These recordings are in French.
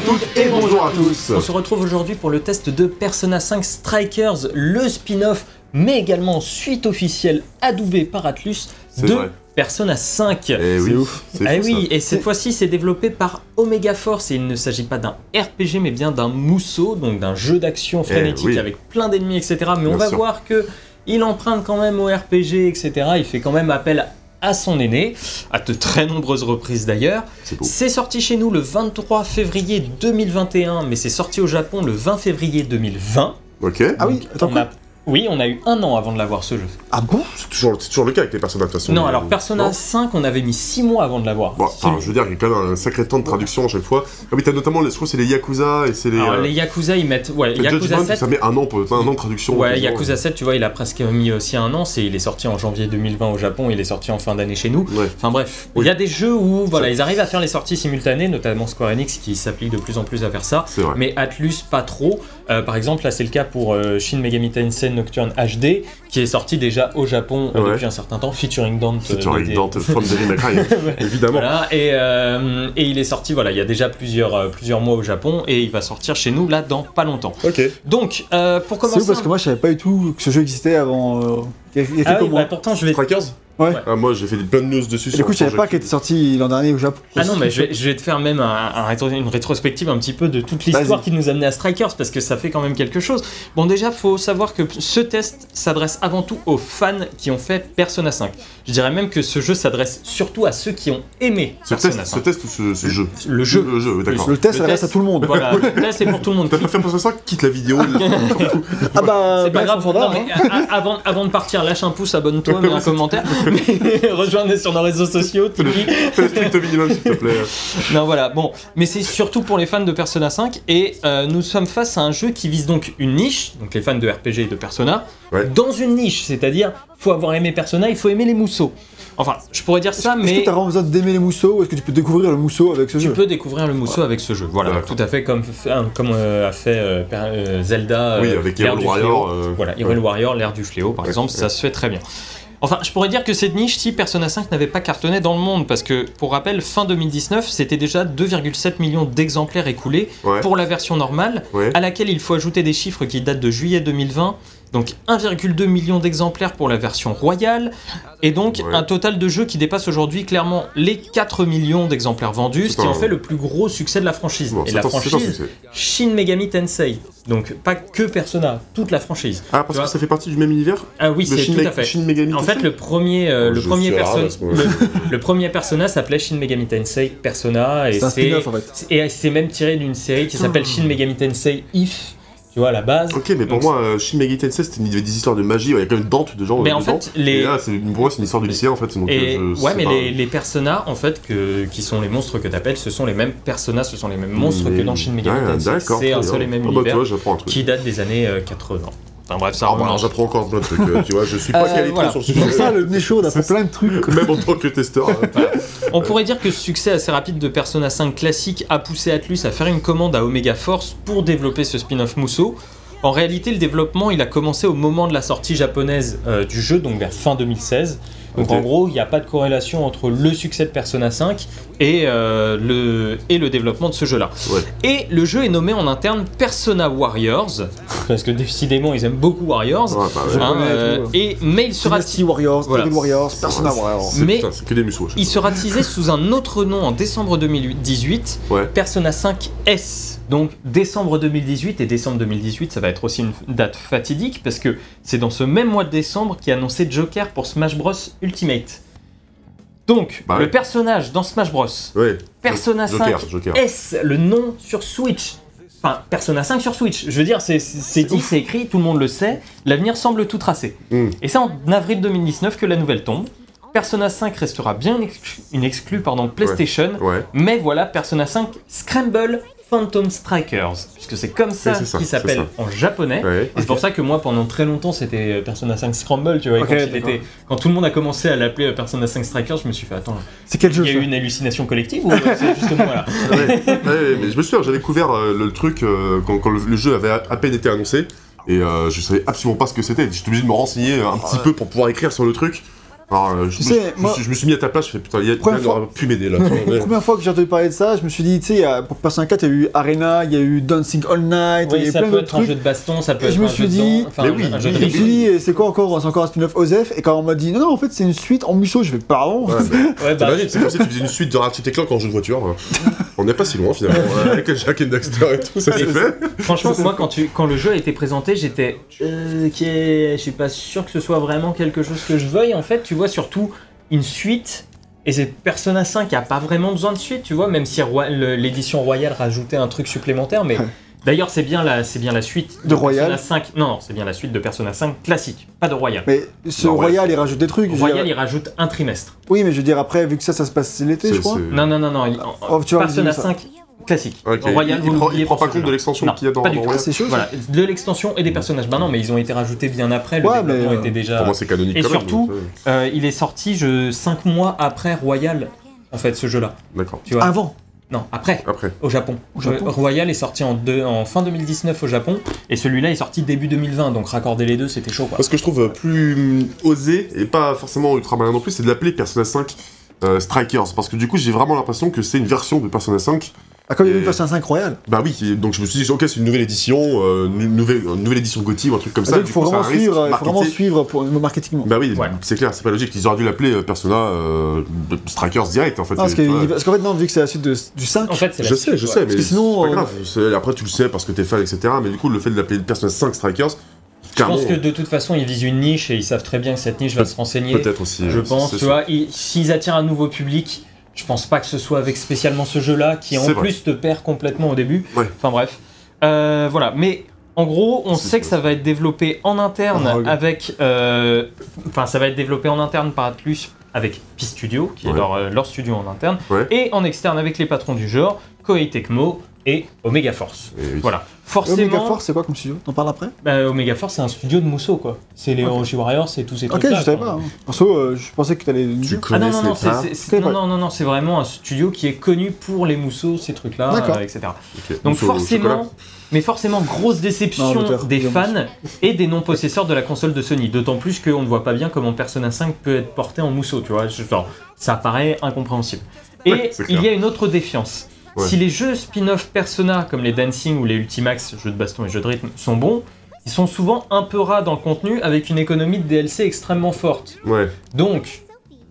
à toutes et bonjour à tous. On se retrouve aujourd'hui pour le test de Persona 5 Strikers, le spin-off, mais également suite officielle adoubée par Atlus de vrai. Persona 5. Eh oui, ouf. c'est Ah fou, oui, ça. et cette fois-ci c'est développé par Omega Force et il ne s'agit pas d'un RPG mais bien d'un mousseau, donc d'un jeu d'action frénétique oui. avec plein d'ennemis, etc. Mais on va sûr. voir que il emprunte quand même au RPG, etc. Il fait quand même appel à son aîné, à de très nombreuses reprises d'ailleurs. C'est beau. C'est sorti chez nous le 23 février 2021, mais c'est sorti au Japon le 20 février 2020. Ok. Ah oui, attends, On a- Oui, on a eu un an avant de l'avoir ce jeu. Ah bon? C'est toujours, le cas avec les personnages de toute façon. Non, alors Persona non 5, on avait mis 6 mois avant de l'avoir. Bon, enfin, je veux dire, il y a quand même un sacré temps de traduction à chaque fois. Ah oui, t'as notamment, les, je crois que c'est les Yakuza et c'est les. Alors euh, les Yakuza, ils mettent. Ouais, Yakuza Judgment, 7. ça met un an pour un an de traduction. Ouais. Yakuza 7, tu vois, il a presque mis aussi un an. C'est, il est sorti en janvier 2020 au Japon, il est sorti en fin d'année chez nous. Ouais. Enfin bref, Oui. il y a des jeux où voilà, Ça- ils arrivent à faire les sorties simultanées, notamment Square Enix qui s'applique de plus en plus à faire ça. Mais Atlus pas trop. Euh, par exemple, là c'est le cas pour euh, Shin Megami Tensei Nocturne HD, qui est sorti déjà au Japon euh, Ouais. depuis un certain temps, featuring Dante. C'est euh, avec Dante, From Devil May Cry, évidemment. Voilà, et, euh, et il est sorti, voilà, il y a déjà plusieurs, euh, plusieurs mois au Japon, et il va sortir chez nous là dans pas longtemps. Ok. Donc, euh, pour C'est commencer. ouf parce que moi je savais pas du tout que ce jeu existait avant. euh, Il y a, il y a ah quelques oui, mois. bah, pourtant je vais. Ouais. Ah, moi, j'ai fait des plein de news dessus. Et du coup, le je savais pas qu'il était sorti l'an dernier au Japon. Ah non, mais je vais, je vais te faire même un- un rétro- une rétrospective un petit peu de toute l'histoire qui nous a amené à Strikers parce que ça fait quand même quelque chose. Bon, déjà, faut savoir que ce test s'adresse avant tout aux fans qui ont fait Persona 5. Je dirais même que ce jeu s'adresse surtout à ceux qui ont aimé Ce Persona test, ce 5. test ou ce, ce jeu? Le jeu. Le jeu, d'accord. Le test Le s'adresse à test- tout le monde. Voilà, là c'est pour tout le monde. T'as pas fait pour ça Quitte la vidéo. Ah bah, C'est pas grave, non, hein. mais a- avant, avant de partir, lâche un pouce, abonne-toi, mets un commentaire, mais rejoins-nous sur nos réseaux sociaux, Tipeee. Fais le strict minimum, s'il te plaît. Non voilà, bon, mais c'est surtout pour les fans de Persona 5 et euh, nous sommes face à un jeu qui vise donc une niche, donc les fans de RPG et de Persona, Ouais. dans une niche, c'est-à-dire faut avoir aimé Persona, il faut aimer les mousseaux. Enfin, je pourrais dire ça, Est-ce mais que t'as vraiment besoin d'aimer les mousseaux ou est-ce que tu peux découvrir le mousseau avec ce tu jeu peux découvrir le mousseau avec ce jeu. Voilà, tout à fait comme, hein, comme euh, a fait euh, Zelda, Oui, avec du Warrior. fléau. Voilà. Hyrule Warrior, l'ère du fléau, par exemple, ça se fait très bien. Enfin, je pourrais dire que cette niche, si Persona 5 n'avait pas cartonné dans le monde, parce que, pour rappel, fin 2019, c'était déjà 2,7 millions d'exemplaires écoulés Ouais. pour la version normale, Ouais. à laquelle il faut ajouter des chiffres qui datent de juillet 2020, donc 1,2 million d'exemplaires pour la version royale, et donc Ouais. un total de jeux qui dépasse aujourd'hui clairement les 4 millions d'exemplaires vendus, ce qui en fait le plus gros succès de la franchise. Bon, et la un- franchise. Shin Megami Tensei. Donc pas que Persona, toute la franchise. Ah, parce Tu vois. que ça fait partie du même univers Ah oui, c'est Shin tout Me- à fait. Shin Megami En fait, le premier, euh, le premier que- le, le premier Persona s'appelait Shin Megami Tensei Persona et C'est un c'est spin-off en fait. et c'est même tiré d'une série qui s'appelle Shin Megami Tensei If, tu vois à la base. Ok, mais pour Donc, moi, euh, Shin Megami Tensei, c'était une- des histoires de magie, ouais, il y a quand même Dante de gens Mais en dedans. fait, les- Et là, c'est- pour moi, c'est une histoire du lycée, en fait. Donc, Et euh, je ouais, sais mais pas. les, les personas, en fait, que, qui sont les monstres que t'appelles, ce sont les mêmes personas, ce sont les mêmes monstres que dans Shin Megami Ouais, Tensei. d'accord, C'est un très seul et même Ah bah, tu univers vois, j'apprends un truc. qui date des années euh, 80. Enfin bref, ça Ah, bah, alors, remonte. j'apprends encore plein de trucs, euh, tu vois, je suis pas Euh, trop voilà. sur le C'est sujet. ça le nez chaud, on apprend plein de trucs. Même en tant que testeur. hein. On pourrait dire que ce succès assez rapide de Persona 5 classique a poussé Atlus à faire une commande à Omega Force pour développer ce spin-off Musso. En réalité, le développement, il a commencé au moment de la sortie japonaise euh, du jeu, donc vers fin 2016. Donc en gros, il n'y a pas de corrélation entre le succès de Persona 5 et, euh, le, et le développement de ce jeu-là. Ouais. Et le jeu est nommé en interne Persona Warriors, parce que décidément, ils aiment beaucoup Warriors. Ouais, bah, ouais. Hein, euh, et, mais il sera Dynasty Warriors, Voilà. Dragon Warriors, Persona Warriors. Mais- putain, C'est que des muscles. Il sera teasé sous un autre nom en décembre 2018, Ouais. Persona 5 S. Donc décembre 2018 et décembre 2018, ça va être aussi une date fatidique parce que c'est dans ce même mois de décembre qui a annoncé Joker pour Smash Bros Ultimate. Donc Bah le ouais. personnage dans Smash Bros, Ouais. Persona Joker, 5 Joker. S, le nom sur Switch. Enfin, Persona 5 sur Switch. Je veux dire, c'est dit, c'est écrit, tout le monde le sait. L'avenir semble tout tracé. Hmm. Et c'est en avril 2019 que la nouvelle tombe. Persona 5 restera bien une exclu, une exclue pardon, PlayStation, Ouais. mais voilà Persona 5 Scramble Phantom Strikers, puisque c'est comme ça ça, qu'il c'est s'appelle en japonais. Ouais. Et c'est pour ça que moi, pendant très longtemps, c'était euh, Persona 5 Scramble, tu vois. quand, il d'accord. était, quand tout le monde a commencé à l'appeler euh, Persona 5 Strikers, je me suis fait attends, C'est quel jeu il y a eu une hallucination collective ou euh, c'est juste moi là Ouais, ouais, mais je me souviens, j'avais découvert euh, le truc euh, quand, quand le, le jeu avait à, peine été annoncé. Et euh, je savais absolument pas ce que c'était. J'étais obligé de me renseigner un petit peu pour pouvoir écrire sur le truc. Alors, euh, je, Tu me- sais, je, moi- me suis- je me suis mis à ta place, je fais putain, il y a pu m'aider là. La première fois que j'ai entendu parler de ça, je me suis dit, tu sais, pour Persona 4, il y a eu Arena, il y a eu Dancing All Night, il y a Oui, eu ça plein peut être un trucs. jeu de baston, ça peut Et être je me un suis jeu de dit- Mais un- oui, de oui, Je me suis dit, c'est quoi encore C'est encore un spin-off OZEF Et quand on m'a dit, non, non, en fait, c'est une suite en Musso, je fais, pardon. Ouais, Ouais, bah, T'imagines, c'est comme si tu faisais une suite de Ratchet et Clank en jeu de voiture. hein. On n'est pas si loin finalement. Avec Jack et Daxter et tout, ça c'est fait. Franchement, moi, quand, tu, quand le jeu a été présenté, j'étais. Euh, ok, je suis pas sûr que ce soit vraiment quelque chose que je veuille. En fait, tu vois, surtout une suite. Et c'est Persona 5 qui a pas vraiment besoin de suite, tu vois, même si l'édition Royale rajoutait un truc supplémentaire. Mais d'ailleurs, c'est bien, la- c'est bien la suite De Royal. Persona 5. Non, non, c'est bien la suite de Persona 5 classique, pas de Royal. Mais ce Non, ouais. Royal, il rajoute des trucs. Royal, dire- il rajoute un trimestre. Oui, mais je veux dire, après, vu que ça, ça se passe l'été, C'est- je crois. c'est- Non, non, non, non. il- Oh, tu Persona dire ça. 5 classique. Ok, Royal, il, vous il prend, il prend pas compte de l'extension qu'il y a dans, pas du dans tout. Voilà, de l'extension et des personnages. Ben non, mais ils ont été rajoutés bien après. Le Ouais, développement mais, euh, était déjà. Pour moi c'est canonique Et quand surtout- euh, Euh, il est sorti je 5 mois après Royal, en fait, ce jeu-là. D'accord. Tu vois Avant. Non, après, Après. au Japon. Au Japon. Royal est sorti en, deux- en fin 2019 au Japon, et celui-là est sorti début 2020, donc raccorder les deux, c'était chaud, quoi. Parce que je trouve plus hum, osé, et pas forcément ultra malin non plus, c'est de l'appeler Persona 5 euh, Strikers. Parce que du coup j'ai vraiment l'impression que c'est une version de Persona 5 Ah, comme il y a eu Persona 5 Royal. Bah oui, donc je me suis dit, ok, c'est une nouvelle édition, euh, une, nouvelle, une nouvelle édition GOTY ou un truc comme ça. Donc, il faut coup, ça vraiment suivre, il faut vraiment suivre pour le marketing. Bah oui, Ouais. c'est clair, c'est pas logique. Ils auraient dû l'appeler euh, Persona euh, Strikers direct en fait. Non, parce parce qu'en fait, non, vu que c'est la suite de- du 5, En fait, c'est la Je sais, suite, je ouais. sais, mais que sinon, c'est euh, pas grave. Après, tu le sais parce que t'es fan, etc. Mais du coup, le fait de l'appeler Persona 5 Strikers, Je pense que de toute façon, ils visent une niche et ils savent très bien que cette niche va se renseigner. peut-être aussi. Je pense, tu vois, ils- s'ils attirent un nouveau public, je pense pas que ce soit avec spécialement ce jeu-là qui en vrai. plus te perd complètement au début. Ouais. Enfin bref. Euh, voilà, mais en gros, on sait que ça va être développé en interne avec. euh, Enfin, ça va être développé en interne par Atlus avec P-Studio, qui est leur, euh, leur studio en interne, Ouais. et en externe avec les patrons du genre, Koei Tecmo et Omega Force. Et oui. Voilà. Omega Force, c'est quoi comme studio T'en parles après bah, Omega Force, c'est un studio de Musso, quoi. C'est les Ok. Orochi Warriors, c'est tous ces Ok, trucs-là. je savais pas. hein. Perso, euh, je pensais que t'allais Tu. Ah non, non, non, c'est, non, non, non, non, c'est vraiment un studio qui est connu pour les mousseaux, ces trucs-là, euh, etc. Ok. Donc forcément, mais forcément, grosse déception Non, des fans et des non-possesseurs de la console de Sony. D'autant plus qu'on ne voit pas bien comment Persona 5 peut être porté en mousseau, tu vois. Enfin, ça paraît incompréhensible. Et Ouais, il y a une autre défiance. Ouais. Si les jeux spin-off Persona, comme les Dancing ou les Ultimax, jeux de baston et jeux de rythme, sont bons, ils sont souvent un peu ras dans le contenu avec une économie de DLC extrêmement forte. Ouais. Donc,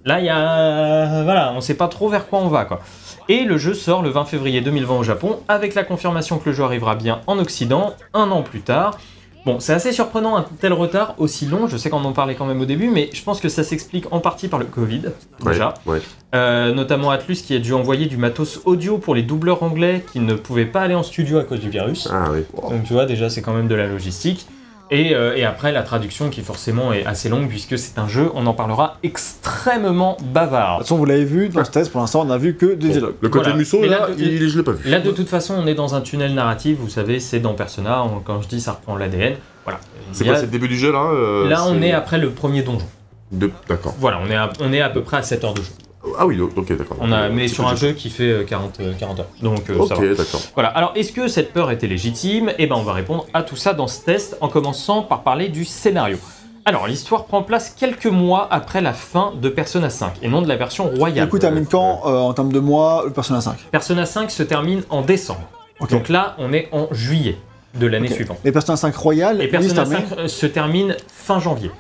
là, il y a. Voilà, on sait pas trop vers quoi on va, quoi. Et le jeu sort le 20 février 2020 au Japon, avec la confirmation que le jeu arrivera bien en Occident, un an plus tard. Bon, c'est assez surprenant un tel retard aussi long, je sais qu'on en parlait quand même au début, mais je pense que ça s'explique en partie par le Covid, déjà. Ouais. Euh, notamment Atlus qui a dû envoyer du matos audio pour les doubleurs anglais qui ne pouvaient pas aller en studio à cause du virus. Ah oui. Donc tu vois, déjà c'est quand même de la logistique. Et, euh, et après la traduction qui forcément est assez longue puisque c'est un jeu, on en parlera, extrêmement De bavard. toute façon, vous l'avez vu, dans ce test, pour l'instant, on a vu que des dialogues. Le côté Voilà. Musso, là, là, de- il, je l'ai pas vu. Là de toute façon on est dans un tunnel narratif, vous savez, c'est dans Persona, on- quand je dis ça reprend l'ADN. Voilà. C'est Il quoi, c'est le début du jeu là euh, Là on est après le premier donjon. de- D'accord. Voilà, on est, à, on est à peu près à 7 heures de jeu. Ah oui, ok, d'accord. On a, Euh, mais sur un jeu qui fait euh, 40, euh, 40 heures. Donc euh, ça va. Ok, d'accord. Voilà, alors est-ce que cette peur était légitime? Eh ben on va répondre à tout ça dans ce test en commençant par parler du scénario. Alors l'histoire prend place quelques mois après la fin de Persona 5 et non de la version royale. Du coup, termine quand euh, en termes de mois le Persona 5 Persona 5 se termine en décembre. Donc là on est en juillet de l'année suivante. Les Persona 5 Royal, Et Persona termine- 5 euh, se termine fin janvier.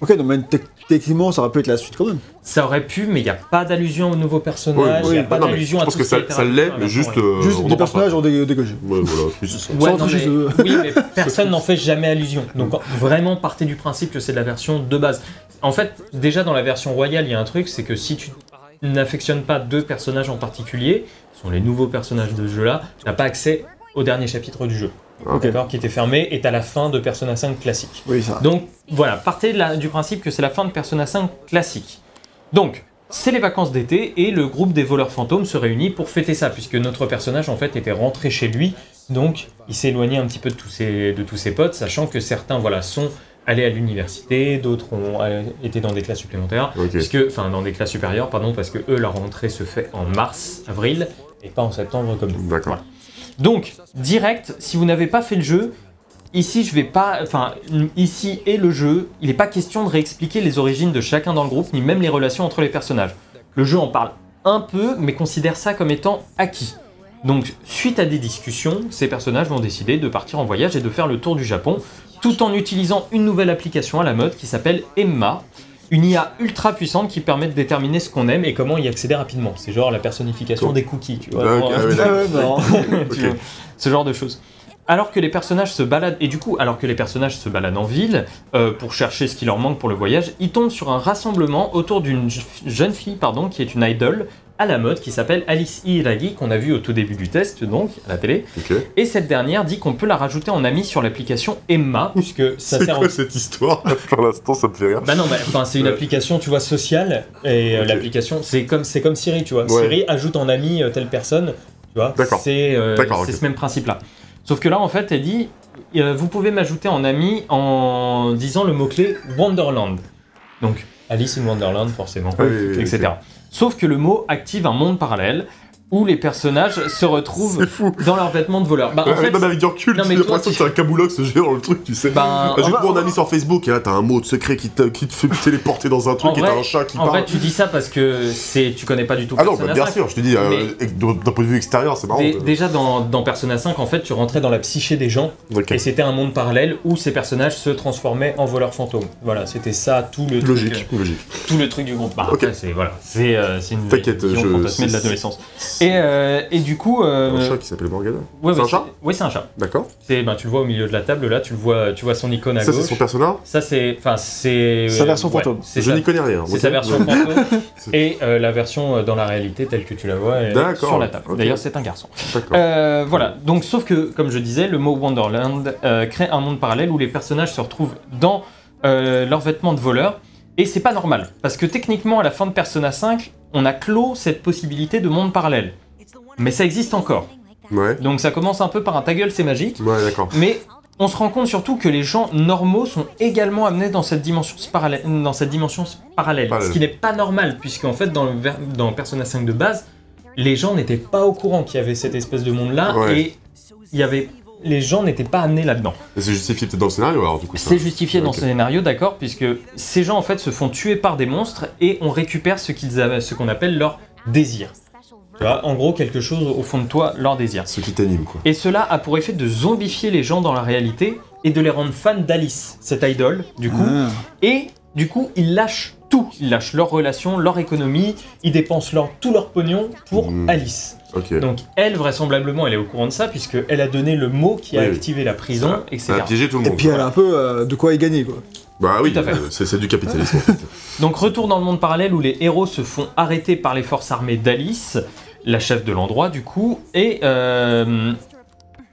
Ok, donc techniquement, ça aurait pu être la suite quand même. Ça aurait pu, mais il n'y a pas d'allusion au nouveau personnage, il Oui, n'y a pas mais d'allusion je à pense tout que ce ça, l'est, mais juste. euh, Juste des personnages ont dé- dégagé. Ouais, voilà. Ouais, non, mais- ce- oui, mais personne n'en fait jamais allusion. Donc vraiment, partez du principe que c'est de la version de base. En fait, déjà dans la version royale, il y a un truc, c'est que si tu n'affectionnes pas deux personnages en particulier, qui sont les nouveaux personnages de ce jeu-là, tu n'as pas accès au dernier chapitre du jeu. Ok. D'accord Qui était fermé et à la fin de Persona 5 classique. Oui, ça. Donc voilà, partez la- du principe que c'est la fin de Persona 5 classique. Donc, c'est les vacances d'été et le groupe des voleurs fantômes se réunit pour fêter ça, puisque notre personnage en fait était rentré chez lui, donc il s'est éloigné un petit peu de tous ses, de tous ses potes, sachant que certains voilà, sont allés à l'université, d'autres ont euh, été dans des classes supplémentaires, Ok. puisque, enfin dans des classes supérieures, pardon, parce que eux leur rentrée se fait en mars, avril, et pas en septembre comme nous. D'accord. Voilà. Donc, direct, si vous n'avez pas fait le jeu, ici, je vais pas. Enfin, ici et le jeu, il n'est pas question de réexpliquer les origines de chacun dans le groupe, ni même les relations entre les personnages. Le jeu en parle un peu, mais considère ça comme étant acquis. Donc, suite à des discussions, ces personnages vont décider de partir en voyage et de faire le tour du Japon, tout en utilisant une nouvelle application à la mode qui s'appelle Emma, une IA ultra puissante qui permet de déterminer ce qu'on aime et comment y accéder rapidement. C'est genre la personnification Cool. des cookies, tu vois. Ah, ah ouais, tu vois, ce genre de choses. Alors que les personnages se baladent, et du coup, alors que les personnages se baladent en ville euh, pour chercher ce qui leur manque pour le voyage, ils tombent sur un rassemblement autour d'une je- jeune fille, pardon, qui est une idole à la mode, qui s'appelle Alice Hiragi, qu'on a vu au tout début du test, donc, à la télé. Et cette dernière dit qu'on peut la rajouter en ami sur l'application Emma, puisque ça C'est sert en quoi cette histoire Pour l'instant, ça me fait rire. bah non, bah, c'est une Ouais. application, tu vois, sociale. Et euh, l'application, c'est comme, comme Siri, tu vois. Ouais. Siri ajoute en ami euh, telle personne, tu vois. D'accord. C'est euh, ce même principe-là. Sauf que là, en fait, elle dit euh, vous pouvez m'ajouter en ami en disant le mot-clé Wonderland. Donc, Alice in Wonderland, forcément, Ah oui, oui, oui, etc. Sauf que le mot active un monde parallèle où les personnages se retrouvent fou. dans leurs vêtements de voleurs. Bah, en fait, mais avec du recul, non, tu mais as toi, l'impression que c'est un jeu dans le truc, tu sais. Ben, J'ai on va- mon ami sur Facebook et là t'as un mot de secret qui te, qui te fait téléporter dans un truc En et t'as un chat qui en parle. vrai, tu dis ça parce que c'est tu connais pas du tout ah non, bah, bien 5. sûr, je te dis, euh, d'un point de vue extérieur, c'est marrant. Déjà dans, dans Persona 5, en fait, tu rentrais dans la psyché des gens et c'était un monde parallèle où ces personnages se transformaient en voleurs fantômes. Voilà, c'était ça tout le truc, Logique, logique. euh, tout le truc du groupe. Bah, Ok. après, c'est voilà, c'est euh, une T'inquiète, je- de l'adolescence. Et, euh, et du coup, euh, Un chat qui s'appelle Morgana. ouais, c'est ouais, un chat Oui, c'est un chat. D'accord. C'est ben, tu le vois au milieu de la table là, tu le vois, tu vois son icône à Ça, c'est gauche. son personnage Ça c'est, enfin c'est Sa version ouais, fantôme. C'est Je sa- n'y connais rien. C'est sa version fantôme C'est- et euh, la version euh, dans la réalité telle que tu la vois est sur la table. ok. D'ailleurs, c'est un garçon. D'accord. Euh, voilà, donc sauf que, comme je disais, le mot Wonderland euh, crée un monde parallèle où les personnages se retrouvent dans euh, leurs vêtements de voleur, et c'est pas normal, parce que techniquement, à la fin de Persona 5, on a clos cette possibilité de monde parallèle. Mais ça existe encore. Ouais. Donc ça commence un peu par un ta gueule, c'est magique, Ouais, d'accord. mais on se rend compte surtout que les gens normaux sont également amenés dans cette dimension parallèle, dans cette dimension parallèle, Parallèle. ce qui n'est pas normal, puisqu'en fait, dans, le dans Persona 5 de base, les gens n'étaient pas au courant qu'il y avait cette espèce de monde-là, Ouais. et il y avait, les gens n'étaient pas amenés là-dedans. Et c'est justifié peut-être dans le scénario alors, du coup. C'est justifié dans ce scénario, d'accord, puisque ces gens en fait se font tuer par des monstres et on récupère ce qu'ils avaient, ce qu'on appelle leur désir. Tu vois, en gros, quelque chose au fond de toi, leur désir. Ce qui t'anime, quoi. Et cela a pour effet de zombifier les gens dans la réalité et de les rendre fans d'Alice, cette idole, du coup. Ah. Et du coup, ils lâchent tout. Ils lâchent leurs relations, leur économie, ils dépensent leur, tout leur pognon pour Mhm. Alice. Donc elle, vraisemblablement, elle est au courant de ça, puisqu'elle a donné le mot qui a Oui, oui. activé la prison, Ça etc. a piégé tout le Et monde. puis elle a un peu euh, de quoi y gagner quoi. Bah oui, c'est c'est du capitalisme en fait. Donc retour dans le monde parallèle où les héros se font arrêter par les forces armées d'Alice, la chef de l'endroit du coup, et euh,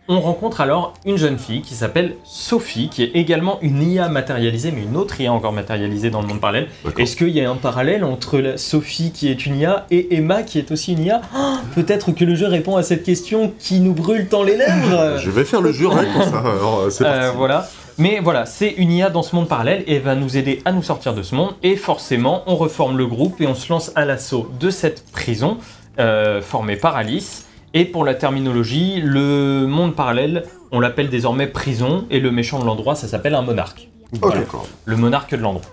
on rencontre alors une jeune fille qui s'appelle Sophie, qui est également une IA matérialisée, mais une autre IA encore matérialisée dans le monde parallèle. Est-ce qu'il y a un parallèle entre la Sophie qui est une IA et Emma qui est aussi une IA Ah, Peut-être que le jeu répond à cette question qui nous brûle tant les lèvres Je vais faire le jeu rien ça. Alors, euh, euh, voilà. Mais voilà, c'est une IA dans ce monde parallèle et elle va nous aider à nous sortir de ce monde. Et forcément, on reforme le groupe et on se lance à l'assaut de cette prison euh, formée par Alice. Et pour la terminologie, le monde parallèle, on l'appelle désormais prison et le méchant de l'endroit, ça s'appelle un monarque. Voilà. Le monarque de l'endroit.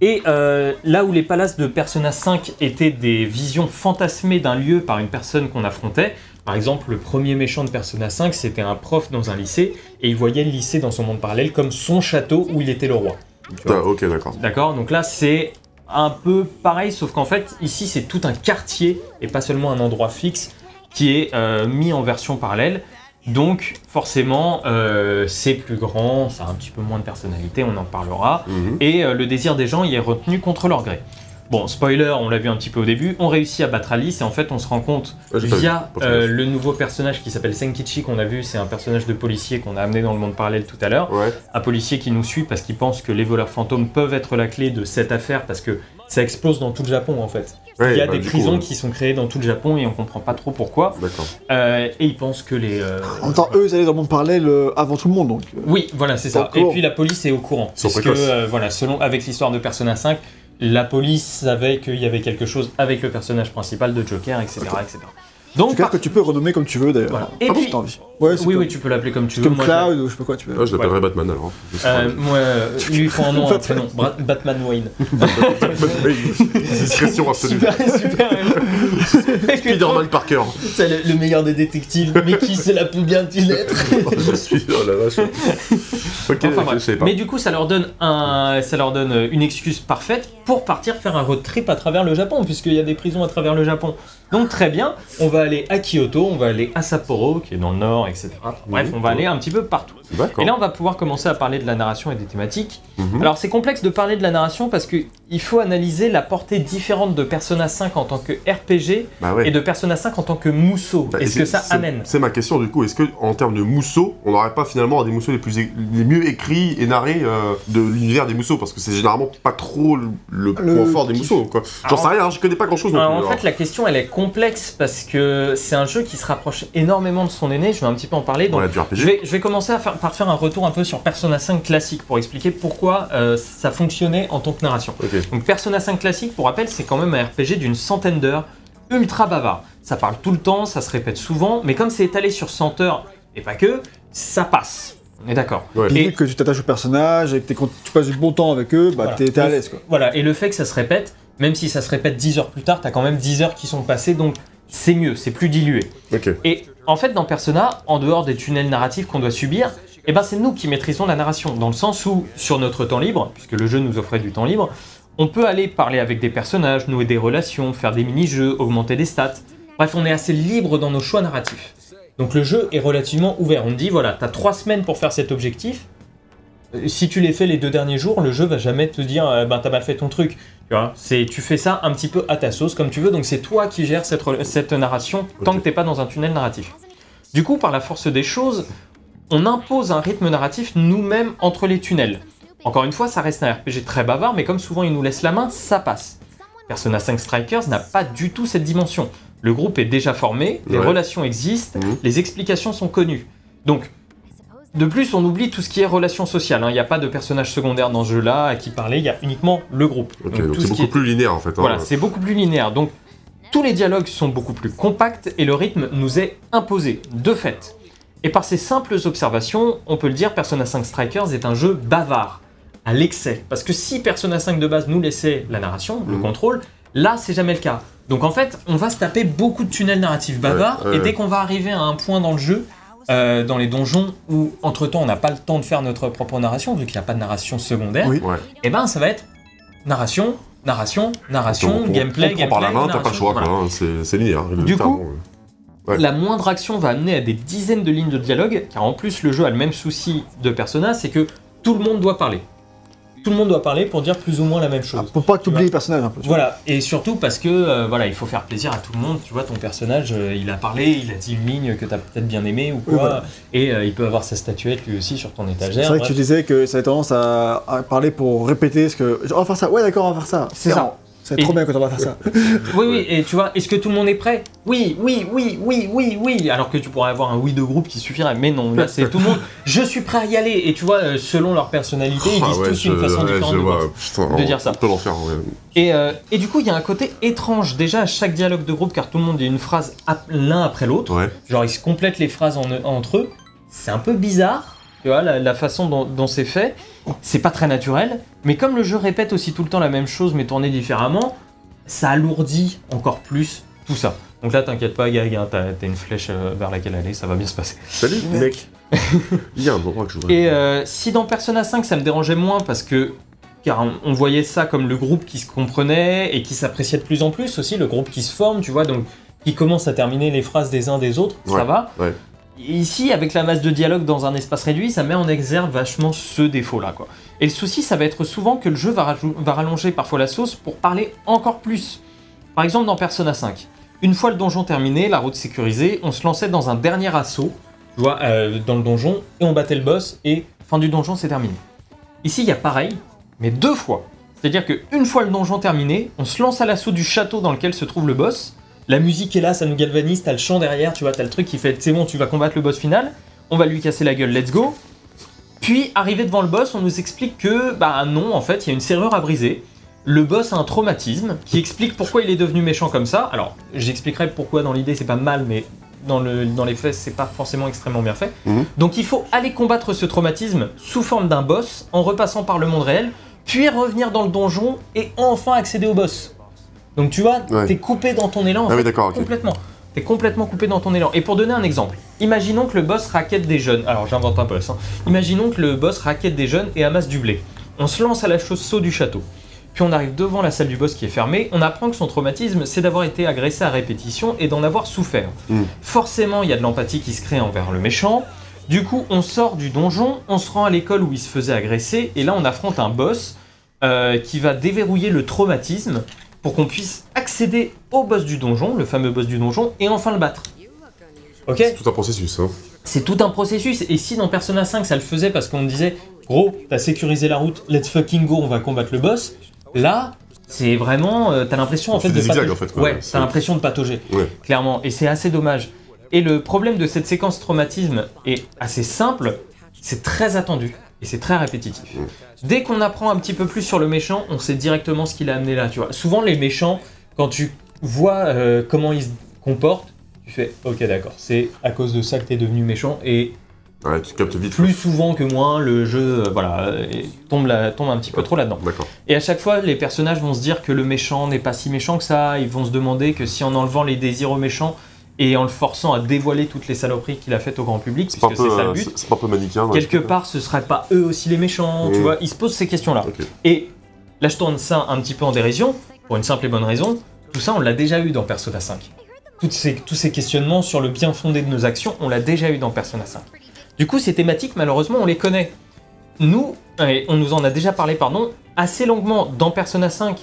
Et euh, là où les palaces de Persona 5 étaient des visions fantasmées d'un lieu par une personne qu'on affrontait, par exemple le premier méchant de Persona 5 c'était un prof dans un lycée et il voyait le lycée dans son monde parallèle comme son château où il était le roi. Ah, ok, d'accord. D'accord Donc là c'est un peu pareil sauf qu'en fait ici c'est tout un quartier et pas seulement un endroit fixe qui est euh, mis en version parallèle. Donc forcément euh, c'est plus grand, ça a un petit peu moins de personnalité, on en parlera Mhm. et euh, le désir des gens y est retenu contre leur gré. Bon, spoiler, on l'a vu un petit peu au début, on réussit à battre Alice et en fait on se rend compte via euh, le nouveau personnage qui s'appelle Senkichi qu'on a vu, c'est un personnage de policier qu'on a amené dans le monde parallèle tout à l'heure, Ouais. un policier qui nous suit parce qu'il pense que les voleurs fantômes peuvent être la clé de cette affaire parce que ça explose dans tout le Japon en fait. Ouais, Il y a bah, des prisons coup, qui sont créées dans tout le Japon et on comprend pas trop pourquoi. Euh, et il pense que les... euh, En même temps, eux ils allaient dans le monde parallèle euh, avant tout le monde donc. Oui, voilà, c'est ça. Et puis la police est au courant. Ils Parce que, euh, voilà, selon, avec l'histoire de Persona 5, la police savait qu'il y avait quelque chose avec le personnage principal de Joker, etc. etc. Donc, par- que tu peux renommer comme tu veux d'ailleurs. Voilà. Et Ah puis- envie. Ouais, oui, oui, tu peux l'appeler comme tu veux. comme Moi, je- Cloud ou je sais pas quoi tu veux. Ah, je l'appellerais Batman alors. Sais. Euh, moi, euh, lui, il faut un nom, un prénom. Batman Wayne. Oui, Discrétion absolue. Super, super. Spider-Man Parker. C'est le, le meilleur des détectives. Mais qui c'est la plus bien du lettre je suis. Oh la vache. Ok, Enfin, je savais pas. Mais du coup, ça leur donne un, ça leur donne une excuse parfaite pour partir faire un road trip à travers le Japon, puisqu'il y a des prisons à travers le Japon. Donc très bien, on va aller à Kyoto, on va aller à Sapporo, qui est dans le nord, etc. Bref, Mhm. on va aller un petit peu partout. Et là, on va pouvoir commencer à parler de la narration et des thématiques. Mhm. Alors, c'est complexe de parler de la narration parce qu'il faut analyser la portée différente de Persona 5 en tant que RPG Bah ouais. et de Persona 5 en tant que mousseau. Bah, Est-ce que ça amène C'est ma question du coup. Est-ce que en termes de mousseau, on n'aurait pas finalement des mousseaux les plus les mieux écrits et narrés euh, de l'univers des mousseaux parce que c'est généralement pas trop le, point fort des mousseaux quoi. J'en sais rien, hein, je connais pas grand chose non Alors, plus. en fait, la question elle est complexe parce que c'est un jeu qui se rapproche énormément de son aîné. Je vais un petit peu en parler. Donc, RPG. je vais, je vais commencer à faire, par faire un retour un peu sur Persona 5 classique pour expliquer pourquoi euh, ça fonctionnait en tant que narration. Donc Persona 5 classique, pour rappel, c'est quand même un RPG d'une centaine d'heures, ultra bavard. Ça parle tout le temps, ça se répète souvent, mais comme c'est étalé sur 100 heures, et pas que, ça passe. D'accord. Ouais. Et- vu que tu t'attaches au personnage et que tu passes du bon temps avec eux, bah Voilà. t'es à l'aise. Voilà, et le fait que ça se répète, même si ça se répète 10 heures plus tard, t'as quand même 10 heures qui sont passées, donc c'est mieux, c'est plus dilué. Et en fait, dans Persona, en dehors des tunnels narratifs qu'on doit subir, eh ben c'est nous qui maîtrisons la narration, dans le sens où, sur notre temps libre, puisque le jeu nous offrait du temps libre, on peut aller parler avec des personnages, nouer des relations, faire des mini-jeux, augmenter des stats. Bref, on est assez libre dans nos choix narratifs. Donc le jeu est relativement ouvert. On dit, voilà, t'as trois semaines pour faire cet objectif. Euh, Si tu les fais les deux derniers jours, le jeu va jamais te dire, euh, ben t'as mal fait ton truc. Tu vois, c'est tu fais ça un petit peu à ta sauce comme tu veux. Donc c'est toi qui gères cette, narration tant que t'es pas dans un tunnel narratif. Du coup, par la force des choses, on impose un rythme narratif nous-mêmes entre les tunnels. Encore une fois, ça reste un RPG très bavard, mais comme souvent il nous laisse la main, ça passe. Persona 5 Strikers n'a pas du tout cette dimension. Le groupe est déjà formé, les Ouais. relations existent, Mhm. les explications sont connues. Donc, de plus, on oublie tout ce qui est relations sociales. hein. Il n'y a pas de personnages secondaires dans ce jeu-là à qui parler, il y a uniquement le groupe. Donc, donc c'est ce beaucoup est- plus linéaire en fait. hein. voilà, c'est beaucoup plus linéaire. Donc, tous les dialogues sont beaucoup plus compacts et le rythme nous est imposé, de fait. Et par ces simples observations, on peut le dire, Persona 5 Strikers est un jeu bavard, à l'excès. Parce que si Persona 5 de base nous laissait la narration, le Mhm. contrôle, là, c'est jamais le cas. Donc en fait, on va se taper beaucoup de tunnels narratifs bavards, Ouais, ouais, et dès qu'on va arriver à un point dans le jeu, euh, dans les donjons, où entre-temps on n'a pas le temps de faire notre propre narration, vu qu'il n'y a pas de narration secondaire, Oui. Ouais. et ben ça va être narration, narration, narration, Donc, on- gameplay, on prend par la gameplay, main, t'as pas le choix voilà. hein, C'est linéaire. Du littéralement, coup. Ouais. La moindre action va amener à des dizaines de lignes de dialogue, car en plus le jeu a le même souci de Persona, c'est que tout le monde doit parler. Tout le monde doit parler pour dire plus ou moins la même chose. Ah, pour pas que Tu t'oublies vois. les personnages un peu. tu vois. Voilà, et surtout parce que euh, voilà, il faut faire plaisir à tout le monde. Tu vois, ton personnage, euh, il a parlé, il a dit une ligne que t'as peut-être bien aimé ou quoi, Oui, voilà. et euh, il peut avoir sa statuette lui aussi sur ton étagère. C'est vrai que tu disais que ça avait tendance à, à parler pour répéter ce que. Genre, on va faire ça, ouais d'accord, on va faire ça. C'est ça. C'est trop bien quand on va faire ça. Oui, oui, et tu vois, est-ce que tout le monde est prêt? Oui, oui, oui, oui, oui, oui. Alors que tu pourrais avoir un oui de groupe qui suffirait. Mais non, là c'est tout le monde. Je suis prêt à y aller. Et tu vois, euh, selon leur personnalité, ils Ah disent ouais, tous une je- façon ouais, différente je de vois, putain, de on- dire ça. Peut l'enfer. ouais. Et, euh, et du coup, il y a un côté étrange déjà à chaque dialogue de groupe, car tout le monde dit une phrase l'un après l'autre. Ouais. Genre, ils se complètent les phrases en- entre eux. C'est un peu bizarre, tu vois, la, la façon dont, dont c'est fait. C'est pas très naturel. Mais comme le jeu répète aussi tout le temps la même chose, mais tourné différemment, ça alourdit encore plus tout ça. Donc là, t'inquiète pas, Gag, hein, t'as t'as une flèche euh, vers laquelle aller, ça va bien se passer. Salut mec. Il y a un endroit que je voudrais. Et euh, si dans Persona 5 ça me dérangeait moins parce que car on, voyait ça comme le groupe qui se comprenait et qui s'appréciait de plus en plus aussi, le groupe qui se forme, tu vois, donc qui commence à terminer les phrases des uns des autres, ça Ouais, va. ouais. Ici, avec la masse de dialogue dans un espace réduit, ça met en exergue vachement ce défaut-là. Et le souci, ça va être souvent que le jeu va rallonger parfois la sauce pour parler encore plus. Par exemple, dans Persona 5, une fois le donjon terminé, la route sécurisée, on se lançait dans un dernier assaut, tu vois, euh, dans le donjon, et on battait le boss, et fin du donjon, c'est terminé. Ici, il y a pareil, mais deux fois. C'est-à-dire qu'une fois le donjon terminé, on se lance à l'assaut du château dans lequel se trouve le boss. La musique est là, ça nous galvanise, t'as le chant derrière, tu vois, t'as le truc qui fait c'est bon, tu vas combattre le boss final, on va lui casser la gueule, let's go. Puis, arrivé devant le boss, on nous explique que, bah non, en fait, il y a une serrure à briser. Le boss a un traumatisme qui explique pourquoi il est devenu méchant comme ça. Alors, j'expliquerai pourquoi dans l'idée c'est pas mal, mais dans, le, dans les faits c'est pas forcément extrêmement bien fait. Mhm. Donc il faut aller combattre ce traumatisme sous forme d'un boss en repassant par le monde réel, puis revenir dans le donjon et enfin accéder au boss. Donc tu vois, Ouais. t'es coupé dans ton élan en Ah fait, oui, d'accord, ok. complètement. T'es complètement coupé dans ton élan. Et pour donner un exemple, imaginons que le boss raquette des jeunes. Alors j'invente un boss. hein. Imaginons que le boss raquette des jeunes et amasse du blé. On se lance à la chausse-saut du château. Puis on arrive devant la salle du boss qui est fermée. On apprend que son traumatisme, c'est d'avoir été agressé à répétition et d'en avoir souffert. Mm. Forcément, il y a de l'empathie qui se crée envers le méchant. Du coup, on sort du donjon, on se rend à l'école où il se faisait agresser, et là on affronte un boss euh, qui va déverrouiller le traumatisme pour qu'on puisse accéder au boss du donjon, le fameux boss du donjon, et enfin le battre. Ok C'est tout un processus. Hein. C'est tout un processus, et si dans Persona 5 ça le faisait parce qu'on disait gros, t'as sécurisé la route, let's fucking go, on va combattre le boss, là c'est vraiment, euh, t'as l'impression en C'est fait des de zigzags, en fait. Ouais, t'as l'impression de patauger Ouais. clairement, et c'est assez dommage. Et le problème de cette séquence traumatisme est assez simple, c'est très attendu et c'est très répétitif. Mm. Dès qu'on apprend un petit peu plus sur le méchant, on sait directement ce qu'il a amené là, tu vois. Souvent les méchants, quand tu vois euh, comment ils se comportent, tu fais ok d'accord, c'est à cause de ça que t'es devenu méchant et Ouais, tu captes vite. plus souvent que moins le jeu euh, voilà euh, tombe, un petit peu trop là-dedans. Et à chaque fois, les personnages vont se dire que le méchant n'est pas si méchant que ça. Ils vont se demander que si en enlevant les désirs au méchant et en le forçant à dévoiler toutes les saloperies qu'il a faites au grand public, puisque c'est ça le but, c'est- pas un peu manichéen. quelque part, ce serait pas eux aussi les méchants. Tu vois, ils se posent ces questions-là. Ok. Et là, je tourne ça un petit peu en dérision, pour une simple et bonne raison. Tout ça, on l'a déjà eu dans Persona 5. Toutes ces, tous ces questionnements sur le bien fondé de nos actions, on l'a déjà eu dans Persona 5. Du coup, ces thématiques, malheureusement, on les connaît. Nous, et on nous en a déjà parlé, pardon, assez longuement dans Persona 5.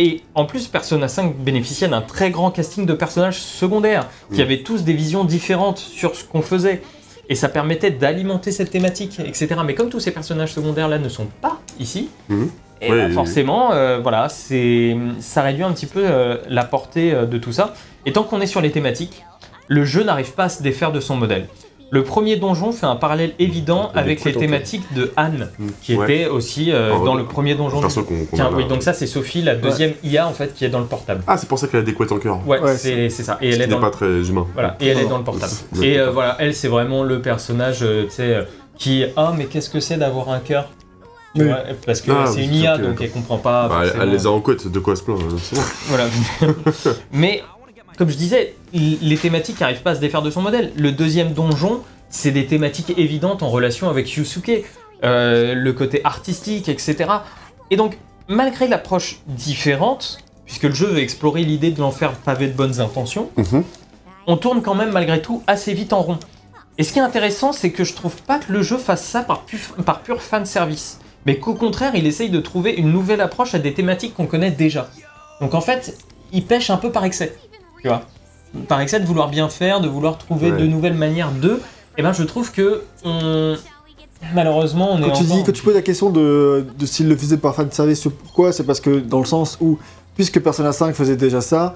Et en plus, Persona 5 bénéficiait d'un très grand casting de personnages secondaires, qui avaient tous des visions différentes sur ce qu'on faisait. Et ça permettait d'alimenter cette thématique, etc. Mais comme tous ces personnages secondaires-là ne sont pas ici, Mhm. et Oui, oui, oui. forcément, euh, voilà, c'est, ça réduit un petit peu euh, la portée euh, de tout ça. Et tant qu'on est sur les thématiques, le jeu n'arrive pas à se défaire de son modèle. Le premier donjon fait un parallèle évident avec les thématiques de Anne, qui Ouais. était aussi euh, Ah, dans le premier donjon. Perso qu'on qu'on Tiens, a là. oui, donc ça c'est Sophie, la deuxième IA en fait, qui est dans le portable. Ah, c'est pour ça qu'elle a des couettes en cœur. Ouais, Ouais, c'est, ça. Et Ce elle est dans pas très humain. voilà, et elle est dans le portable. Et euh, voilà, elle, c'est vraiment le personnage, euh, tu sais, euh, qui ah mais qu'est-ce que c'est d'avoir un cœur? Oui. Parce que Ah, c'est une IA, donc elle comprend pas. Bah, elle, les a en couette, de quoi se plaindre. c'est bon. Voilà. mais comme je disais, les thématiques n'arrivent pas à se défaire de son modèle. Le deuxième donjon, c'est des thématiques évidentes en relation avec Yusuke, euh, le côté artistique, etc. Et donc, malgré l'approche différente, puisque le jeu veut explorer l'idée de l'enfer pavé de bonnes intentions, Mhm. on tourne quand même malgré tout assez vite en rond. Et ce qui est intéressant, c'est que je trouve pas que le jeu fasse ça par, pu- par pur fan service, mais qu'au contraire, il essaye de trouver une nouvelle approche à des thématiques qu'on connaît déjà. Donc en fait, il pêche un peu par excès, tu vois. Par excès de vouloir bien faire, de vouloir trouver Ouais. de nouvelles manières de. Et ben, je trouve que on... malheureusement, on est Quand tu, encore- dis, quand tu poses la question de, de s'il le faisait par fan service, pourquoi C'est parce que dans le sens où, puisque Persona 5 faisait déjà ça,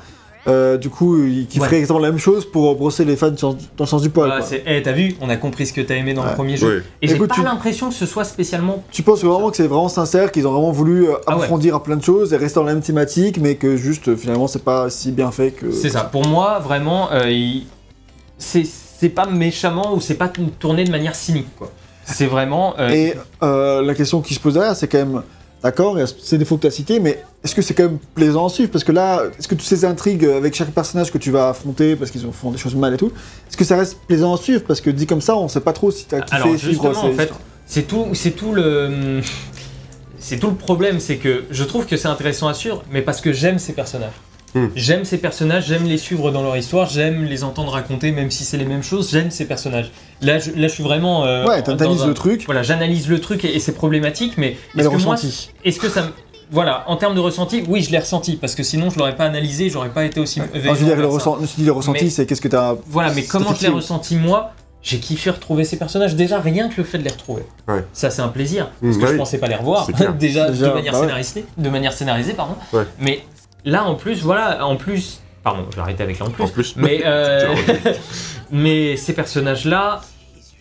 euh, du coup, il qu'il Ouais. ferait exactement la même chose pour brosser les fans sur- dans le sens du poil. Voilà, quoi. c'est, eh, t'as vu, on a compris ce que t'as aimé dans le premier jeu. Ouais. Et j'ai Écoute, pas tu- l'impression que ce soit spécialement Tu penses vraiment que c'est vraiment sincère, qu'ils ont vraiment voulu euh, Ah ouais. approfondir à plein de choses et rester dans la même thématique, mais que juste euh, finalement c'est pas si bien fait que. C'est ça. Pour moi, vraiment, euh, il- c'est c'est pas méchamment ou c'est pas tourné de manière cynique, quoi. C'est vraiment. euh, Et euh, la question qui se pose derrière, c'est quand même, d'accord, il y a ces défauts que tu as cités, mais est-ce que c'est quand même plaisant à suivre? Parce que là, est-ce que toutes ces intrigues avec chaque personnage que tu vas affronter, parce qu'ils font des choses mal et tout, est-ce que ça reste plaisant à suivre? Parce que dit comme ça, on sait pas trop si tu as kiffé Alors suivre justement, ces en fait, c'est tout, c'est tout le, c'est tout le problème, c'est que je trouve que c'est intéressant à suivre, mais parce que j'aime ces personnages. Hmm. J'aime ces personnages, j'aime les suivre dans leur histoire, j'aime les entendre raconter, même si c'est les mêmes choses. J'aime ces personnages. Là, je, là, je suis vraiment. euh, Ouais, t'analyses un- le truc, Voilà, j'analyse le truc et, et c'est problématique, mais mais est-ce le que moi, ressenti. Est-ce que ça me... Voilà, en termes de ressenti, oui, je l'ai ressenti, parce que sinon je l'aurais pas analysé, j'aurais pas été aussi Enfin, je veux dire, le, ressent- le ressenti, Mais- c'est qu'est-ce que tu as. Voilà, mais c'est comment je l'ai ressenti moi J'ai kiffé retrouver ces personnages, déjà rien que le fait de les retrouver. Ouais. Ça c'est un plaisir, parce Mmh, que bah je oui. pensais pas les revoir, déjà, Déjà, de manière bah ouais. scénarisée, de manière scénarisée, pardon. Ouais. Mais là en plus, voilà, en plus, pardon, je vais arrêter avec là en plus. En plus. Mais, euh, mais ces personnages-là,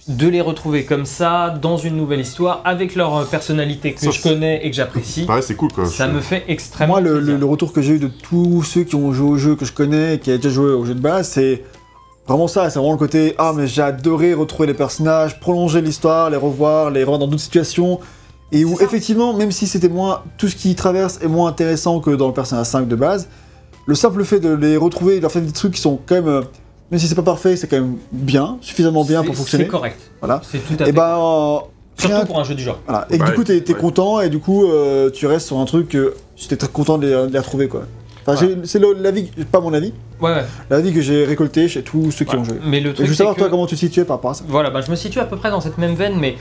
de les retrouver comme ça, dans une nouvelle histoire, avec leur euh, personnalité que Ça, je connais et que j'apprécie, Pareil, c'est cool quoi. ça me fait extrêmement Moi, le, plaisir. le- le retour que j'ai eu de tous ceux qui ont joué au jeu que je connais et qui a déjà joué au jeu de base, c'est vraiment ça. C'est vraiment le côté Ah, mais j'ai adoré retrouver les personnages, prolonger l'histoire, les revoir, les revoir dans d'autres situations. Et où, effectivement, même si c'était moins. Tout ce qui traverse est moins intéressant que dans le Persona 5 de base, le simple fait de les retrouver, de leur faire des trucs qui sont quand même. euh, Même si c'est pas parfait, c'est quand même bien, suffisamment bien C'est- pour fonctionner. C'est correct. Voilà. C'est tout à fait. Et ben. euh, rien Surtout pour un jeu du genre. voilà. Et que Ouais, du coup, t'es t'es ouais. content et du coup, euh, tu restes sur un truc que j'étais très content de les, de les retrouver, quoi. Enfin, j'ai- c'est le- l'avis, pas mon avis, Ouais, ouais. l'avis que j'ai récolté chez tous ceux qui ont joué. Mais le Et truc, je veux c'est savoir, que- toi, comment tu te situais par rapport à ça. Voilà, bah, je me situe à peu près dans cette même veine, mais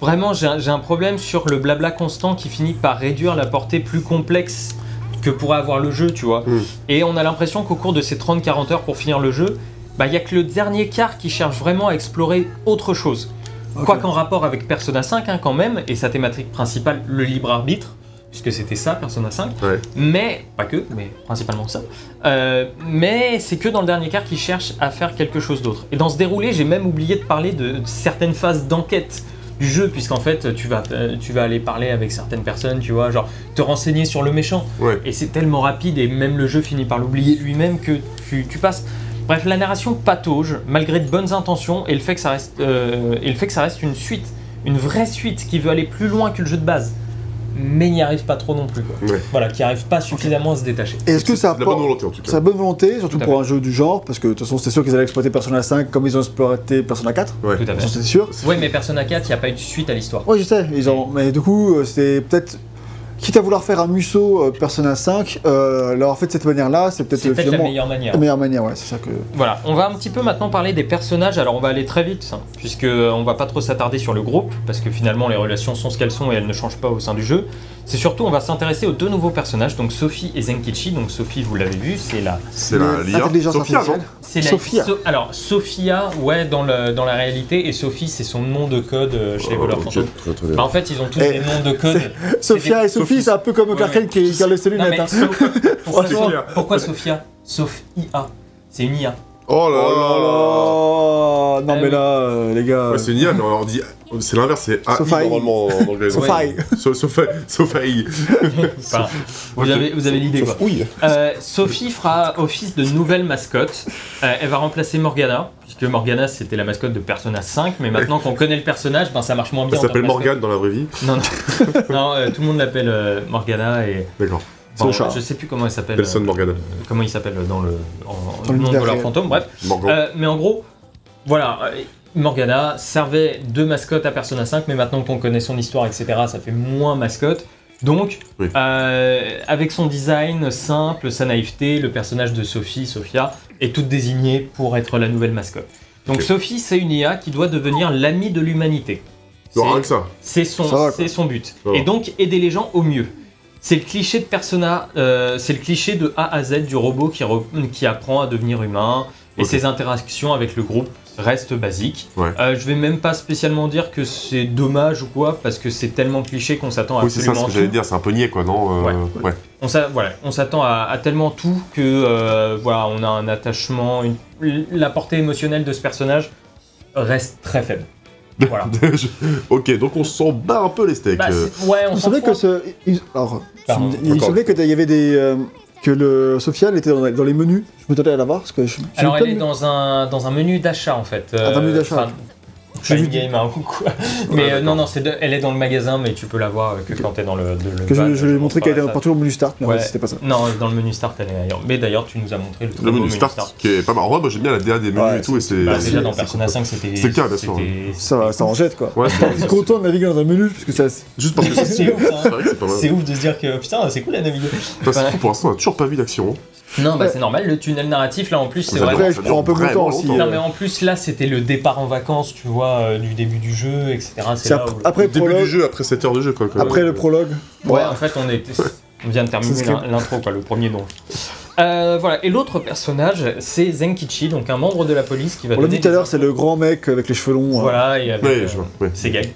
vraiment, j'ai un, j'ai un problème sur le blabla constant qui finit par réduire la portée plus complexe que pourrait avoir le jeu, tu vois. Mm. Et on a l'impression qu'au cours de ces 30-40 heures pour finir le jeu, bah, il y a que le dernier quart qui cherche vraiment à explorer autre chose. Ok. Quoi qu'en rapport avec Persona 5 hein, quand même, et sa thématique principale, le libre arbitre, puisque c'était ça, Persona 5, Ouais. mais, pas que, mais principalement ça, Euh, mais c'est que dans le dernier quart qu'il cherche à faire quelque chose d'autre. Et dans ce déroulé, j'ai même oublié de parler de certaines phases d'enquête du jeu, puisqu'en fait, tu vas, euh, tu vas aller parler avec certaines personnes, tu vois, genre te renseigner sur le méchant. Ouais. Et c'est tellement rapide, et même le jeu finit par l'oublier lui-même que tu, tu passes. Bref, la narration patauge, malgré de bonnes intentions, et le fait que ça reste, euh, et le fait que ça reste une suite, une vraie suite qui veut aller plus loin que le jeu de base, mais n'y arrive pas trop non plus. Quoi. Ouais. Voilà, qui arrive pas suffisamment à se détacher. Est-ce que ça C'est la bonne volonté en tout C'est cas. la bonne volonté, surtout pour un jeu du genre, parce que de toute façon, c'était sûr qu'ils allaient exploiter Persona 5 comme ils ont exploité Persona 4. Ouais. Tout à fait. c'est sûr. Ouais, mais Persona 4, il n'y a pas eu de suite à l'histoire. Ouais, je sais, ils ont... mais du coup, euh, c'est peut-être. Quitte à vouloir faire un Musso euh, Persona 5, euh, leur fait de cette manière-là, c'est peut-être euh, peut-être la meilleure manière. la meilleure manière, ouais, c'est ça que. Voilà, on va un petit peu maintenant parler des personnages. Alors on va aller très vite, hein, puisque on va pas trop s'attarder sur le groupe, parce que finalement les relations sont ce qu'elles sont et elles ne changent pas au sein du jeu. C'est surtout, on va s'intéresser aux deux nouveaux personnages, donc Sophie et Zenkichi. Donc Sophie, vous l'avez vu, c'est la, C'est la l'IA. Sophia, artificielle. c'est la Sophia. So- alors Sophia, ouais, dans le dans la réalité, et Sophie, c'est son nom de code euh, chez les voleurs Oh, ok, fantômes. très, très bien. Bah, en fait, ils ont tous Eh, des noms de code. Sophia et Sophie. Sophie, c'est un peu comme Clark Kent qui ses Non, lunettes. hein. Sophia- pourquoi, Sophia Sauf IA. C'est une IA. Oh là Oh là là là Non, Ah mais là, euh, les gars. Ouais, c'est une IA, mais on leur dit. C'est l'inverse, c'est AI Sophie. normalement en anglais. Sophie. So- Sophie. Sophie. Enfin, vous avez, vous avez l'idée quoi. Oui. Euh, Sophie fera office de nouvelle mascotte. Euh, elle va remplacer Morgana, puisque Morgana c'était la mascotte de Persona 5, mais maintenant qu'on connaît le personnage, ben, ça marche moins bien. Elle s'appelle. Morgane dans la vraie vie. Non, non, non, euh, tout le monde l'appelle euh, Morgana et. D'accord. Chat. Je sais plus comment elle s'appelle. Nelson euh, Morgana. comment il s'appelle dans le en, Dans le nom de réel. fantôme, bref. Euh, mais en gros, voilà, euh, Morgana servait de mascotte à Persona 5, mais maintenant qu'on connaît son histoire, etc., ça fait moins mascotte. Donc, Oui. euh, avec son design simple, sa naïveté, le personnage de Sophie, Sophia, est toute désignée pour être la nouvelle mascotte. Donc. Sophie, c'est une IA qui doit devenir l'ami de l'humanité. C'est- son, son but. Et donc aider les gens au mieux. C'est le cliché de Persona, euh, c'est le cliché de A à Z du robot qui, re- qui apprend à devenir humain et ses interactions avec le groupe restent basiques. Ouais. Euh, je vais même pas spécialement dire que c'est dommage ou quoi parce que c'est tellement cliché qu'on s'attend à Oui, c'est ça ce que j'allais dire, c'est un peu niais quoi, non Euh, Ouais. On voilà, s'attend à, à tellement tout que euh, voilà, on a un attachement, une- la portée émotionnelle de ce personnage reste très faible. Voilà. Ok, donc on s'en bat un peu les steaks. Bah, ouais, on s'en semblait fout. que ce. Alors, Pardon. il me semblait qu'il y avait des. euh, que le Sophia elle était dans, dans les menus. Je m'attendais à la voir parce que je. Alors elle est dans un, dans un menu d'achat en fait. Euh, Ah, dans un menu d'achat. Pas vu une game ou quoi. Mais euh, non, non, c'est de- elle est dans le magasin, mais tu peux la voir euh, que quand t'es dans le, de- le Que je, je lui ai montré qu'elle était ça. partout au menu start, mais Ouais. c'était pas ça. Non, dans le menu start, elle est ailleurs. Mais d'ailleurs, tu nous as montré le, Le menu start, qui est pas mal. En vrai, moi j'aime bien la DA des menus Ouais, et tout, et c'est. Bah, déjà dans Persona cool. 5, c'était. C'est le cas, bien sûr. Ça, ça en jette quoi. Ouais, Je suis c'est- content de naviguer dans un menu parce que ça. Juste parce que c'est ouf, hein. C'est ouf de se dire que putain, c'est cool à naviguer. Pour l'instant, on a toujours pas vu d'action. Non, bah Ouais. c'est normal, le tunnel narratif là en plus, c'est vrai. Après, je prends un peu mon temps aussi. longtemps. Non, euh, mais en plus là, c'était le départ en vacances, tu vois, euh, du début du jeu, etc. C'est après, où- après Le début du prologue. jeu, après 7 heures de jeu, quoi. quand Après même. le prologue. Ouais, Ouais. en fait, on, est... on vient de terminer l'intro, quoi, le premier don. Euh, voilà, et l'autre personnage, c'est Zenkichi, donc un membre de la police qui va On l'a dit tout à l'heure, c'est le grand mec avec les cheveux longs. euh, Voilà, et avec, Ouais, euh, je vois. Ouais. c'est gay.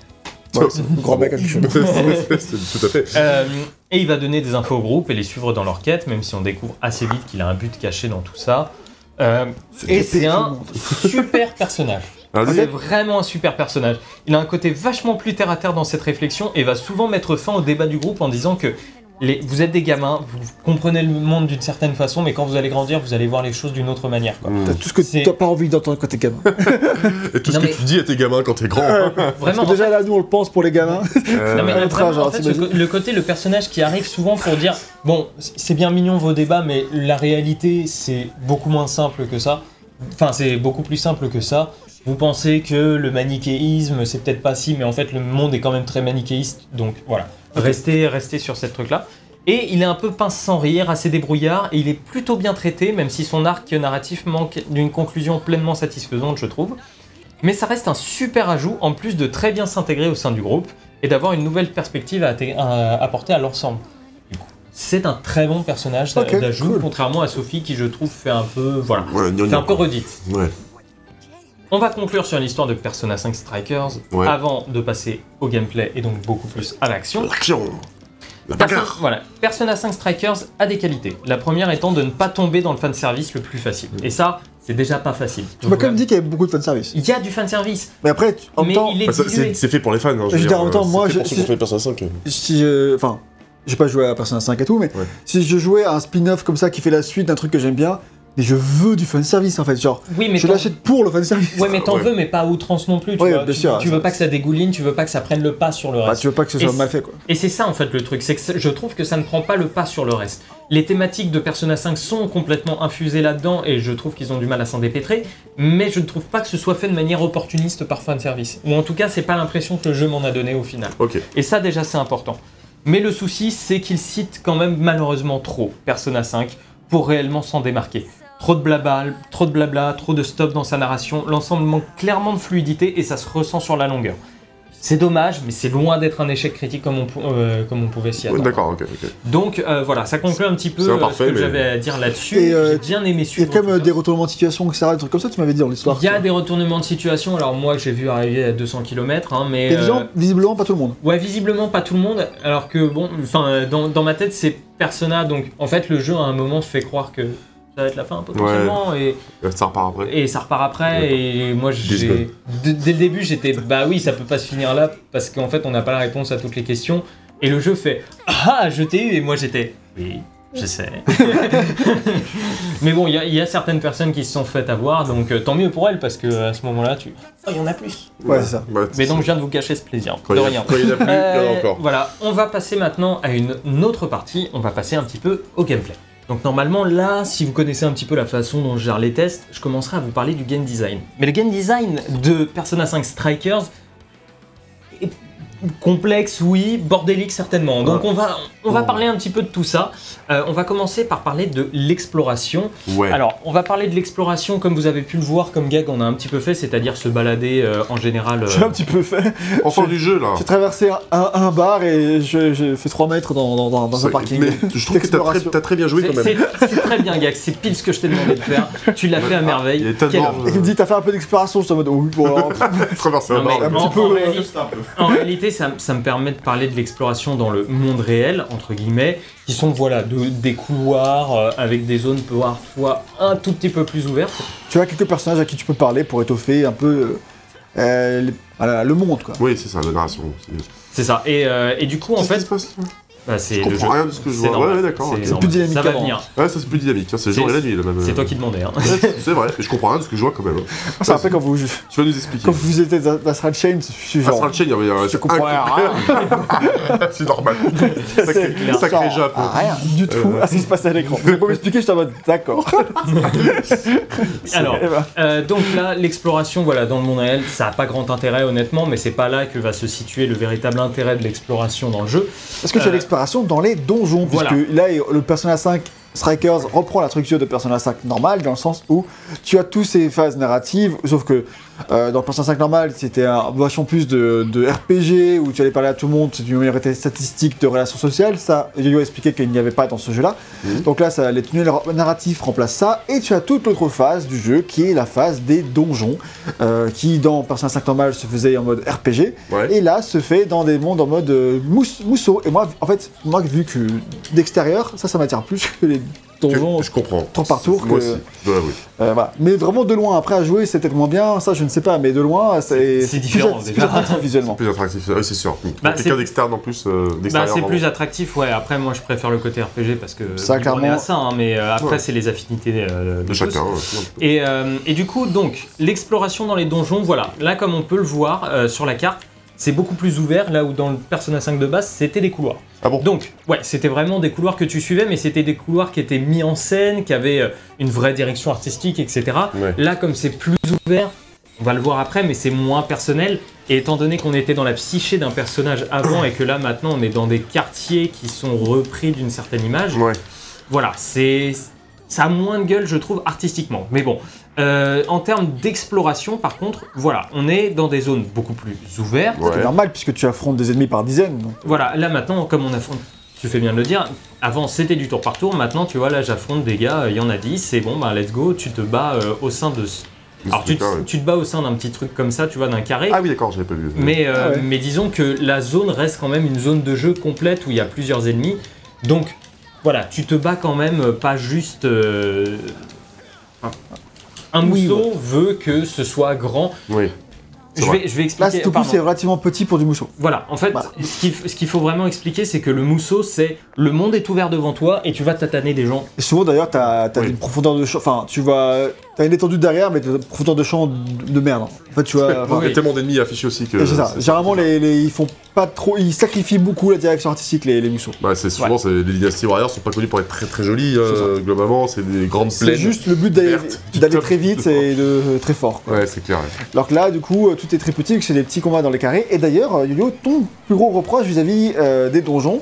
ouais, c'est le grand mec avec les cheveux longs. C'est- c'est- Tout à fait. Euh, et il va donner des infos au groupe et les suivre dans leur quête, même si on découvre assez vite qu'il a un but caché dans tout ça. Euh, et c'est un super personnage. Ah, C'est vraiment un super personnage. Il a un côté vachement plus terre à terre dans cette réflexion et va souvent mettre fin au débat du groupe en disant que les, vous êtes des gamins, vous comprenez le monde d'une certaine façon, mais quand vous allez grandir, vous allez voir les choses d'une autre manière. quoi. T'as tout ce que t'as pas envie d'entendre quand t'es gamin. Et tout ce que tu dis à tes gamins quand t'es grand. Vraiment, Parce en que déjà là, nous on le pense pour les gamins. Euh, Non, mais Ouais, vraiment, très genre, en fait, le, côté, le personnage qui arrive souvent pour dire Bon, c'est bien mignon vos débats, mais la réalité, c'est beaucoup moins simple que ça. Enfin, c'est beaucoup plus simple que ça. Vous pensez que le manichéisme, c'est peut-être pas si, mais en fait, le monde est quand même très manichéiste. Donc voilà, restez, restez sur cette truc-là. Et il est un peu pince sans rire, assez débrouillard, et il est plutôt bien traité, même si son arc narratif manque d'une conclusion pleinement satisfaisante, je trouve. Mais ça reste un super ajout, en plus de très bien s'intégrer au sein du groupe et d'avoir une nouvelle perspective à, apporter à l'ensemble. C'est un très bon personnage Ok, d'ajout, cool. contrairement à Sophie qui, je trouve, fait un peu. Voilà. Ouais, Fait un peu redite. Ouais. On va conclure sur l'histoire de Persona 5 Strikers Ouais. avant de passer au gameplay et donc beaucoup plus à l'action. L'action La Perso- voilà. Persona 5 Strikers a des qualités. La première étant de ne pas tomber dans le fanservice le plus facile. Et ça, c'est déjà pas facile. Tu m'as quand même dit qu'il y avait beaucoup de fanservice. Il y a du fanservice, Mais après, tu- en mais même temps, il est Bah. C'est c'est fait pour les fans. Hein, Je veux dire, en même temps, euh, moi, je- ont fait Persona 5. si je. Enfin, j'ai pas joué à Persona 5 et tout, mais Ouais. si je jouais à un spin-off comme ça qui fait la suite d'un truc que j'aime bien, mais je veux du fanservice en fait. Genre, Oui, mais je l'achète pour le fanservice. Ouais, mais t'en Ouais. veux, mais pas à outrance non plus. Tu, Ouais, vois. bien tu, sûr, tu veux pas que ça dégouline, tu veux pas que ça prenne le pas sur le Bah, reste. tu veux pas que ce soit mal fait quoi. Et c'est ça en fait le truc, c'est que je trouve que ça ne prend pas le pas sur le reste. Les thématiques de Persona 5 sont complètement infusées là-dedans et je trouve qu'ils ont du mal à s'en dépêtrer, mais je ne trouve pas que ce soit fait de manière opportuniste par fanservice. Ou en tout cas, c'est pas l'impression que le jeu m'en a donné au final. Ok. Et ça déjà c'est important. Mais le souci c'est qu'il cite quand même malheureusement trop Persona 5 pour réellement s'en démarquer. Trop de blabla, trop de blabla, trop de stop dans sa narration, l'ensemble manque clairement de fluidité et ça se ressent sur la longueur. C'est dommage, mais c'est loin d'être un échec critique comme on, euh, comme on pouvait s'y attendre. D'accord, ok. ok. Donc euh, voilà, ça conclut un petit peu euh, ce que mais- j'avais à dire là-dessus. Et, euh, J'ai bien aimé Il y a suivre quand même des retournements de situation, etc. Des trucs comme ça, tu m'avais dit dans l'histoire. Il y a des retournements de situation, alors moi j'ai vu arriver à 200 km, hein, mais... Et des gens, visiblement pas tout le monde. Ouais, visiblement pas tout le monde, alors que bon, enfin, dans, dans ma tête, c'est Persona, donc en fait, le jeu à un moment fait croire que ça va être la fin potentiellement, et, Euh, Ça repart après. et ça repart après, et moi, j'ai. Dès le début, j'étais, bah oui, ça peut pas se finir là, parce qu'en fait, on n'a pas la réponse à toutes les questions, et le jeu fait Ah, je t'ai eu, et moi j'étais Oui, je sais. Mais bon, il y, a- il y a certaines personnes qui se sont faites avoir, donc euh, tant mieux pour elles, parce que à ce moment-là, tu. Oh, il y en a plus Ouais, c'est ça. Ouais, Mais donc, je viens de vous cacher ce plaisir, quand de rien. Quand il y en a plus, il y en Euh, a encore. Voilà, on va passer maintenant à une autre partie, on va passer un petit peu au gameplay. Donc normalement là, si vous connaissez un petit peu la façon dont je gère les tests, je commencerai à vous parler du game design. Mais le game design de Persona 5 Strikers complexe, oui, bordélique certainement. Donc on va, on va Ouais. parler un petit peu de tout ça. Euh, on va commencer par parler de l'exploration. Ouais. Alors, on va parler de l'exploration comme vous avez pu le voir, comme gag on a un petit peu fait, c'est-à-dire se balader euh, en général. euh, J'ai un petit peu fait. Enfin du jeu là. J'ai traversé un, un- un bar et je- j'ai fait 3 mètres dans, dans- dans- dans un parking. Mais je trouve que t'as très, t'as très bien joué C'est quand même. c'est- c'est très bien, Gag. C'est pile ce que je t'ai demandé de faire. Tu l'as fait à merveille. Il est. Il me dit, t'as fait un peu d'exploration, je suis en mode, oui, bon, alors, Traverser un Non, mais bar. en, petit peu, en réalité, en réalité, ça, ça me permet de parler de l'exploration dans le monde réel, entre guillemets, qui sont voilà de- des couloirs euh, avec des zones parfois un tout petit peu plus ouvertes. tu as quelques personnages à qui tu peux parler pour étoffer un peu euh, euh, le monde, quoi. Oui, c'est ça, la narration. C'est- ça. Et, euh, et du coup, en fait, bah, c'est Je comprends jeu. rien de ce que je C'est vois. normal. Ouais, ouais, d'accord, C'est ok. normal. plus dynamique Ça va venir. Ouais, ça c'est plus dynamique. C'est le jour et la nuit même. C'est toi qui demandais. Hein. Ouais, c'est- C'est vrai, mais je comprends rien de ce que je vois quand même. hein. C'est peu quand vous, Tu vas nous expliquer. quand vous étiez dans d'Astral Chain, je suis genre. Astral Chain, il y avait un. Je comprends rien. C'est normal. Sacré, clair. sacré Jap. Ah, rien du tout Euh. à ce qui se passe à l'écran. Vous pouvez m'expliquer, j'étais en mode d'accord. Alors, Euh, donc là, l'exploration, voilà, dans le monde réel, ça n'a pas grand intérêt honnêtement, mais c'est pas là que va se situer le véritable intérêt de l'exploration dans le jeu. Parce que tu as Euh, dans les donjons, voilà. puisque là, le Persona 5 Strikers reprend la structure de Persona 5 normal, dans le sens où tu as tous ces phases narratives, sauf que euh, dans Persona 5 normal, c'était un vachement plus de, de RPG, où tu allais parler à tout le monde, c'est une meilleure statistique de relations sociales, ça, Yo-Yo a expliqué qu'il n'y avait pas dans ce jeu-là. Mhm. Donc là, ça, les tunnels narratifs remplacent ça, et tu as toute l'autre phase du jeu, qui est la phase des donjons, euh, qui dans Persona 5 normal se faisait en mode RPG, Ouais. et là, se fait dans des mondes en mode euh, mousse, mousseau. Et moi, en fait, moi, vu que d'extérieur, ça, ça m'attire plus que les donjon, Je comprends. tour par tour Moi que- aussi, l'avouer. euh, voilà. Mais vraiment de loin, après à jouer, c'est peut-être moins bien, ça je ne sais pas, mais de loin, c'est C'est différent, plus, c'est déjà. plus attractif visuellement. Plus attractif, oui, c'est sûr. Bah, quelqu'un d'externe en plus, euh, Bah, c'est plus attractif, ouais. Après, moi, je préfère le côté RPG parce que Ça, libre, on est clairement. à ça, hein, mais euh, après, Ouais. c'est les affinités euh, de, chacun. ouais. Et, euh, et du coup, donc, l'exploration dans les donjons, voilà. Là, comme on peut le voir euh, sur la carte, c'est beaucoup plus ouvert, là où dans le Persona 5 de base, c'était des couloirs. Ah bon? Donc, ouais, c'était vraiment des couloirs que tu suivais, mais c'était des couloirs qui étaient mis en scène, qui avaient euh, une vraie direction artistique, etc. Ouais. Là, comme c'est plus ouvert, on va le voir après, mais c'est moins personnel. Et étant donné qu'on était dans la psyché d'un personnage avant et que là, maintenant, on est dans des quartiers qui sont repris d'une certaine image, Ouais. voilà, c'est ça a moins de gueule, je trouve, artistiquement. Mais bon, euh, en termes d'exploration, par contre, voilà, on est dans des zones beaucoup plus ouvertes. C'est normal puisque tu affrontes des ennemis par dizaines. donc. Voilà, là maintenant, comme on affronte, tu fais bien de le dire, avant c'était du tour par tour, maintenant tu vois, là j'affronte des gars, il y en a 10, et bon, bah let's go, tu te bats euh, au sein de. ce- Alors tu te, ouais. tu te bats au sein d'un petit truc comme ça, tu vois, d'un carré. Ah oui, d'accord, j'avais pas vu. Mais, euh, Ah ouais. mais disons que la zone reste quand même une zone de jeu complète où il y a plusieurs ennemis. Donc voilà, tu te bats quand même euh, pas juste. euh, un- Oui, mousseau veut que ce soit grand. Oui. Je vais, je vais Là, expliquer. pardon. c'est relativement petit pour du mousseau. Voilà, en fait, Voilà. ce qu'il ce faut vraiment expliquer, c'est que le mousseau, c'est le monde est ouvert devant toi et tu vas tataner des gens. Et souvent d'ailleurs, t'as as Oui. une profondeur de champ. Enfin, tu vas. T'as une étendue derrière, mais t'as une profondeur de champ de de merde. En fait, tu vois. Il y a tellement d'ennemis affichés aussi que. c'est ça. Généralement, les, les- ils font pas trop. Ils sacrifient beaucoup la direction artistique, les, les mousseaux. Bah, c'est souvent, c'est- les dynasties warriors sont pas connues pour être très très jolies, C'est euh, globalement, c'est des grandes C'est plaines. juste le but d'aller très vite et de très fort. quoi. Ouais, c'est clair. ouais. Alors que là, du coup, euh, tout est très petit, c'est des petits combats dans les carrés. Et d'ailleurs, euh, Yo-Yo, ton plus gros reproche vis-à-vis euh, des donjons,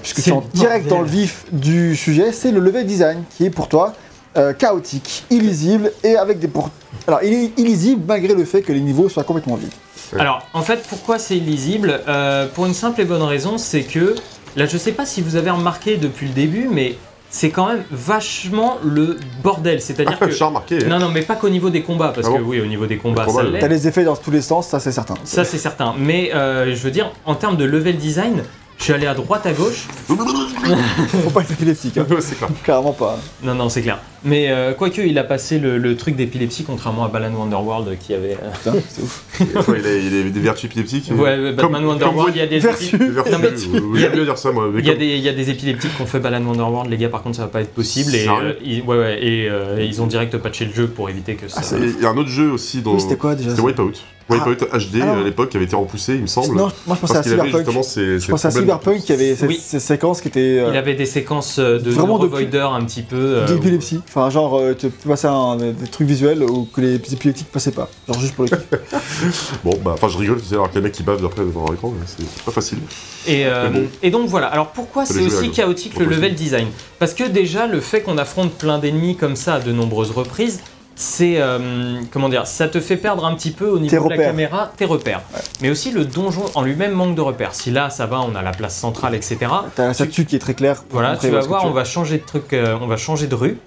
puisque C'est tu es en direct dans le vif du sujet, c'est le level design qui est pour toi euh, chaotique, illisible et avec des pour... Alors, il est illisible malgré le fait que les niveaux soient complètement vides. Ouais. Alors, en fait, pourquoi c'est illisible? Euh, Pour une simple et bonne raison, c'est que là, je sais pas si vous avez remarqué depuis le début, mais c'est quand même vachement le bordel. C'est-à-dire que. J'ai remarqué. hein. Non, non, mais pas qu'au niveau des combats, parce Ah que oui, au niveau des combats, combats, ça l'est. T'as les effets dans tous les sens, ça c'est certain. Ça, c'est certain. Mais euh, je veux dire, en termes de level design, je suis allé à droite, à gauche. Faut pas être épileptique, hein. C'est clair. clairement pas. Non, non, c'est clair. Mais euh, quoique, il a passé le, le truc d'épilepsie, contrairement à Balan Wonderworld qui avait. euh, Putain, c'est ouf. Il, a, il a des vertus épileptiques. Ouais, Batman Comme- Wonderworld, il y a des. Vertu. Des vertus, Non, mais- j'aime bien dire ça, moi. mais Il y, a comme- des, il y a des épileptiques qu'on fait Balan Wonderworld, les gars, par contre, ça va pas être possible. Et, Sérieux euh, ils, ouais, ouais, et euh, ils ont direct patché le jeu pour éviter que ça. Ah, c'est- Il y a un autre jeu aussi. Oui, c'était quoi déjà C'était ça Wipeout. Wipeout HD alors- à l'époque qui avait été repoussé, il me semble. Non, moi je pensais à Cyberpunk. Je pensais à Cyberpunk qui avait cette, Oui. ces séquences qui étaient. euh, Il avait des séquences euh, de Vraiment de un petit peu. euh, d'épilepsie. Enfin, genre, euh, tu à un- des, des trucs visuels où que les épileptiques passaient pas. Genre juste pour le. Bon, bah, enfin, je rigole, tu sais, alors que les mecs qui bavent après devant l'écran, mais c'est pas facile. Et, euh, bon. et donc voilà, alors pourquoi c'est aussi chaotique le level design? Parce que déjà le fait qu'on affronte plein d'ennemis comme ça à de nombreuses reprises, c'est euh, comment dire, ça te fait perdre un petit peu au niveau de la caméra tes repères. Mais aussi le donjon en lui-même manque de repères. Si là ça va, on a la place centrale, etc. T'as la statue qui est très claire. pour Voilà, tu vas voir, tu on va changer de truc, euh, on va changer de rue.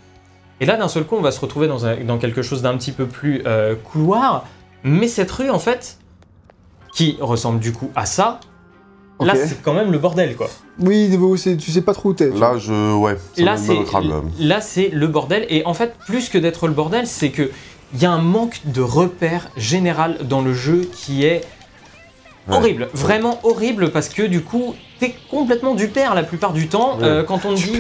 Et là, d'un seul coup, on va se retrouver dans, un- dans quelque chose d'un petit peu plus euh, couloir. Mais cette rue, en fait, qui ressemble du coup à ça, là, c'est quand même le bordel, quoi. Oui, tu sais pas trop où t'es. Là, je. Ouais, Là, c'est là. c'est le bordel. Et en fait, plus que d'être le bordel, c'est que il y a un manque de repères général dans le jeu qui est Ouais. horrible, vraiment horrible, parce que du coup, t'es complètement du père la plupart du temps. Ouais. Euh, quand on te dit,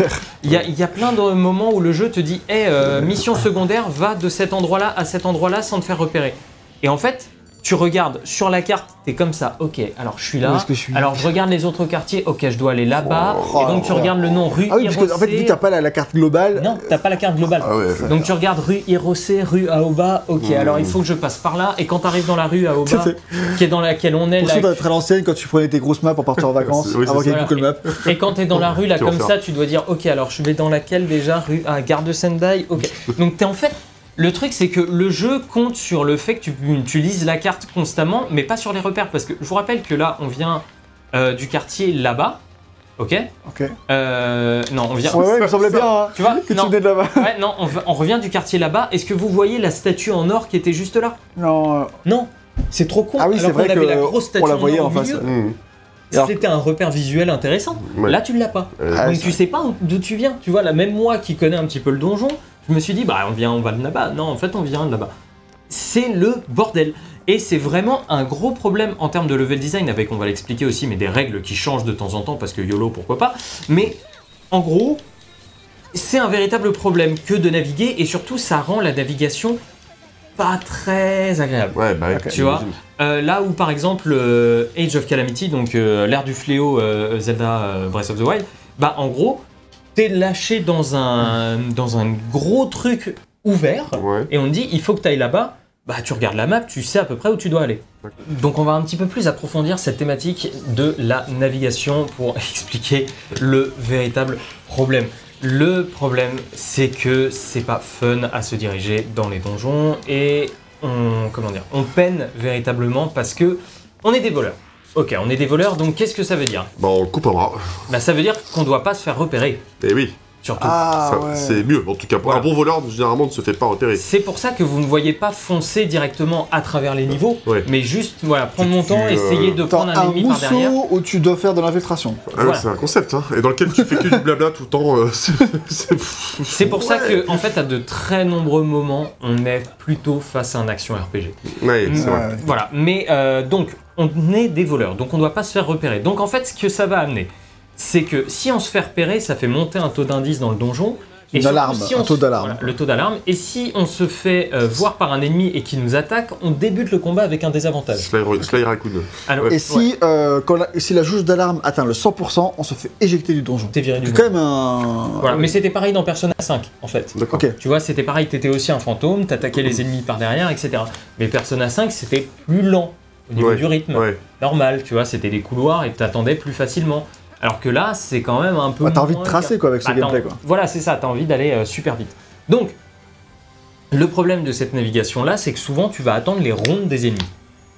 il y a, il y a plein de moments où le jeu te dit, hey, euh, mission secondaire, va de cet endroit-là à cet endroit-là sans te faire repérer. Et en fait, tu regardes sur la carte, t'es comme ça, ok, alors je suis Où là. est-ce que je suis Alors je regarde les autres quartiers, ok, je dois aller là-bas. Oh, et donc tu oh. regardes le nom rue Ah oui, parce que en fait, vu t'as pas la, la carte globale. Non, t'as pas la carte globale. Ah ouais. Donc tu regardes rue Hirosé, rue Aoba, ok, Mmh. alors il faut que je passe par là, et quand t'arrives dans la rue Aoba, qui est dans laquelle on est, Pour là, d'être à l'ancienne, quand tu prenais tes grosses maps pour partir en vacances, Oui, avant qu'il y ait. Google Maps. et quand t'es dans la rue là Tu comme ça, tu dois dire, ok, alors je vais dans laquelle déjà, rue à Gare de Sendai, ok. Donc t'es en fait, le truc c'est que le jeu compte sur le fait que tu, tu lises la carte constamment, mais pas sur les repères, parce que je vous rappelle que là, on vient euh, du quartier là-bas, ok Ok. Euh, Non, on vient... Ouais, ouais, il me semblait bien hein, Tu vois que tu Non. venais de là-bas. Ouais, non, on, revient du quartier là-bas. Est-ce que vous voyez la statue en or qui était juste là? Non, euh, Non, c'est trop con. Ah oui, c'est vrai qu'on avait la que grosse statue on la voyait en au face. Mmh. Alors- c'était un repère visuel intéressant. Ouais. Là, tu ne l'as pas. Ah, Donc tu sais pas où- d'où tu viens. Tu vois, là, même moi qui connais un petit peu le donjon, je me suis dit, bah on vient, on va de là-bas. Non, en fait, on vient de là-bas. C'est le bordel. Et c'est vraiment un gros problème en termes de level design, avec, on va l'expliquer aussi, mais des règles qui changent de temps en temps, parce que YOLO, pourquoi pas. Mais en gros, c'est un véritable problème que de naviguer, et surtout, ça rend la navigation pas très agréable. Ouais, bah, Ok. Tu vois. Euh, là où par exemple euh, Age of Calamity, donc euh, l'ère du fléau Zelda Breath of the Wild, bah en gros, t'es lâché dans un, dans un gros truc ouvert Ouais. et on te dit il faut que tu ailles là-bas. Bah tu regardes la map, tu sais à peu près où tu dois aller. Donc on va un petit peu plus approfondir cette thématique de la navigation pour expliquer le véritable problème. Le problème, c'est que c'est pas fun à se diriger dans les donjons et on comment dire, on peine véritablement parce que on est des voleurs. Ok, on est des voleurs, donc qu'est-ce que ça veut dire Bah, on coupe un bras. Bah ça veut dire qu'on doit pas se faire repérer, Et oui, surtout. Ah ça, ouais. c'est mieux. En tout cas, pour Voilà. un bon voleur, généralement, ne se fait pas repérer. C'est pour ça que vous ne voyez pas foncer directement à travers les niveaux, Ouais. mais juste voilà, prendre Tu- mon temps, tu, euh, essayer de T'as prendre un un ennemi par derrière. mousseau où tu dois faire de l'infiltration. Ah Voilà. c'est un concept, hein. Et dans lequel tu fais que du blabla tout le temps. euh, c'est- c'est C'est pour ça que, en fait, à de très nombreux moments, on est plutôt face à un action RPG. Ouais, c'est vrai. Ouais. Voilà, mais euh, donc, on est des voleurs, donc on ne doit pas se faire repérer. Donc en fait, ce que ça va amener, c'est que si on se fait repérer, ça fait monter un taux d'indice dans le donjon. Une surtout, alarme, si un on taux se- d'alarme. voilà, le taux d'alarme. Et si on se fait euh, voir par un ennemi et qui nous attaque, on débute le combat avec un désavantage. Sly, Sly Raccoon. Alors, Ouais. Et si, euh, quand la, si la jauge d'alarme atteint le 100%, on se fait éjecter du donjon. t'es viré du C'est quand même un. Voilà, mais c'était pareil dans Persona 5, en fait. D'accord. Ok. Tu vois, c'était pareil, t'étais aussi un fantôme, t'attaquais les ennemis par derrière, etc. Mais Persona 5, c'était plus lent au niveau Ouais, du rythme. Ouais. Normal, tu vois, c'était des couloirs et t'attendais plus facilement. Alors que là, c'est quand même un peu. Ouais, T'as envie de tracer quoi avec ce Bah, gameplay quoi. Voilà, c'est ça, t'as envie d'aller euh, super vite. Donc, le problème de cette navigation-là, c'est que souvent tu vas attendre les rondes des ennemis.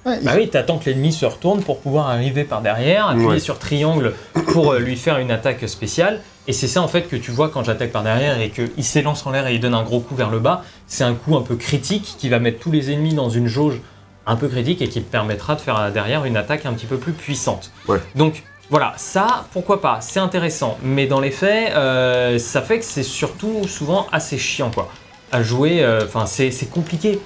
Ouais, il Bah oui, t'attends que l'ennemi se retourne pour pouvoir arriver par derrière, appuyer Ouais. sur triangle pour euh, lui faire une attaque spéciale. Et c'est ça en fait que tu vois quand j'attaque par derrière et qu'il s'élance en l'air et il donne un gros coup vers le bas. C'est un coup un peu critique qui va mettre tous les ennemis dans une jauge un peu critique et qui te permettra de faire derrière une attaque un petit peu plus puissante. Ouais. Donc voilà, ça, pourquoi pas, c'est intéressant. Mais dans les faits, euh, ça fait que c'est surtout souvent assez chiant quoi. À jouer, euh, enfin c'est c'est compliqué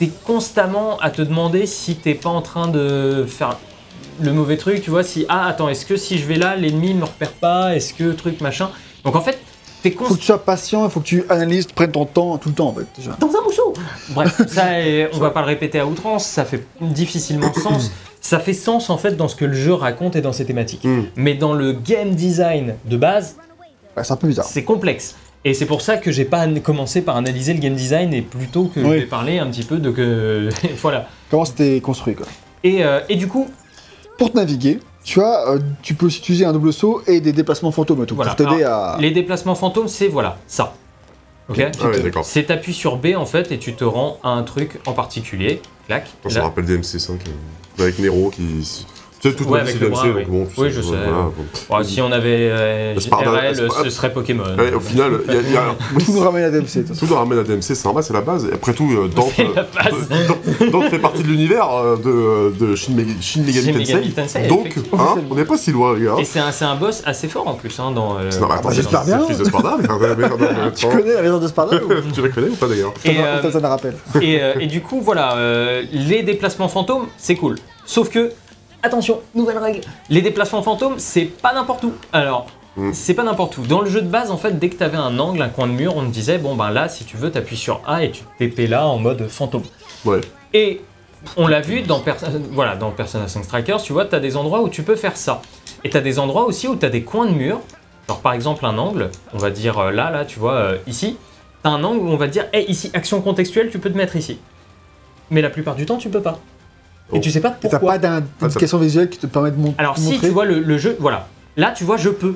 t'es constamment à te demander si t'es pas en train de faire le mauvais truc, tu vois, si ah attends, est-ce que si je vais là, l'ennemi me repère pas, est-ce que truc machin. Donc en fait, t'es Faut que tu sois patient, il faut que tu analyses, prennes ton temps tout le temps en fait. Déjà. dans un mousseau. Bref, ça on va pas le répéter à outrance, ça fait difficilement sens. Ça fait sens en fait dans ce que le jeu raconte et dans ses thématiques. Mm. Mais dans le game design de base, c'est un peu bizarre. c'est complexe. Et c'est pour ça que j'ai pas commencé par analyser le game design et plutôt que je vais parler un petit peu de que voilà. Comment c'était construit quoi. Et, euh, et du coup, Pour te naviguer, tu as, euh, tu peux aussi utiliser un double saut et des déplacements fantômes tout Voilà. pour t'aider à. Les déplacements fantômes, c'est voilà, ça. Ok Ah ouais. C'est t'appuies sur B en fait et tu te rends à un truc en particulier. Clac. Ça rappelle DMC5 euh, avec Nero qui. Sais, tout Ouais, le avec c'est le bras, donc oui. bon, tu Oui, je sais. bon. Si on avait euh, RL, ce serait Pokémon. Ouais, au final, il y a- y a, Tout nous ramène à DMC. Tout nous ramène à DMC, c'est en bas, c'est la base. Et après tout, euh, Dante, C'est euh, Dante- Dante fait partie de l'univers euh, de, de Shin, Meg- Shin Megami Shin Tensei. Megami Tensei, Donc, hein, on n'est pas si loin, les gars. Et c'est un, c'est un boss assez fort en plus hein, dans. euh, Non, mais attends, bah, c'est j'espère c'est bien. fils de Sparda, Tu connais la légende de Sparda ou Tu la connais ou pas d'ailleurs Et, Ça me- rappelle. et, du coup, voilà, les déplacements fantômes, c'est cool. Sauf que, attention, nouvelle règle, les déplacements fantômes, c'est pas n'importe où. Alors, Mm. c'est pas n'importe où. Dans le jeu de base, en fait, dès que t'avais un angle, un coin de mur, on te disait, bon ben là, si tu veux, t'appuies sur A et tu te TP là en mode fantôme. Ouais. Et on l'a vu dans, Per- voilà, dans Persona 5 Strikers, tu vois, tu as des endroits où tu peux faire ça. Et tu as des endroits aussi où tu as des coins de mur. Genre par exemple un angle, on va dire euh, là, là, tu vois, euh, ici. Tu as un angle où on va te dire, hey, ici, action contextuelle, tu peux te mettre ici. Mais la plupart du temps, tu peux pas. Et tu sais pas Et T'as pourquoi. pas Ah, ça- d'indication visuelle qui te permet de mon- Alors de si montrer tu vois le, le jeu, voilà. Là, tu vois, je peux.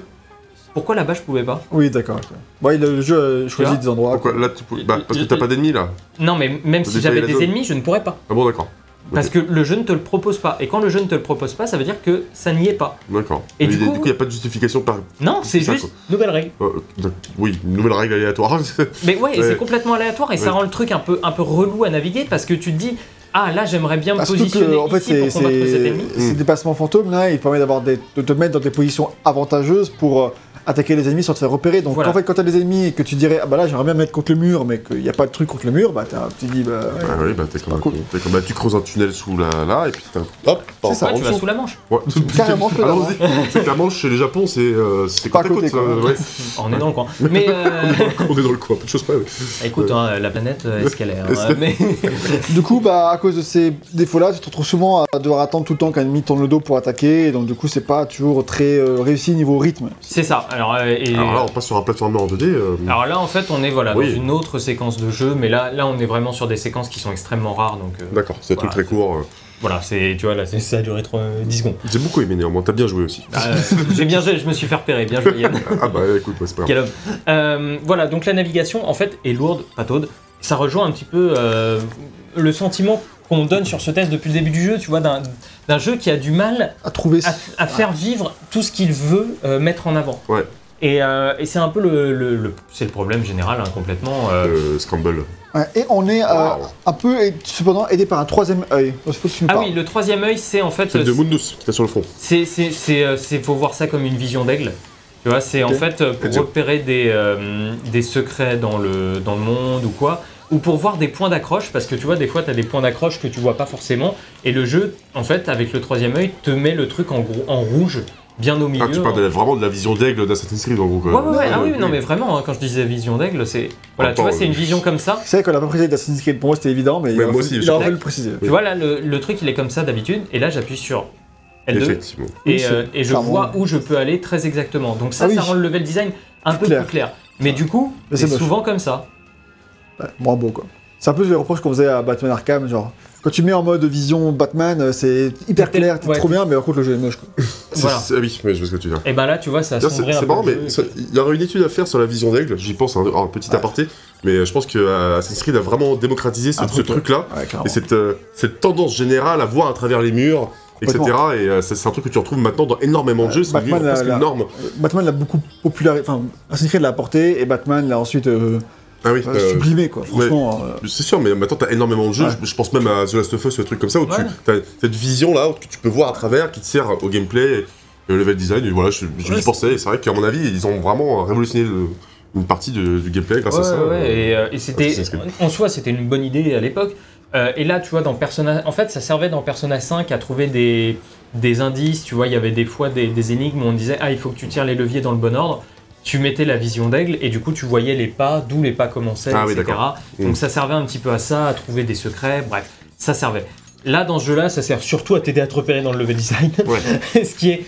Pourquoi là-bas, je pouvais pas? Oui, d'accord. ok. Bon, le jeu euh, choisit des endroits. Pourquoi Là, tu peux- bah, parce que t'as pas d'ennemis là. Non, mais même si j'avais des zone. ennemis, je ne pourrais pas. Ah bon, d'accord. Parce que le jeu ne te le propose pas. Et quand le jeu ne te le propose pas, ça veut dire que ça n'y est pas. D'accord. Et Mais du a- coup- il n'y a pas de justification par. Non, c'est juste nouvelle règle. Euh, d'ac- oui, une nouvelle règle aléatoire. Mais ouais, et Ouais. c'est complètement aléatoire et ça Ouais. rend le truc un peu, un peu relou à naviguer parce que tu te dis, ah là j'aimerais bien me positionner que, en fait, ici pour combattre cet ennemi. ces déplacements fantômes là, il permet d'avoir de te mettre dans des positions avantageuses pour euh, attaquer les ennemis sans te faire repérer. Donc Voilà. en fait, quand t'as des ennemis et que tu dirais ah bah là j'aimerais bien me mettre contre le mur, mais qu'il n'y a pas de truc contre le mur, bah t'as- tu dis bah ouais. Ah oui, bah t'es comme, un cool. comme bah, tu creuses un tunnel sous la là et puis t'as hop, C'est ça, tu vas dessous. sous la manche. Ouais. Carrément, je fais Allons-y. C'est que la Manche chez les Japon, c'est euh, c'est Pas côte à côté, euh, ouais. On est dans le coin. Mais euh, On est dans le coin, peu de choses près. ouais. écoute, hein, la planète, euh, est-ce qu'elle est hein, mais... Du coup, bah, à cause de ces défauts-là, tu te retrouves souvent à devoir attendre tout le temps qu'un ennemi tourne le dos pour attaquer, et donc du coup, c'est pas toujours très euh, réussi niveau rythme. C'est ça. Alors, euh, et... Alors là, on passe sur un plateforme en 2D. euh, Alors là, en fait, on est voilà, Oui. dans une autre séquence de jeu, mais là, là, on est vraiment sur des séquences qui sont extrêmement rares. Donc euh, D'accord, c'est Voilà. très court. voilà, c'est, tu vois, là, c'est- ça a duré trois- 10 secondes. J'ai beaucoup aimé néanmoins, t'as bien joué aussi. Ah, j'ai bien joué, je me suis fait repérer, bien joué Yann. Ah bah écoute, ouais, c'est pas grave. Euh, voilà, donc la navigation, en fait, est lourde, pas taude. Ça rejoint un petit peu le sentiment qu'on donne sur ce test depuis le début du jeu, tu vois, d'un, d'un jeu qui a du mal À trouver. à, à faire vivre tout ce qu'il veut euh, mettre en avant. Ouais. Et, euh, et c'est un peu le, le- le- c'est le problème général hein, complètement. euh, Euh, Scramble. Ouais, et on est euh, un peu, et- cependant, aidé par un troisième œil. Ah parles. oui, le troisième œil, c'est en fait, Celle de Mundus, qui est sur le front. c'est, c'est, c'est, c'est- faut voir ça comme une vision d'aigle. Tu vois, c'est en fait pour repérer des, euh, des secrets dans le, dans le monde ou quoi, ou pour voir des points d'accroche, parce que tu vois, des fois, tu as des points d'accroche que tu vois pas forcément, et le jeu, en fait, avec le troisième œil, te met le truc en, gros, en rouge, bien au milieu. Ah, tu parles de la- vraiment de la vision d'aigle d'Assassin's Creed en gros. quoi. Ouais, ouais, ouais, ah oui, non, mais vraiment, hein, quand je disais vision d'aigle, c'est. Voilà, tu vois, c'est une euh, vision comme ça. C'est vrai qu'on l'a pas précisé d'Assassin's Creed, pour moi c'était évident, mais, Mais il aurait moi aussi, il j'ai aurait le préciser. Tu vois, là, le, le truc, il est comme ça d'habitude, et là, j'appuie sur L2, Effectivement. Oui, et, euh, et je clairement- vois où je peux aller très exactement. Donc ça, Ah oui. ça rend le level design un peu clair. plus clair. Mais du coup, c'est souvent comme ça. Ouais, moins beau quoi. C'est un peu le reproche qu'on faisait à Batman Arkham, genre. Quand tu mets en mode vision Batman, euh, c'est hyper T'es- clair, t'es ouais. trop bien, mais par contre le jeu est moche quoi. C'est- Voilà. c'est- Ah oui, mais je vois ce que tu veux dire. Et ben là, tu vois, ça assombrit C'est marrant, mais il y aurait une étude à faire sur la vision d'aigle, j'y pense, un, un petit Ouais. aparté, mais je pense que euh, Assassin's Creed a vraiment démocratisé ce, truc-là, Ouais, et cette, euh, cette tendance générale à voir à travers les murs, etc. Et euh, c'est c'est un truc que tu retrouves maintenant dans énormément de jeux, c'est Batman, la- une la- norme. Batman l'a beaucoup popularisé, enfin Assassin's Creed l'a apporté, et Batman l'a ensuite euh, Ah oui, euh, sublimé quoi. Franchement, euh, C'est sûr, mais maintenant t'as énormément de jeux. Ouais. Je, je pense même à The Last of Us, des trucs comme ça où Ouais. tu as cette vision là que tu peux voir à travers qui te sert au gameplay et au level design. Et voilà, je, je Ouais, pensais. Et c'est vrai qu'à mon avis, ils ont vraiment révolutionné le- une partie de- du gameplay grâce à ça. ouais, euh. et, euh, et c'était en soi c'était une bonne idée à l'époque. Et là, tu vois, dans Persona, en fait, ça servait dans Persona 5 à trouver des, des indices. Tu vois, il y avait des fois des, des énigmes où on disait ah il faut que tu tires les leviers dans le bon ordre. Tu mettais la vision d'aigle et du coup tu voyais les pas, d'où les pas commençaient, Ah etc. Donc Mm. ça servait un petit peu à ça, à trouver des secrets. Bref, ça servait. Là, dans ce jeu-là, ça sert surtout à t'aider à te repérer dans le level design. Ouais. ce qui est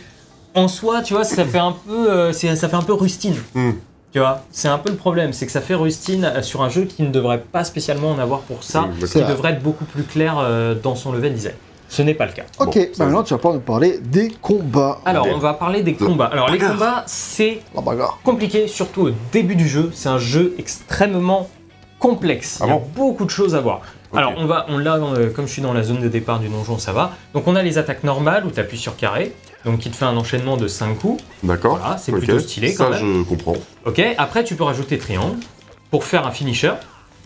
en soi, tu vois, ça fait un peu, euh, ça fait un peu rustine. Hmm. Tu vois, c'est un peu le problème, c'est que ça fait rustine euh, sur un jeu qui ne devrait pas spécialement en avoir pour ça, qui vrai. devrait être beaucoup plus clair euh, dans son level design. Ce n'est pas le cas. Ok, Bon, bah maintenant tu vas pouvoir nous parler des combats. Alors, Des- on va parler des combats. Alors, les combats, c'est La bagarre. compliqué, surtout au début du jeu. C'est un jeu extrêmement complexe. Ah Il y a bon beaucoup de choses à voir. Alors, on va, on l'a, euh, comme je suis dans la zone de départ du donjon, ça va. Donc, on a les attaques normales où tu appuies sur carré, donc qui te fait un enchaînement de 5 coups. D'accord. Voilà, c'est plutôt stylé quand Ça, même. je comprends. Ok, après, tu peux rajouter triangle pour faire un finisher.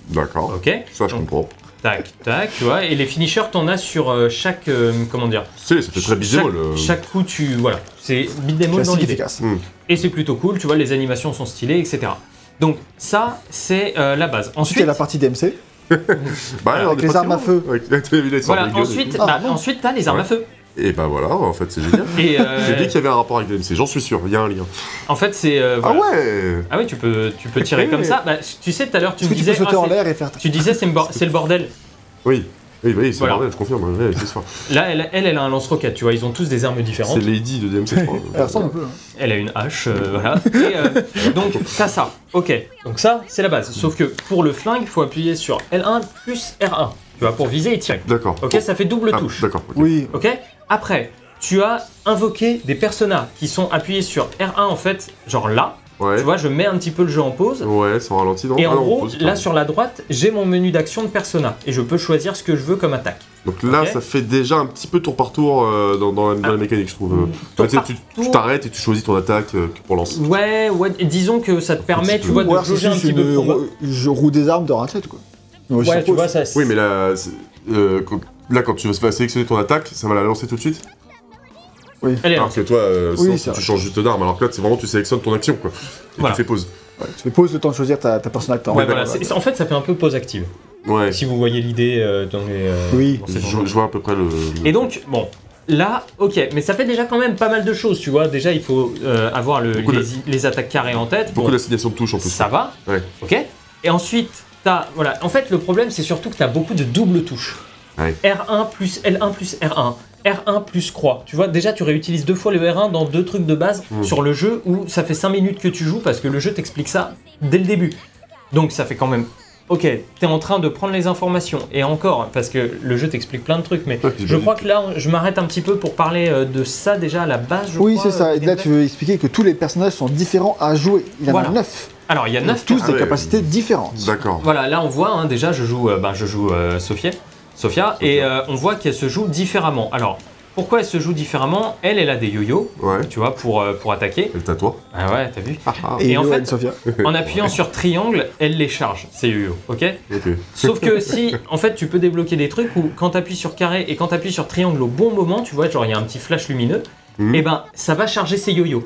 D'accord. Ok, Ça, je Donc, comprends. Tac, tac, tu vois. Et les finishers, t'en as sur euh, chaque. euh, comment dire C'est, ça fait très chaque, euh. chaque coup, tu. Voilà. C'est beat'em dans Classique l'idée. efficace. Et c'est plutôt cool, tu vois, les animations sont stylées, etc. Donc, ça, c'est euh, la base. Ensuite, il y Ensuite, a la partie DMC. Bah, avec les armes à feu. Avec la voilà, ensuite. Ah, bah, bon. ensuite, t'as les armes Ouais. à feu. Et bah voilà, en fait, c'est génial. Et euh, J'ai dit qu'il y avait un rapport avec DMC, j'en suis sûr, il y a un lien. en fait, c'est. euh, Ah ouais Ah oui, tu peux, tu peux tirer comme ça. Bah, tu sais, tout à l'heure, tu me que tu peux disais. sauter ah, en c'est- l'air et faire. tu disais, c'est le bordel. Oui, oui, oui c'est Voilà. bordel, je confirme. ouais. Là, elle, elle, elle a un lance-roquette, tu vois, ils ont tous des armes différentes. C'est Lady de DMC 3. Elle ressemble un peu. hein. Elle a une hache, euh, voilà. Et, euh, donc, t'as ça. Ok. Donc, ça, c'est la base. Sauf que pour le flingue, il faut appuyer sur L1 plus R1. Tu vois, pour viser et tirer. D'accord. Ok, ça fait double Ah, touche. D'accord. ok. Oui, Ok Après, tu as invoqué des personas qui sont appuyés sur R1 en fait, genre là. Ouais. Tu vois, je mets un petit peu le jeu en pause. Ouais, c'est en ralenti, non Et Ah en non, on gros, pose, là pardon. sur la droite, j'ai mon menu d'action de persona. Et je peux choisir ce que je veux comme attaque. Donc là, Ok. ça fait déjà un petit peu tour par tour euh, dans, dans la, dans la Ah. mécanique, je trouve. Tour Tu sais, par tu tour. tu t'arrêtes et tu choisis ton attaque euh, pour lancer. Ouais, ouais, disons que ça te permet, tu vois, ou de alors c'est jauger un juste petit peu une je roue des armes de raclette quoi. Ouais, je Ouais, tu suppose. vois, ça. Oui, mais là, euh, quand- là, quand tu vas sélectionner ton attaque, ça va la lancer tout de suite est Alors que toi, euh, Oui, sinon, tu changes juste d'arme. Alors que là, c'est vraiment, tu sélectionnes ton action, quoi. Et Voilà. tu fais pause. Ouais, tu fais pause le temps de choisir ta, ta personnage Ouais, voilà, en fait, ça fait un peu pause active. Ouais. Si vous voyez l'idée euh, dans les. euh, Oui. dans Je, je vois à peu près le. Et donc, bon, là, ok, mais ça fait déjà quand même pas mal de choses, tu vois. Déjà, il faut euh, avoir le- les, de- les attaques carrées en tête. Beaucoup Bon, d'assignation de touches en plus. ça va, Ouais. ok. Et ensuite, t'as, voilà, en fait, le problème, c'est surtout que t'as beaucoup de doubles touches. Ouais. R1 plus L1 plus R1. R1 plus croix. Tu vois, déjà, tu réutilises deux fois le R1 dans deux trucs de base Mm. sur le jeu où ça fait 5 minutes que tu joues parce que le jeu t'explique ça dès le début. Donc, ça fait quand même. Ok, t'es en train de prendre les informations. Et encore, parce que le jeu t'explique plein de trucs, mais Ouais, je crois que là, je m'arrête un petit peu pour parler euh, de ça déjà à la base. Je Oui, crois, c'est ça. euh, Et là, tu veux expliquer que tous les personnages sont différents à jouer. Il y en Voilà. a neuf. Alors, il y a Ils ont 9 tous Ah des ouais. capacités différentes. D'accord. Voilà, là on voit, hein, déjà je joue, euh, ben, je joue euh, Sophia, Sophia, et euh, on voit qu'elle se joue différemment. Alors, pourquoi elle se joue différemment? Elle, elle a des yo-yo, Ouais. tu vois, pour, euh, pour attaquer. Et le tatouage. Ah ouais, t'as vu? Ah, ah. Et, Et en fait- Sophia. En appuyant sur triangle, elle les charge, ces yo-yo, ok? Ok. Sauf que si, en fait, tu peux débloquer des trucs où quand t'appuies sur carré et quand t'appuies sur triangle au bon moment, tu vois, genre il y a un petit flash lumineux, Mhm. et ben ça va charger ces yo-yo.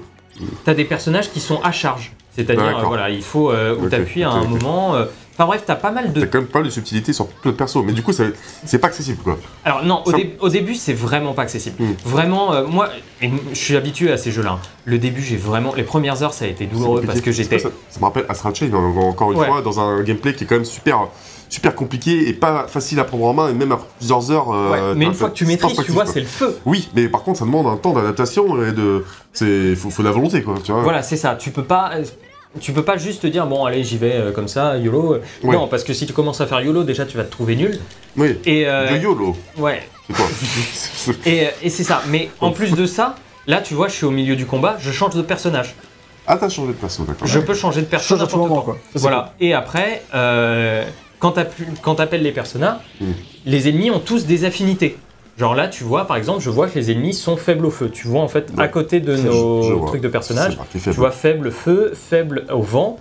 T'as des personnages qui sont à charge, c'est-à-dire, voilà, il faut euh, où t'appuies à un moment. euh, Enfin bref, t'as pas mal de T'as quand même pas mal de subtilités sur le perso. Mais du coup, c'est pas accessible, quoi. Alors non, au, début c'est vraiment pas accessible. Mm. Vraiment, euh, moi, je suis habitué à ces jeux-là. hein. Le début, j'ai vraiment, les premières heures, ça a été douloureux parce que j'étais. Ça, ça me rappelle Astral Chain, en- encore une Ouais. fois, dans un gameplay qui est quand même super, super compliqué et pas facile à prendre en main, et même après plusieurs heures. euh, Ouais, mais une fois que tu maîtrises, tu vois, c'est le feu. Oui, mais par contre, ça demande un temps d'adaptation et de. C'est. Faut, faut de la volonté, quoi, tu vois. Voilà, c'est ça. Tu peux pas. Tu peux pas juste te dire bon allez j'y vais euh, comme ça YOLO. Ouais. Non parce que si tu commences à faire YOLO déjà tu vas te trouver nul. Oui. Et euh, De YOLO, ouais c'est quoi et, euh, et c'est ça. Mais en plus de ça là tu vois je suis au milieu du combat je change de personnage. Ah, t'as changé de perso, d'accord. Je peux changer de Change personnage à tout moment, quoi. Ça, Voilà. Et après, euh, quand t'appelles les personnages, Mm. les ennemis ont tous des affinités. Genre là, tu vois, par exemple, je vois que les ennemis sont faibles au feu. Tu vois, en fait, à côté de nos je trucs de personnages, tu vois faible feu, faible au vent.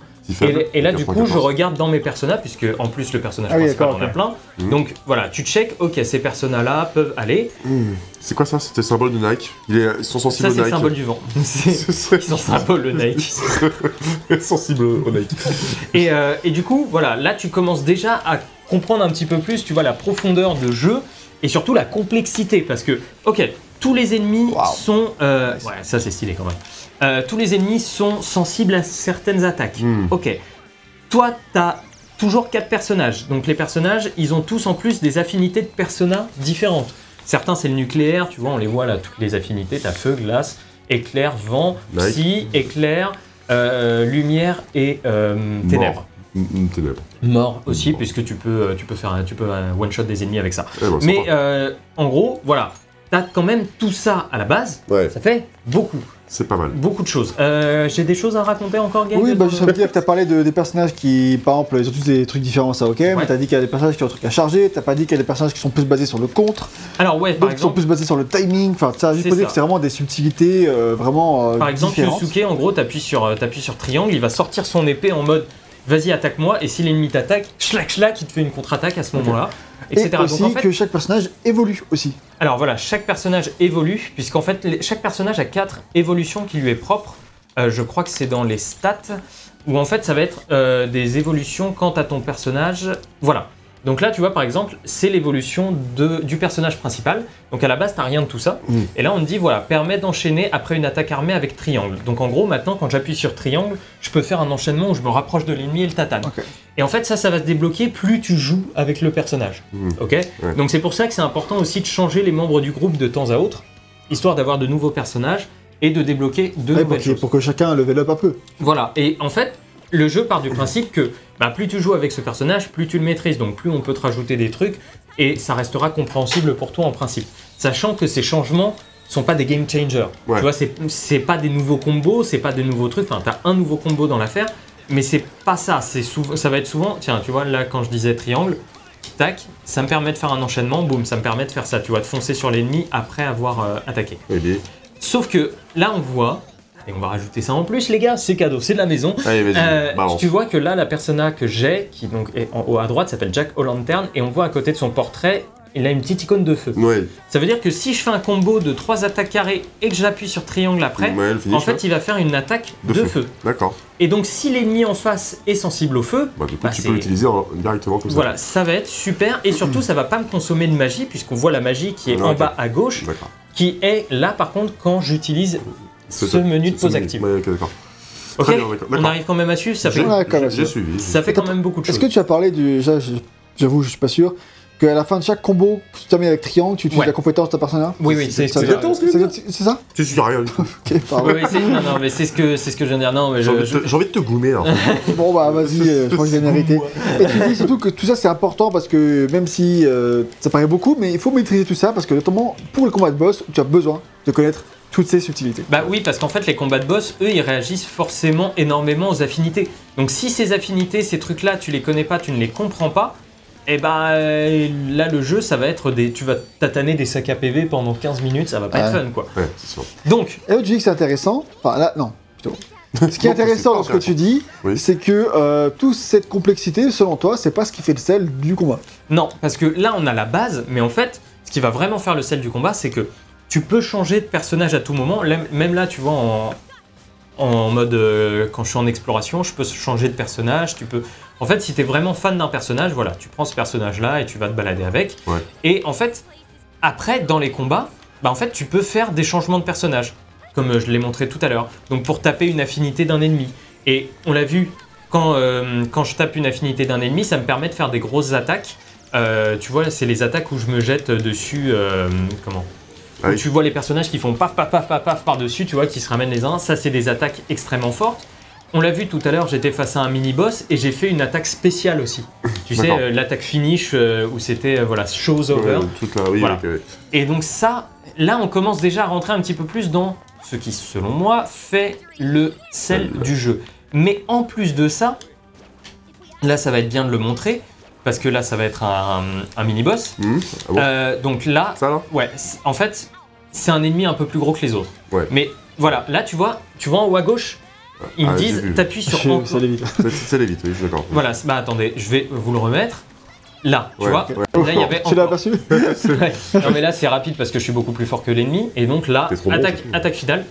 Et, là, du coup, je 94. regarde dans mes personnages, puisque en plus, le personnage Ah oui, principal, d'accord, on a plein. Mhm. Donc voilà, tu check, ok, ces personnages-là peuvent aller. Hmm. C'est quoi ça? C'était le symbole de Nike. Il est- Ils sont sensibles Ça, au c'est le Nike. symbole du vent. C'est- Ils sont symbole le Nike. sensible au Nike. Et, euh, et du coup, voilà, là tu commences déjà à comprendre un petit peu plus, tu vois, la profondeur de jeu et surtout la complexité. Parce que, ok, tous les ennemis Wow. sont. euh, ouais, ça c'est stylé quand même. Euh, tous les ennemis sont sensibles à certaines attaques. Hmm. Ok. Toi, t'as toujours quatre personnages. Donc les personnages, ils ont tous en plus des affinités de personas différentes. Certains, c'est le nucléaire, tu vois, on les voit là, toutes les affinités. T'as feu, glace, éclair, vent, psy, éclair, euh, lumière et euh, ténèbres. Hmm, hmm, Ténèbres. Mort aussi, Mort. puisque tu peux, euh, tu peux faire, un- tu peux one shot des ennemis avec ça. Eh ben, Mais euh, en gros, voilà, t'as quand même tout ça à la base. Ouais, Ça fait beaucoup, c'est pas mal. beaucoup de choses. Euh, J'ai des choses à raconter encore, Gaël Oui, bah, juste à dire que t'as parlé de, des personnages qui, par exemple, ils ont tous des trucs différents, ça ok, mais t'as dit qu'il y a des personnages qui ont un truc à charger, t'as pas dit qu'il y a des personnages qui sont plus basés sur le contre, Alors ouais, par d'autres qui sont exemple, plus basés sur le timing, enfin, ça a juste dire que c'est vraiment des subtilités euh, vraiment euh, par exemple. Yosuke, en gros, t'appuies sur, euh, t'appuies sur triangle, il va sortir son épée en mode vas-y attaque-moi, et si l'ennemi t'attaque, schlac schlac, il te fait une contre-attaque à ce moment-là, etc. aussi Donc en fait, que chaque personnage évolue aussi. Alors voilà, chaque personnage évolue, puisqu'en fait, les- chaque personnage a quatre évolutions qui lui est propre. Euh, je crois que c'est dans les stats, où en fait, ça va être euh, des évolutions quant à ton personnage. Voilà. Donc là, tu vois, par exemple, c'est l'évolution de- du personnage principal. Donc à la base, t'as rien de tout ça. Mm. Et là, on te dit, voilà, permet d'enchaîner après une attaque armée avec triangle. Donc en gros, maintenant, quand j'appuie sur triangle, je peux faire un enchaînement où je me rapproche de l'ennemi et le tatane. Et en fait, ça, ça va se débloquer plus tu joues avec le personnage. Mm. Ok Ouais. Donc c'est pour ça que c'est important aussi de changer les membres du groupe de temps à autre, histoire d'avoir de nouveaux personnages et de débloquer de Ouais, nouvelles pour, choses. pour que chacun level up un peu. Voilà. Et en fait, le jeu part du principe que bah, plus tu joues avec ce personnage, plus tu le maîtrises, donc plus on peut te rajouter des trucs et ça restera compréhensible pour toi en principe. Sachant que ces changements sont pas des game changers. Ouais. Tu vois, c'est pas des nouveaux combos, c'est pas des nouveaux trucs. Enfin, t'as un nouveau combo dans l'affaire, mais c'est pas ça. Souvent, ça va être souvent. Tiens, tu vois là quand je disais triangle, tac, ça me permet de faire un enchaînement, boum, ça me permet de faire ça. Tu vois, de foncer sur l'ennemi après avoir euh, attaqué. Sauf que là, on voit. Et on va rajouter ça en plus, les gars, c'est cadeau, c'est de la maison. Allez vas-y, Euh, tu vois que là, la persona que j'ai, qui donc est en haut à droite, s'appelle Jack O'Lantern, et on voit à côté de son portrait il a une petite icône de feu. Ouais, Ça veut dire que si je fais un combo de 3 attaques carrées et que j'appuie sur triangle après, ouais, en fait il va faire une attaque de, De feu. feu. D'accord. Et donc si l'ennemi en face est sensible au feu, Bah, du coup, Bah, tu peux l'utiliser en- directement comme ça. voilà, ça va être super. Et surtout, ça va pas me consommer de magie, puisqu'on voit la magie qui est Ah, en bas à gauche, qui est là par contre quand j'utilise ce menu de pause active. Ouais, d'accord. On arrive quand même à suivre, ça fait, J'ai- quand même. j'ai suivi. ça fait quand même beaucoup de Est-ce choses. que tu as parlé du. J'avoue, je suis pas sûr. Qu'à la fin de chaque combo tu termines avec triangle, tu utilises Ouais. la compétence de ta personnage Oui, oui, c'est Ça- c'est- ça Tu suis rien du tout. Ok, pardon. Oui, oui, c'est- non, non, mais c'est ce que c'est ce que je viens de dire. Non, mais J'ai envie, de je- te- j'ai envie de te goumer. hein. Bon bah vas-y, euh, je crois que j'ai mérité. Et tu dis surtout que tout ça c'est important parce que même si euh, ça paraît beaucoup, mais il faut maîtriser tout ça parce que notamment pour le combat de boss, tu as besoin de connaître toutes ces subtilités. Bah oui, parce qu'en fait, les combats de boss, eux, ils réagissent forcément énormément aux affinités. Donc si ces affinités, ces trucs-là, tu les connais pas, tu ne les comprends pas, et bah euh, là, le jeu, ça va être des. Tu vas tataner des sacs à PV pendant 15 minutes, ça va pas être fun, quoi. Ouais, c'est sûr. Donc, Et là tu dis que c'est intéressant, enfin là non, plutôt. Ce qui est intéressant dans ce que tu dis, Oui. c'est que euh, toute cette complexité, selon toi, c'est pas ce qui fait le sel du combat. non, parce que là, on a la base, mais en fait, ce qui va vraiment faire le sel du combat, c'est que tu peux changer de personnage à tout moment. Même là, tu vois, en, en mode. euh, quand je suis en exploration, je peux changer de personnage. Tu peux. En fait, si tu es vraiment fan d'un personnage, voilà, tu prends ce personnage-là et tu vas te balader avec. Ouais. Et en fait, après, dans les combats, bah, en fait, tu peux faire des changements de personnage, comme euh, je l'ai montré tout à l'heure. Donc, pour taper une affinité d'un ennemi. Et on l'a vu, quand, euh, quand je tape une affinité d'un ennemi, ça me permet de faire des grosses attaques. Euh, tu vois, c'est les attaques où je me jette dessus. comment? Ah Où oui. tu vois les personnages qui font paf paf paf paf paf par-dessus, tu vois, qui se ramènent les uns. Ça, c'est des attaques extrêmement fortes. On l'a vu tout à l'heure, j'étais face à un mini-boss et j'ai fait une attaque spéciale aussi. Tu sais, euh, l'attaque finish euh, où c'était, euh, voilà, show's over. Ouais, truc là, oui, Voilà. ouais. Et donc ça, là, on commence déjà à rentrer un petit peu plus dans ce qui, selon moi, fait le sel du jeu. Mais en plus de ça, là, ça va être bien de le montrer, parce que là, ça va être un, un mini-boss. Hum, ah bon? Euh, donc là, Ça là? ouais, en fait, c'est un ennemi un peu plus gros que les autres. Ouais. Mais voilà, là, tu vois, tu vois en haut à gauche, ils Ah, me disent, t'appuies sur... Je- en- ça allait vite. C'est- C'est allé vite, oui, je suis d'accord. Voilà, bah attendez, je vais vous le remettre. Là, tu Ouais, vois, ouais. là, il y avait Tu l'as aperçu. Non mais là c'est rapide parce que je suis beaucoup plus fort que l'ennemi et donc là bon, attaque, tout. attaque finale,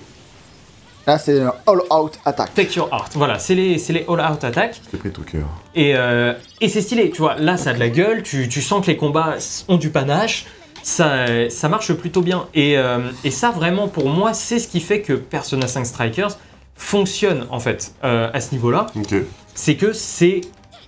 Là c'est un all-out attack. take your heart. Voilà, c'est les, c'est les all out attaques J'ai pris ton cœur. et, euh, et c'est stylé, tu vois. Là ça a de la gueule, tu, tu sens que les combats ont du panache, ça, ça marche plutôt bien et, euh, et ça vraiment pour moi c'est ce qui fait que Persona 5 Strikers fonctionne en fait euh, à ce niveau-là. C'est que c'est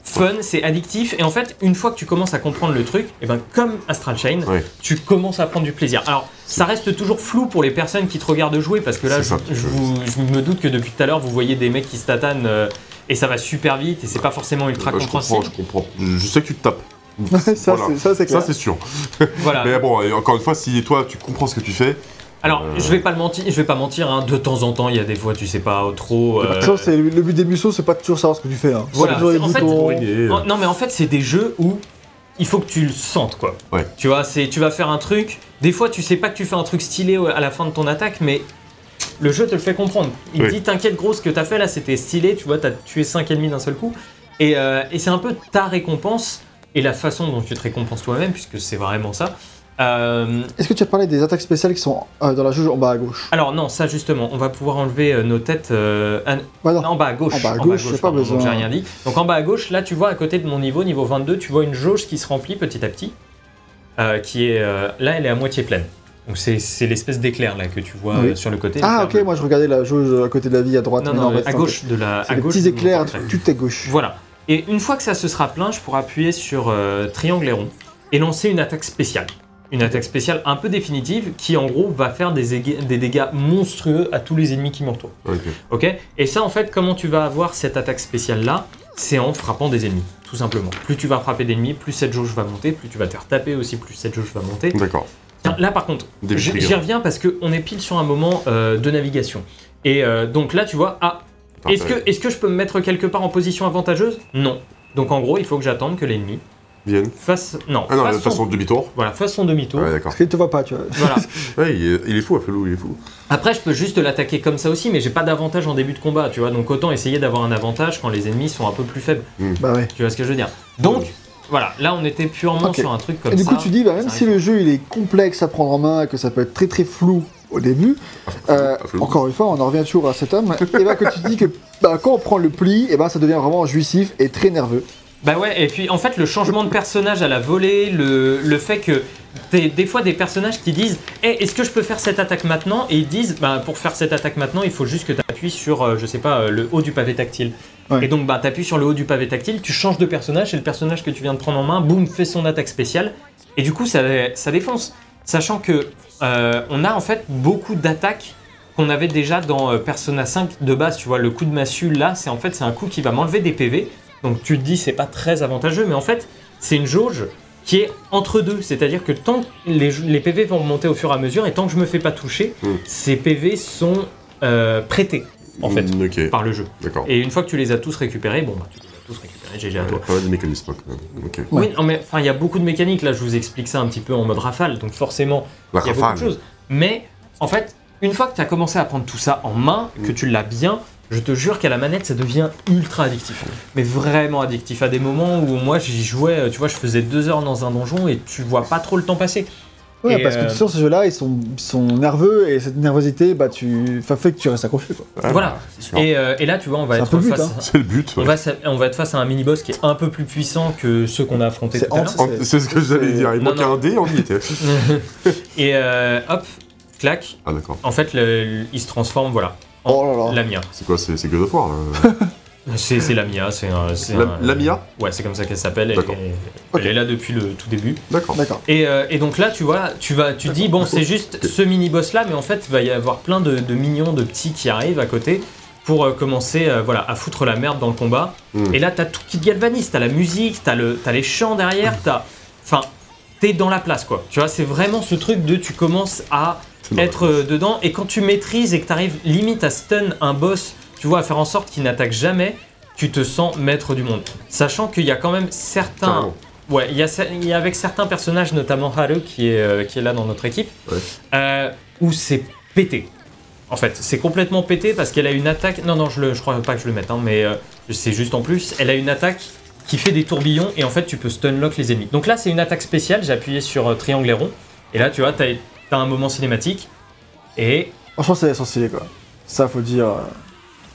fun, c'est addictif, et en fait, une fois que tu commences à comprendre le truc, et ben comme Astral Chain, Ouais. tu commences à prendre du plaisir. Alors, ça reste toujours flou pour les personnes qui te regardent jouer, parce que là, je, ça, je je- vous- je me doute que depuis tout à l'heure, vous voyez des mecs qui se tatanent, euh, et ça va super vite, et c'est pas forcément ultra Bah, je comprends, compréhensible. je comprends. Je je sais que tu te tapes. Ça Voilà. c'est ça, c'est clair. Ça, c'est sûr. Voilà. Mais bon, encore une fois, si toi, tu comprends ce que tu fais, Alors, Euh. je vais pas le mentir, je vais pas mentir, hein, de temps en temps, il y a des fois, tu sais pas trop. euh, c'est le but des musos, c'est pas toujours savoir ce que tu fais. Hein. C'est Voilà, les en fait, Non mais en fait c'est des jeux où il faut que tu le sentes quoi. Ouais. Tu vois, c'est tu vas faire un truc, des fois tu sais pas que tu fais un truc stylé à la fin de ton attaque mais le jeu te le fait comprendre. Il Oui. te dit t'inquiète gros ce que t'as fait là c'était stylé, tu vois t'as tué 5 ennemis d'un seul coup et, euh, et c'est un peu ta récompense et la façon dont tu te récompenses toi-même puisque c'est vraiment ça. Euh, Est-ce que tu as parlé des attaques spéciales qui sont euh, dans la jauge en bas à gauche? Alors non ça justement on va pouvoir enlever euh, nos têtes Ouais, non. non, en bas à gauche. En bas à gauche, j'ai pas besoin. J'ai rien dit. Donc en bas à gauche, là tu vois à côté de mon niveau, niveau 22, tu vois une jauge qui se remplit petit à petit. qui est là, elle est à moitié pleine. Donc c'est l'espèce d'éclair là que tu vois Oui. sur le côté. Ah, ok, moi je regardais la jauge à côté de la vie à droite. mais Non, à gauche de la. À des gauche petits éclairs, tout est gauche. Voilà. Et une fois que ça se sera plein, je pourrai appuyer sur euh, triangle et rond et lancer une attaque spéciale. Une attaque spéciale un peu définitive qui en gros va faire des, dégâts monstrueux à tous les ennemis qui m'entourent. ok. Ok? Et ça, en fait, comment tu vas avoir cette attaque spéciale-là? C'est en frappant des ennemis, tout simplement. Plus tu vas frapper d'ennemis, plus cette jauge va monter, plus tu vas te faire taper aussi, plus cette jauge va monter. D'accord. Tiens, Là, par contre, j'y reviens parce qu'on est pile sur un moment euh, de navigation. Et euh, donc là, tu vois, ah, est-ce que, est que je peux me mettre quelque part en position avantageuse? Non. Donc en gros, il faut que j'attende que l'ennemi Vienne. fasse... Non, Ah non, façon, demi-tour. Voilà, fasse son demi-tour. Ouais, d'accord. Parce qu'il te voit pas, tu vois. Voilà. Ouais, il est, il est fou, Afelou, il est fou. Après, je peux juste l'attaquer comme ça aussi, mais j'ai pas d'avantage en début de combat, tu vois. Donc autant essayer d'avoir un avantage quand les ennemis sont un peu plus faibles. Bah ouais. Tu vois ce que je veux dire? Donc, Voilà, là on était purement sur un truc comme Et du ça. coup, tu dis, bah, même ça si le jeu il est complexe à prendre en main et que ça peut être très très flou au début, euh, encore une fois, on en revient toujours à cet homme, et bah, que tu dis que bah, quand on prend le pli, et ben ça devient vraiment jouissif et très nerveux. Bah ouais, et puis en fait, le changement de personnage à la volée, le, le fait que t'es des fois des personnages qui disent Eh, est-ce que je peux faire cette attaque maintenant? Et ils disent bah, Pour faire cette attaque maintenant, il faut juste que tu appuies sur, euh, je sais pas, euh, le haut du pavé tactile. Ouais. Et donc, bah, tu appuies sur le haut du pavé tactile, tu changes de personnage, et le personnage que tu viens de prendre en main, boum, fait son attaque spéciale. Et du coup, ça, ça défonce. Sachant que euh, on a en fait beaucoup d'attaques qu'on avait déjà dans euh, Persona 5 de base. Tu vois, le coup de massue là, c'est en fait c'est un coup qui va m'enlever des PV. Donc tu te dis c'est pas très avantageux, mais en fait c'est une jauge qui est entre deux. C'est-à-dire que tant que les, les PV vont remonter au fur et à mesure, et tant que je me fais pas toucher, Mm. ces PV sont euh, prêtés en fait Mm, ok, par le jeu. Et une fois que tu les as tous récupérés, bon bah tu tous récupérés, GG à Ouais, toi. pas mal de mécanismes. Oui, non, mais enfin il y a beaucoup de mécaniques là. Je vous explique ça un petit peu en mode rafale, donc forcément il y a beaucoup de choses. Mais en fait, une fois que tu as commencé à prendre tout ça en main, que tu l'as bien, je te jure qu'à la manette, ça devient ultra addictif. Mais vraiment addictif. À des moments où moi j'y jouais, euh, tu vois, je faisais deux heures dans un donjon et tu vois pas trop le temps passer. Ouais, Et, parce que euh, tu sens ces jeux-là, ils sont, ils sont nerveux et cette nervosité, bah, tu... enfin, fait que tu restes accroché. Quoi. Ouais, Voilà. Et, euh, et là, tu vois, on va être face. hein. C'est le but. On ouais. va, sa- on va être face à un mini-boss qui est un peu plus puissant que ceux qu'on a affrontés C'est à ce que j'allais dire. Il manquait un dé, on y était. et euh, hop, clac. Ah d'accord. En fait, le- il se transforme, voilà, en Oh là là. Lamia. C'est quoi C'est c'est God of War là C'est c'est Lamia, c'est un. c'est La- un- Lamia Ouais, c'est comme ça qu'elle s'appelle. Elle, D'accord. est- Ok. elle est là depuis le tout début. D'accord. D'accord. Et, euh, et donc là, tu vois, tu vas, tu dis bon, c'est juste ce mini boss là, mais en fait, il va y avoir plein de, de mignons, de petits qui arrivent à côté pour euh, commencer, euh, voilà, à foutre la merde dans le combat. Hmm. Et là, t'as tout qui te galvanise, t'as la musique, t'as le, t'as les chants derrière, t'as, enfin, t'es dans la place quoi. Tu vois, c'est vraiment ce truc de tu commences à être euh, dedans et quand tu maîtrises et que tu arrives limite à stun un boss, tu vois, à faire en sorte qu'il n'attaque jamais, tu te sens maître du monde. Sachant qu'il y a quand même certains. Ouais, il y, a, cer- il y a avec certains personnages, notamment Haru qui est, euh, qui est là dans notre équipe, Ouais. euh, où c'est pété. En fait, c'est complètement pété parce qu'elle a une attaque. Non, non, je, le, je crois pas que je le mette, hein, mais euh, c'est juste en plus. Elle a une attaque qui fait des tourbillons et en fait, tu peux stunlock les ennemis. Donc là, c'est une attaque spéciale. J'ai appuyé sur euh, triangle et rond. Et là, tu vois, t'as as un moment cinématique. Et Franchement, c'est essentiel quoi. Ça, faut dire.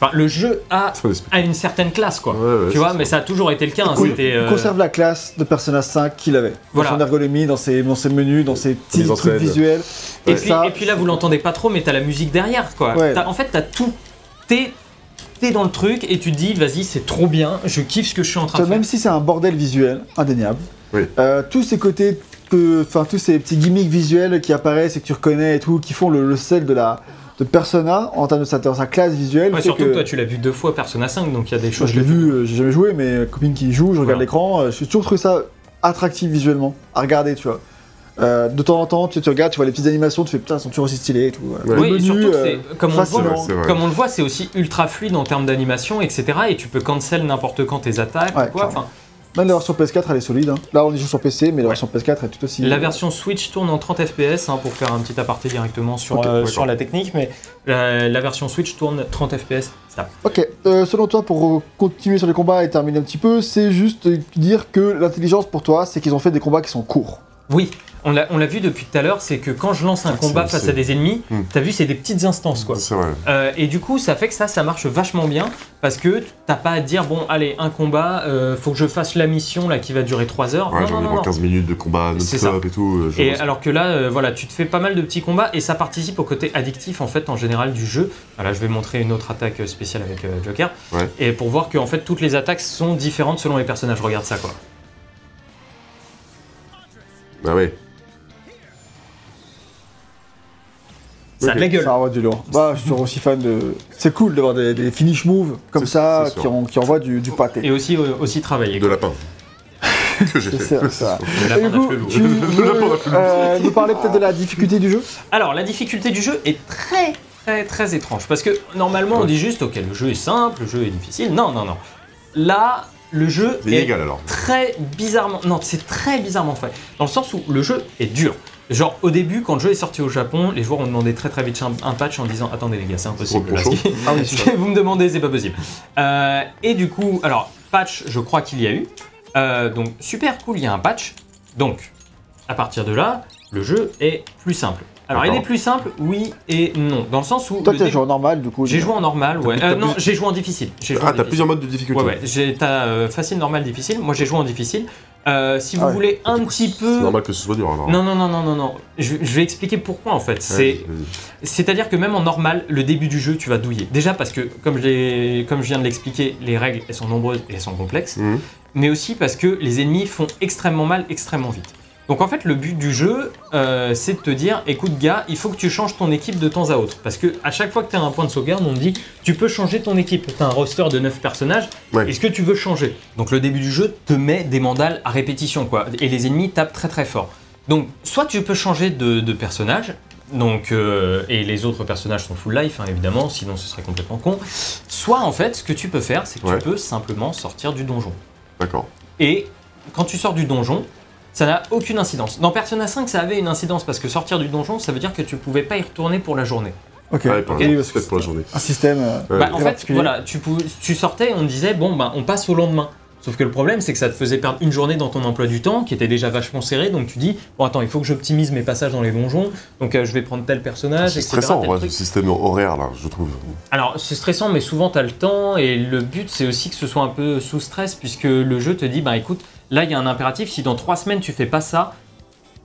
Enfin, le jeu a, a une certaine classe, quoi. Ouais, ouais, tu vois, ça. mais ça a toujours été le cas. hein, euh, conserve la classe de Persona 5 qu'il avait. Voilà. Dans son ergonomie, dans ses, dans ses menus, dans ses petits trucs visuels. Et, Et puis, ça- et puis là, vous l'entendez pas trop, mais t'as la musique derrière, quoi. En fait, t'as tout. T'es t'es dans le truc et tu te dis, vas-y, c'est trop bien, je kiffe ce que je suis en train de faire. même si c'est un bordel visuel, indéniable, Oui. euh, tous ces côtés, enfin tous ces petits gimmicks visuels qui apparaissent et que tu reconnais et tout, qui font le, le sel de la de Persona en termes de sa, dans sa classe visuelle. Ouais, surtout que- que toi, tu l'as vu deux fois Persona 5, donc il y a des Moi, choses. je l'ai vu, euh, j'ai jamais joué, mais copine qui joue, je regarde l'écran, euh, j'ai toujours trouvé ça attractif visuellement, à regarder, tu vois. Euh, de temps en temps, tu, tu regardes, tu vois les petites animations, tu fais putain, elles sont toujours aussi stylées et tout. Ouais. Oui, et surtout, euh, comme, on le voit. C'est vrai. comme on le voit, c'est aussi ultra fluide en termes d'animation, etc. Et tu peux cancel n'importe quand tes attaques. Ouais, ou quoi. clairement. Enfin, Même la version PS4, elle est solide. hein. Là, on y joue sur PC, mais la Ouais. version PS4 est tout aussi. la version Switch tourne en 30 FPS, hein, pour faire un petit aparté directement sur, euh, sur la technique, mais la, la version Switch tourne 30 FPS. Ça. Ok, euh, selon toi, pour euh, continuer sur les combats et terminer un petit peu, c'est juste euh, dire que l'intelligence pour toi, c'est qu'ils ont fait des combats qui sont courts. Oui, on l'a vu depuis tout à l'heure, c'est que quand je lance un combat face à des ennemis, Hmm. t'as vu, c'est des petites instances, quoi. C'est vrai. Euh, et du coup, ça fait que ça, ça marche vachement bien parce que t'as pas à dire bon, allez, un combat, euh, faut que je fasse la mission là qui va durer 3 heures. Ouais, non, j'en non, ai non, moins non. 15 minutes de combat non-stop et tout. euh, Et alors que là, voilà, tu te fais pas mal de petits combats et ça participe au côté addictif en fait en général du jeu. Voilà, je vais montrer une autre attaque spéciale avec Joker. Ouais. Et pour voir que en fait toutes les attaques sont différentes selon les personnages. Regarde ça quoi. Bah ouais. Ça a de la gueule. Ça envoie du lourd. Bah, je suis aussi fan de. C'est cool d'avoir des, des finish moves comme ça qui, en- qui envoient du, du pâté. Et aussi, euh, aussi travailler. De lapin. que j'ai C'est fait. ça, Et loup. tu veux euh, nous parler peut-être de la difficulté du jeu? Alors, la difficulté du jeu est très, très, très étrange. Parce que normalement, on dit juste, ok, le jeu est simple, le jeu est difficile. Non, non, non. Là, le jeu C'est est illégal alors. très bizarrement. Non, c'est très bizarrement fait. Dans le sens où le jeu est dur. Genre, au début, quand le jeu est sorti au Japon, les joueurs ont demandé très très vite un, patch en disant Attendez, les gars, c'est impossible. Trop là, chaud. ce qui- Ah oui, ce que vous me demandez, c'est pas possible. Euh, et du coup, alors, patch, je crois qu'il y a eu. Euh, donc super cool, il y a un patch. Donc à partir de là, le jeu est plus simple. Alors il est plus simple, oui et non, dans le sens où Toi, le tu as dé- joué en normal, du coup. j'ai joué en normal, ouais. T'as Euh, plus- non, j'ai joué en difficile. Ah, t'as plusieurs modes de difficulté. Ouais, ouais. J'ai- T'as euh, facile, normal, difficile. Moi, j'ai joué en difficile. Euh, si vous Ah ouais. voulez un petit C'est peu. normal que ce soit dur alors. Non, non, non, non, non, non. Je, je vais expliquer pourquoi en fait. Ouais, C'est, vas-y. c'est-à-dire que même en normal, le début du jeu, tu vas douiller. Déjà parce que, comme je, l'ai- comme je viens de l'expliquer, les règles, elles sont nombreuses et elles sont complexes. Mhm. Mais aussi parce que les ennemis font extrêmement mal, extrêmement vite. Donc en fait, le but du jeu, euh, c'est de te dire, écoute gars, il faut que tu changes ton équipe de temps à autre. Parce que à chaque fois que tu as un point de sauvegarde, on te dit, tu peux changer ton équipe. Tu as un roster de 9 personnages, Ouais. est-ce que tu veux changer? Donc le début du jeu te met des mandales à répétition, quoi. Et les ennemis tapent très très fort. Donc soit tu peux changer de, de personnage, donc, euh, et les autres personnages sont full life, hein, évidemment, sinon ce serait complètement con. Soit en fait, ce que tu peux faire, c'est que Ouais. tu peux simplement sortir du donjon. D'accord. Et quand tu sors du donjon, ça n'a aucune incidence. Dans Persona 5, ça avait une incidence parce que sortir du donjon, ça veut dire que tu pouvais pas y retourner pour la journée. Ok. Ouais, pour, peut-être pour la journée. un système. euh, Ouais. Bah, en fait, voilà, tu, pouvais- tu sortais, on te disait, bon, bah, on passe au lendemain. Sauf que le problème, c'est que ça te faisait perdre une journée dans ton emploi du temps, qui était déjà vachement serré. Donc tu dis, bon, attends, il faut que j'optimise mes passages dans les donjons. Donc euh, je vais prendre tel personnage, C'est etc., stressant, ouais, ce système horaire là, je trouve. Alors, c'est stressant, mais souvent, tu as le temps. Et le but, c'est aussi que ce soit un peu sous stress, puisque le jeu te dit, bah écoute, là, il y a un impératif. Si dans trois semaines, tu fais pas ça,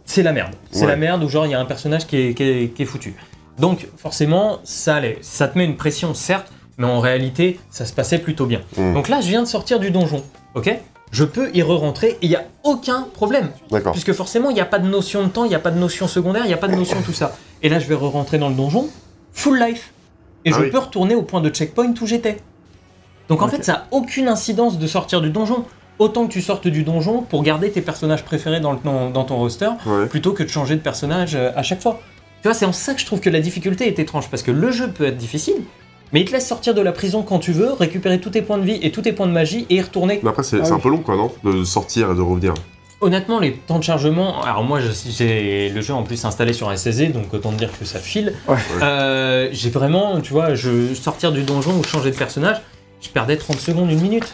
c'est la merde. C'est Ouais. la merde, ou genre, il y a un personnage qui est, qui est- qui est foutu. Donc, forcément, ça. Ça te met une pression, certes, mais en réalité, ça se passait plutôt bien. Mm. Donc là, je viens de sortir du donjon, ok? Je peux y re-rentrer et il n'y a aucun problème. D'accord. Puisque forcément, il n'y a pas de notion de temps, il n'y a pas de notion secondaire, il n'y a pas de notion de tout ça. Et là, je vais re-rentrer dans le donjon, full life. Et Ah je oui. peux retourner au point de checkpoint où j'étais. Donc en fait, ça n'a aucune incidence de sortir du donjon. Autant que tu sortes du donjon pour garder tes personnages préférés dans, le- dans- dans ton roster, Ouais. plutôt que de changer de personnage euh, à chaque fois. Tu vois, c'est en ça que je trouve que la difficulté est étrange, parce que le jeu peut être difficile, mais il te laisse sortir de la prison quand tu veux, récupérer tous tes points de vie et tous tes points de magie et y retourner Mais après, c'est Ah un peu long quoi, non? De sortir et de revenir. Honnêtement, les temps de chargement. Alors, moi, je- j'ai le jeu en plus installé sur SSD, donc autant dire que ça file. Ouais. Euh, j'ai vraiment, tu vois, je sortir du donjon ou changer de personnage, je perdais 30 secondes, une minute.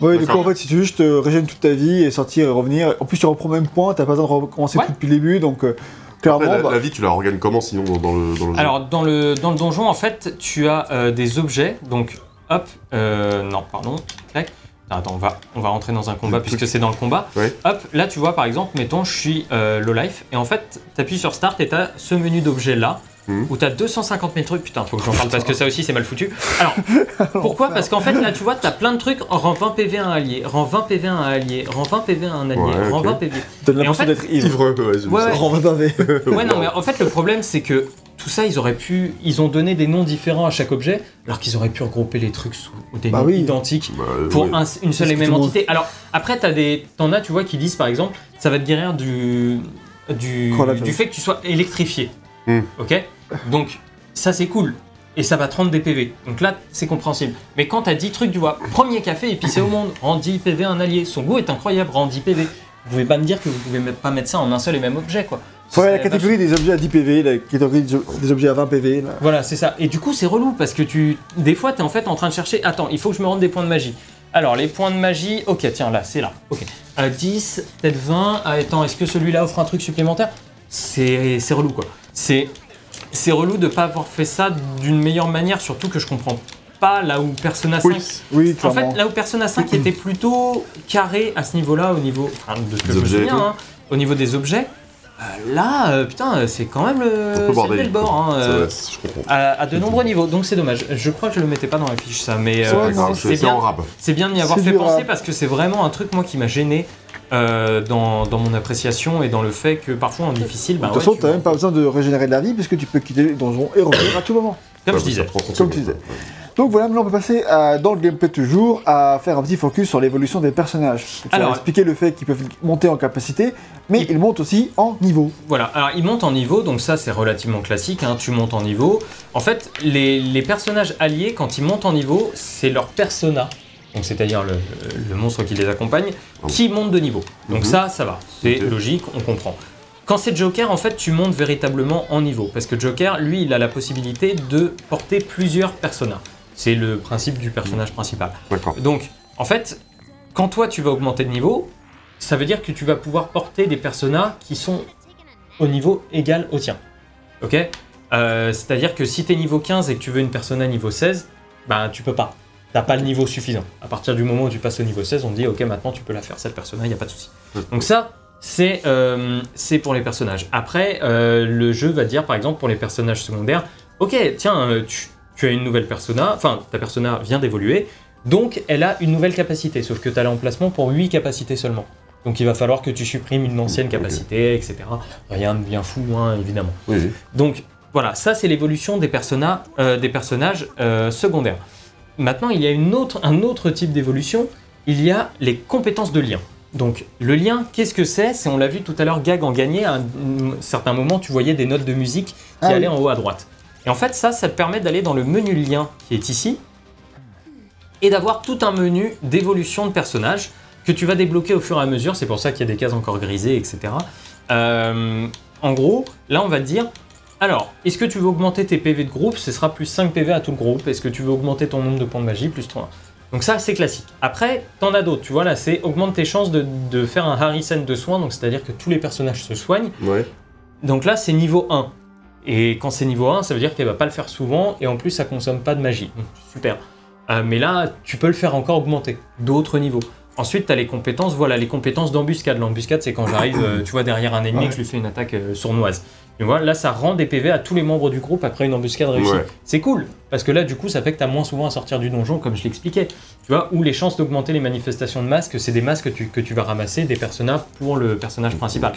Ouais, du coup, en fait, si tu veux juste régénérer toute ta vie et sortir et revenir, en plus, tu reprends le même point, t'as pas besoin de recommencer Ouais. tout depuis le début, donc euh, Après, clairement, la, bah, la vie, tu la organises comment sinon dans, dans le, dans le jeu Alors, dans le, dans le donjon, en fait, tu as euh, des objets, donc hop, euh, non, pardon, tac. Attends, on va, on va rentrer dans un combat puisque c'est dans le combat. Ouais. Hop, là tu vois par exemple, mettons je suis euh, low life et en fait t'appuies sur start et t'as ce menu d'objets là Mhm. où t'as 250 000 trucs. Putain, faut que j'en parle parce que ça aussi c'est mal foutu. Alors, pourquoi? Parce qu'en fait là tu vois, t'as plein de trucs, rend 20 PV à un allié, rend 20 PV à un allié, rend 20 PV à un allié, Ouais, rend ok. 20 PV. t'as l'impression en fait- d'être ivre. Ouais, vu Ouais, ça. ouais. Non, mais en fait, le problème, c'est que tout ça, ils auraient pu. Ils ont donné des noms différents à chaque objet, alors qu'ils auraient pu regrouper les trucs sous des Bah noms oui. identiques Bah, pour un- une seule et même monde- entité. Alors, après, t'as des. T'en as, tu vois, qui disent par exemple, ça va te guérir du. Du, du fait que tu sois électrifié. Hmm. Ok Donc, ça, c'est cool. Et ça va te rendre des PV. Donc là, c'est compréhensible. Mais quand t'as 10 trucs, tu vois, premier café épicé au monde, rend 10 PV à un allié. Son goût est incroyable, rend 10 PV. Vous pouvez pas me dire que vous pouvez pas mettre ça en un seul et même objet, quoi. Faudrait la catégorie des objets à 10 PV, la catégorie des objets à 20 PV. Là. Voilà, c'est ça. Et du coup, c'est relou parce que tu. Des fois, tu es en fait en train de chercher. Attends, il faut que je me rende des points de magie. Alors, les points de magie. Ok, tiens, là, c'est là. Ok. Euh, 10, peut-être 20. Ah, attends, est-ce que celui-là offre un truc supplémentaire? C'est relou, quoi. C'est c'est relou de pas avoir fait ça d'une meilleure manière, surtout que je comprends pas là où Persona 5. Oui. Oui, En fait, là où Persona 5 était plutôt carré à ce niveau-là, au niveau. Enfin, de ce que Des je me objets souviens, hein, au niveau des objets. euh, là, euh, putain, c'est quand même le. Peu le bord, hein, euh, à, à de nombreux niveaux, donc c'est dommage. Je crois que je le mettais pas dans la fiche ça, mais euh, c'est bien, bien de m'y avoir fait penser rap. parce que c'est vraiment un truc moi qui m'a gêné euh, dans, dans mon appréciation et dans le fait que parfois en difficile, bah de toute ouais, façon, tu- t'as même pas besoin de régénérer de la vie puisque tu peux quitter le donjon et revenir à tout moment. comme je disais. prend 30 Comme tu disais. Donc voilà, maintenant on peut passer à, dans le gameplay toujours à faire un petit focus sur l'évolution des personnages. Tu Alors- as expliqué le fait qu'ils peuvent monter en capacité, mais Ils- ils montent aussi en niveau. Voilà, alors ils montent en niveau, donc ça c'est relativement classique, hein, tu montes en niveau. En fait, les, les personnages alliés, quand ils montent en niveau, c'est leur persona, donc c'est-à-dire le, le monstre qui les accompagne, qui monte de niveau. Donc Mhm. ça, ça va, c'est logique, on comprend. Quand c'est Joker, en fait, tu montes véritablement en niveau, parce que Joker, lui, il a la possibilité de porter plusieurs personnages. C'est le principe du personnage principal. Donc, en fait, quand toi tu vas augmenter de niveau, ça veut dire que tu vas pouvoir porter des personnages qui sont au niveau égal au tien. Ok? Euh, C'est-à-dire que si tu es niveau 15 et que tu veux une persona niveau 16, ben tu peux pas. T'as pas le niveau suffisant. À partir du moment où tu passes au niveau 16, on te dit ok maintenant tu peux la faire cette persona, il n'y a pas de souci. Donc ça, c'est euh, c'est pour les personnages. Après, euh, le jeu va dire par exemple pour les personnages secondaires, ok tiens, euh, tu, tu as une nouvelle persona, enfin ta persona vient d'évoluer, donc elle a une nouvelle capacité, sauf que tu as l'emplacement pour 8 capacités seulement. Donc il va falloir que tu supprimes une ancienne capacité, etc. Rien de bien fou, hein, évidemment. Oui. Donc voilà, ça c'est l'évolution des, persona- euh, des personnages secondaires. Maintenant, il y a une autre, un autre type d'évolution, il y a les compétences de lien. Donc le lien, qu'est-ce que c'est? C'est, on l'a vu tout à l'heure, Gag en gagnait, à un, certain moment, tu voyais des notes de musique qui Ah allaient oui. en haut à droite. Et en fait, ça, ça te permet d'aller dans le menu lien qui est ici, et d'avoir tout un menu d'évolution de personnages que tu vas débloquer au fur et à mesure. C'est pour ça qu'il y a des cases encore grisées, etc. Euh, en gros, là, on va te dire alors, est-ce que tu veux augmenter tes PV de groupe Ce sera plus 5 PV à tout le groupe. Est-ce que tu veux augmenter ton nombre de points de magie Plus 3. Donc ça, c'est classique. Après, t'en as d'autres. Tu vois, là, c'est augmente tes chances de, de faire un Harrison de soins. Donc, c'est-à-dire que tous les personnages se soignent. Ouais. Donc là, c'est niveau 1. Et quand c'est niveau 1, ça veut dire qu'elle va pas le faire souvent. Et en plus, ça consomme pas de magie. Donc, super. Euh, mais là, tu peux le faire encore augmenter. D'autres niveaux. Ensuite, tu as les compétences. Voilà, les compétences d'embuscade. L'embuscade, c'est quand j'arrive, euh, tu vois, derrière un ennemi et que je lui fais une attaque euh, sournoise. Tu vois, là, ça rend des PV à tous les membres du groupe après une embuscade réussie. Ouais. C'est cool, parce que là, du coup, ça fait que tu as moins souvent à sortir du donjon, comme je l'expliquais. Tu vois, ou les chances d'augmenter les manifestations de masques, c'est des masques que tu, que tu vas ramasser des personnages pour le personnage principal.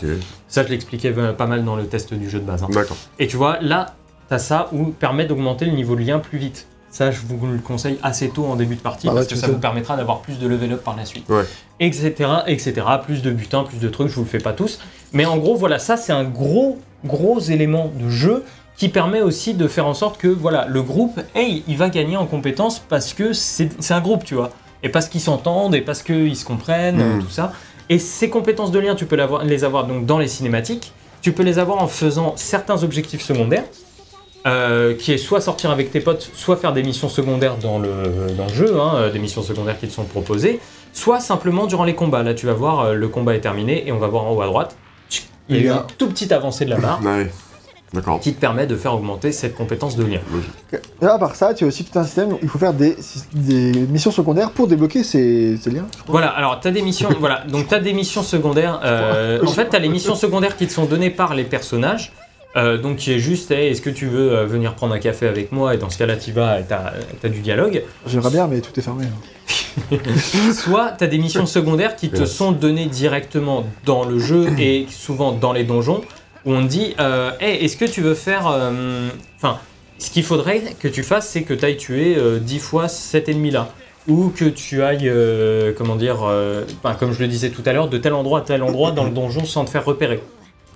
Ça, je l'expliquais euh, pas mal dans le test du jeu de base. hein. D'accord. Et tu vois, là, tu as ça où permet d'augmenter le niveau de lien plus vite. Ça, je vous le conseille assez tôt en début de partie Ah parce que ça vous permettra d'avoir plus de level up par la suite. Ouais. Etc., etc. Plus de butins, plus de trucs, je vous le fais pas tous. Mais en gros, voilà, ça, c'est un gros, gros élément de jeu qui permet aussi de faire en sorte que, voilà, le groupe, hey, il va gagner en compétences parce que c'est un groupe, tu vois. Et parce qu'ils s'entendent et parce qu'ils se comprennent, euh, tout ça. Et ces compétences de lien, tu peux les avoir donc dans les cinématiques. Tu peux les avoir en faisant certains objectifs secondaires, euh, qui est soit sortir avec tes potes, soit faire des missions secondaires dans le, dans le jeu, hein, euh, des missions secondaires qui te sont proposées, soit simplement durant les combats. Là, tu vas voir, euh, le combat est terminé et on va voir en haut à droite. Il y a eu un tout petit avancé de la barre Ouais. D'accord. qui te permet de faire augmenter cette compétence de lien. Et à part ça, tu as aussi tout un système où il faut faire des, des missions secondaires pour débloquer ces, ces liens. Voilà, alors tu as des missions, voilà, donc tu as des missions secondaires. euh, en fait, tu as les missions secondaires qui te sont données par les personnages. Euh, donc qui est juste, hey, est-ce que tu veux euh, venir prendre un café avec moi? Et dans ce cas-là, tu vas, tu as, du dialogue. J'aimerais bien, mais tout est fermé. Soit tu as des missions secondaires qui te Yes. sont données directement dans le jeu et souvent dans les donjons où on te dit euh, Hey, est-ce que tu veux faire. euh, Enfin, ce qu'il faudrait que tu fasses, c'est que tu ailles tuer euh, 10 fois cet ennemi-là. Ou que tu ailles, euh, comment dire, euh, enfin, comme je le disais tout à l'heure, de tel endroit à tel endroit dans le donjon sans te faire repérer.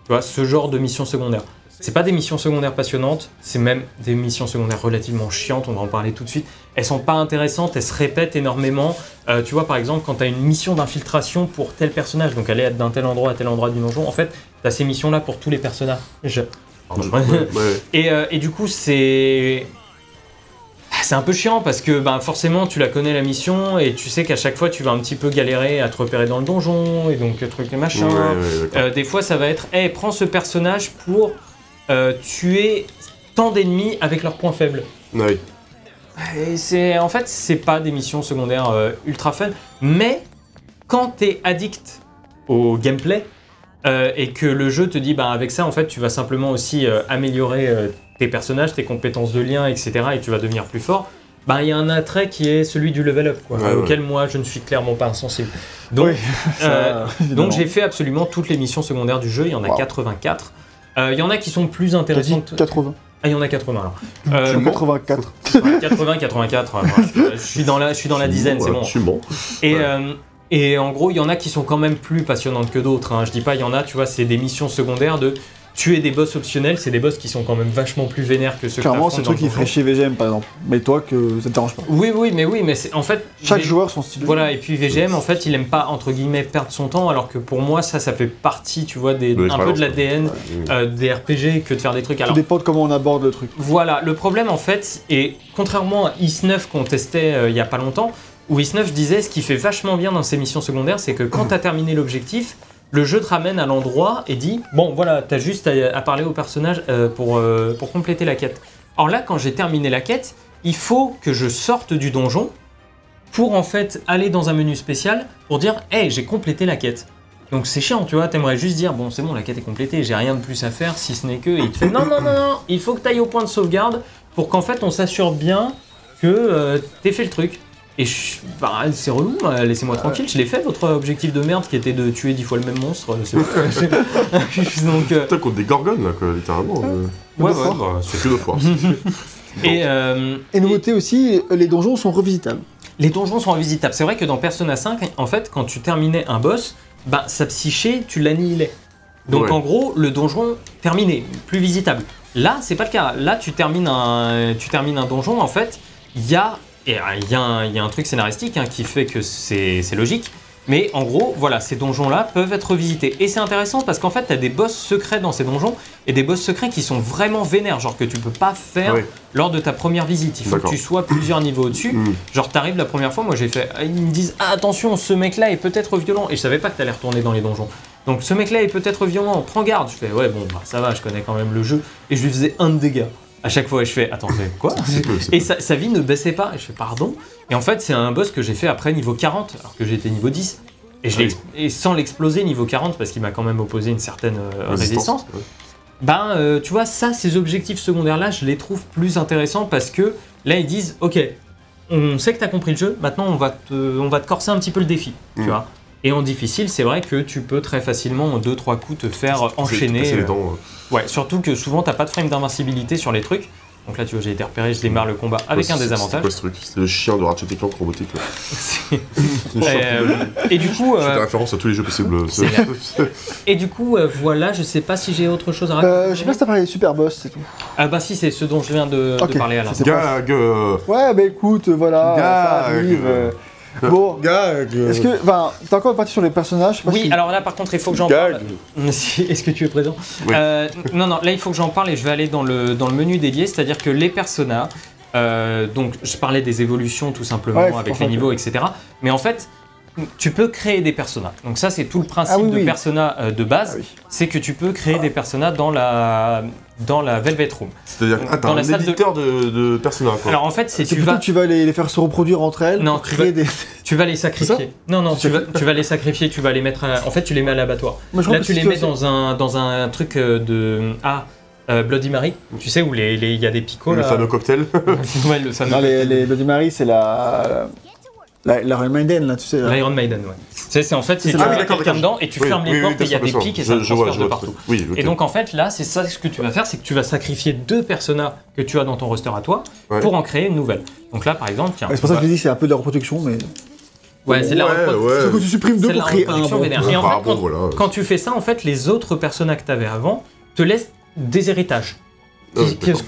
Tu vois, ce genre de mission secondaire. C'est pas des missions secondaires passionnantes, c'est même des missions secondaires relativement chiantes, on va en parler tout de suite. Elles sont pas intéressantes, elles se répètent énormément. Euh, tu vois, par exemple, quand tu as une mission d'infiltration pour tel personnage, donc aller d'un tel endroit à tel endroit du donjon, en fait, tu as ces missions-là pour tous les personnages. Pardon. Ouais, ouais. Et, euh, et du coup, c'est. C'est un peu chiant parce que ben, forcément tu la connais la mission et tu sais qu'à chaque fois tu vas un petit peu galérer à te repérer dans le donjon et donc euh, truc et machin. Ouais, ouais, d'accord. Euh, des fois ça va être hey, prends ce personnage pour euh, tuer tant d'ennemis avec leurs points faibles. Ouais. Et c'est en fait c'est pas des missions secondaires euh, ultra fun, mais quand t'es addict au gameplay euh, et que le jeu te dit bah avec ça en fait tu vas simplement aussi euh, améliorer euh, tes personnages, tes compétences de lien, etc. et tu vas devenir plus fort. Bah il y a un attrait qui est celui du level up quoi, Ouais, auquel moi je ne suis clairement pas insensible. Donc Oui, euh, Ça, donc j'ai fait absolument toutes les missions secondaires du jeu, il y en a Wow. 84. Euh, Il y en a qui sont plus intéressantes. 80. Ah, il y en a 80 alors. Euh, Tu mens 84. 80, 84. euh, voilà, je, je suis dans la, je suis dans la dizaine, c'est bon. Tu mens. Et, Ouais. euh, et en gros, il y en a qui sont quand même plus passionnantes que d'autres. hein. Je dis pas, il y en a, tu vois, c'est des missions secondaires de tuer des boss optionnels. C'est des boss qui sont quand même vachement plus vénères que ceux Clairement, que c'est le truc qui ferait chez VGM par exemple. Mais toi, que ça te dérange pas. Oui, oui, mais oui, mais c'est en fait. Chaque V- joueur son style. de jeu. Voilà, et puis VGM, en fait, il aime pas, entre guillemets, perdre son temps, alors que pour moi, ça, ça fait partie, tu vois, des, De un peu de l'ADN Ouais. euh, des RPG que de faire des trucs. Tout Alors, dépend de comment on aborde le truc. Voilà, le problème en fait, et contrairement à Is 9 qu'on testait euh, il y a pas longtemps, où Is9 disait ce qui fait vachement bien dans ces missions secondaires, c'est que quand tu as terminé l'objectif, le jeu te ramène à l'endroit et dit Bon, voilà, tu as juste à, parler au personnage euh, pour, euh, pour compléter la quête. Or là, quand j'ai terminé la quête, il faut que je sorte du donjon pour en fait aller dans un menu spécial pour dire Hey, j'ai complété la quête. Donc c'est chiant, tu vois, t'aimerais juste dire Bon, c'est bon, la quête est complétée, j'ai rien de plus à faire si ce n'est que. Non, non, non, non, il faut que tu ailles au point de sauvegarde pour qu'en fait on s'assure bien que euh, fait le truc. Et je- bah, c'est relou, bah, laissez-moi tranquille, je l'ai fait votre objectif de merde qui était de tuer dix fois le même monstre. c'est bon. Donc, euh, Putain, contre des gorgones, là, quoi, littéralement. euh. ouais, deux ouais, bah, C'est que deux fois. Et, euh, Et nouveauté aussi, les donjons sont revisitables. les donjons sont invisitables. C'est vrai que dans Persona 5, en fait, quand tu terminais un boss, bah, sa psyché, tu l'annihilais. Donc Ouais. en gros, le donjon terminé, plus visitable. Là, c'est pas le cas. Là, tu termines un, tu termines un donjon, en fait, il y a, euh, il y, a un- il y a un truc scénaristique hein, qui fait que c'est logique. Mais en gros, voilà, ces donjons-là peuvent être visités. Et c'est intéressant parce qu'en fait, tu as des boss secrets dans ces donjons et des boss secrets qui sont vraiment vénères, genre que tu peux pas faire lors de ta première visite. Il faut que tu sois plusieurs niveaux au-dessus. Mm. Genre, t'arrives la première fois, moi j'ai fait. Ils me disent Ah, attention, ce mec-là est peut-être violent. Et je savais pas que t'allais retourner dans les donjons. Donc, ce mec-là est peut-être violent, prends garde. Je fais Ouais, bon, bah ça va, je connais quand même le jeu. Et je lui faisais un de dégâts. À chaque fois, je fais Attends, mais quoi peu, Et sa, sa vie ne baissait pas. Et je fais Pardon Et en fait, c'est un boss que j'ai fait après niveau 40, alors que j'étais niveau 10. Et, je l'ai Ah et sans l'exploser niveau 40, parce qu'il m'a quand même opposé une certaine euh, Résistance, résistance. ouais. Ben, euh, tu vois, ça, ces objectifs secondaires-là, je les trouve plus intéressants parce que là, ils disent, ok, on sait que tu as compris le jeu, maintenant on va te, on va te corser un petit peu le défi, tu Mm. vois. Et en difficile, c'est vrai que tu peux très facilement, en 2-3 coups, te faire enchaîner. Les euh, dents, euh. Ouais, surtout que souvent, t'as pas de frame d'invincibilité sur les trucs. Donc là, tu vois, j'ai été repéré, je démarre le combat avec Ouais, un c'est- C'est désavantage. quoi ce truc C'était le chien de Ratchet Clank robotique. C'est-. Euh, et du coup, Je fais euh, des références à tous les jeux possibles. c'est et du coup, euh, voilà, je sais pas si j'ai autre chose à raconter. Euh, je sais pas si t'as parlé des super boss, c'est tout. Ah bah si, c'est ce dont je viens de, parler à l'instant. c'est Gag euh, Ouais, bah écoute, voilà, Gag. ça arrive. Euh. Bon, Gag est-ce que. Enfin, t'es encore parti sur les personnages? Oui, alors là par contre il faut que j'en parle. Est-ce que tu es présent? Oui. Euh, Non, non, là il faut que j'en parle et je vais aller dans le, dans le menu dédié, c'est-à-dire que les personas, euh, donc je parlais des évolutions tout simplement Ouais, avec les niveaux, etc. Mais en fait, tu peux créer des personas. Donc ça c'est tout le principe Ah oui, de oui. persona euh, de base, Ah oui. c'est que tu peux créer des personas dans la, dans la Velvet Room. C'est-à-dire, ah, Dans la un salle de- éditeur de, de Persona, quoi. Alors en fait, c'est tu plutôt vas, que tu vas les, les faire se reproduire entre elles Non, pour tu créer vas- des. tu vas les sacrifier. Non, non, tu vas, tu vas les sacrifier, tu vas les mettre à- En fait, tu les mets à l'abattoir. Là, tu que les mets dans un, dans un truc euh, de. Ah, euh, Bloody Mary. Tu sais, où il les, y a des picots le là. fameux cocktail. ouais, le fameux. Non, les, les Bloody Mary, c'est la. Royal Maiden, là, tu sais. L'Iron Maiden, ouais. Tu sais, c'est en fait, c'est Ah oui, quelqu'un dedans et tu Oui, fermes oui, les oui, portes et il y a des sûr, pics et je- ça je vois, transfère je de partout. Et donc en fait là c'est ça ce que tu vas faire, c'est que tu vas sacrifier deux personas que tu as dans ton roster à toi Ouais. pour en créer une nouvelle. Donc là par exemple, tiens. Ouais, c'est pour ça que je dis, c'est un peu de la reproduction, mais. Ouais, c'est de la reproduction. que tu supprimes deux pour créer un. Et en Ah, fait, quand- tu fais ça, en fait, les autres personas que tu avais avant te laissent des héritages, Ah,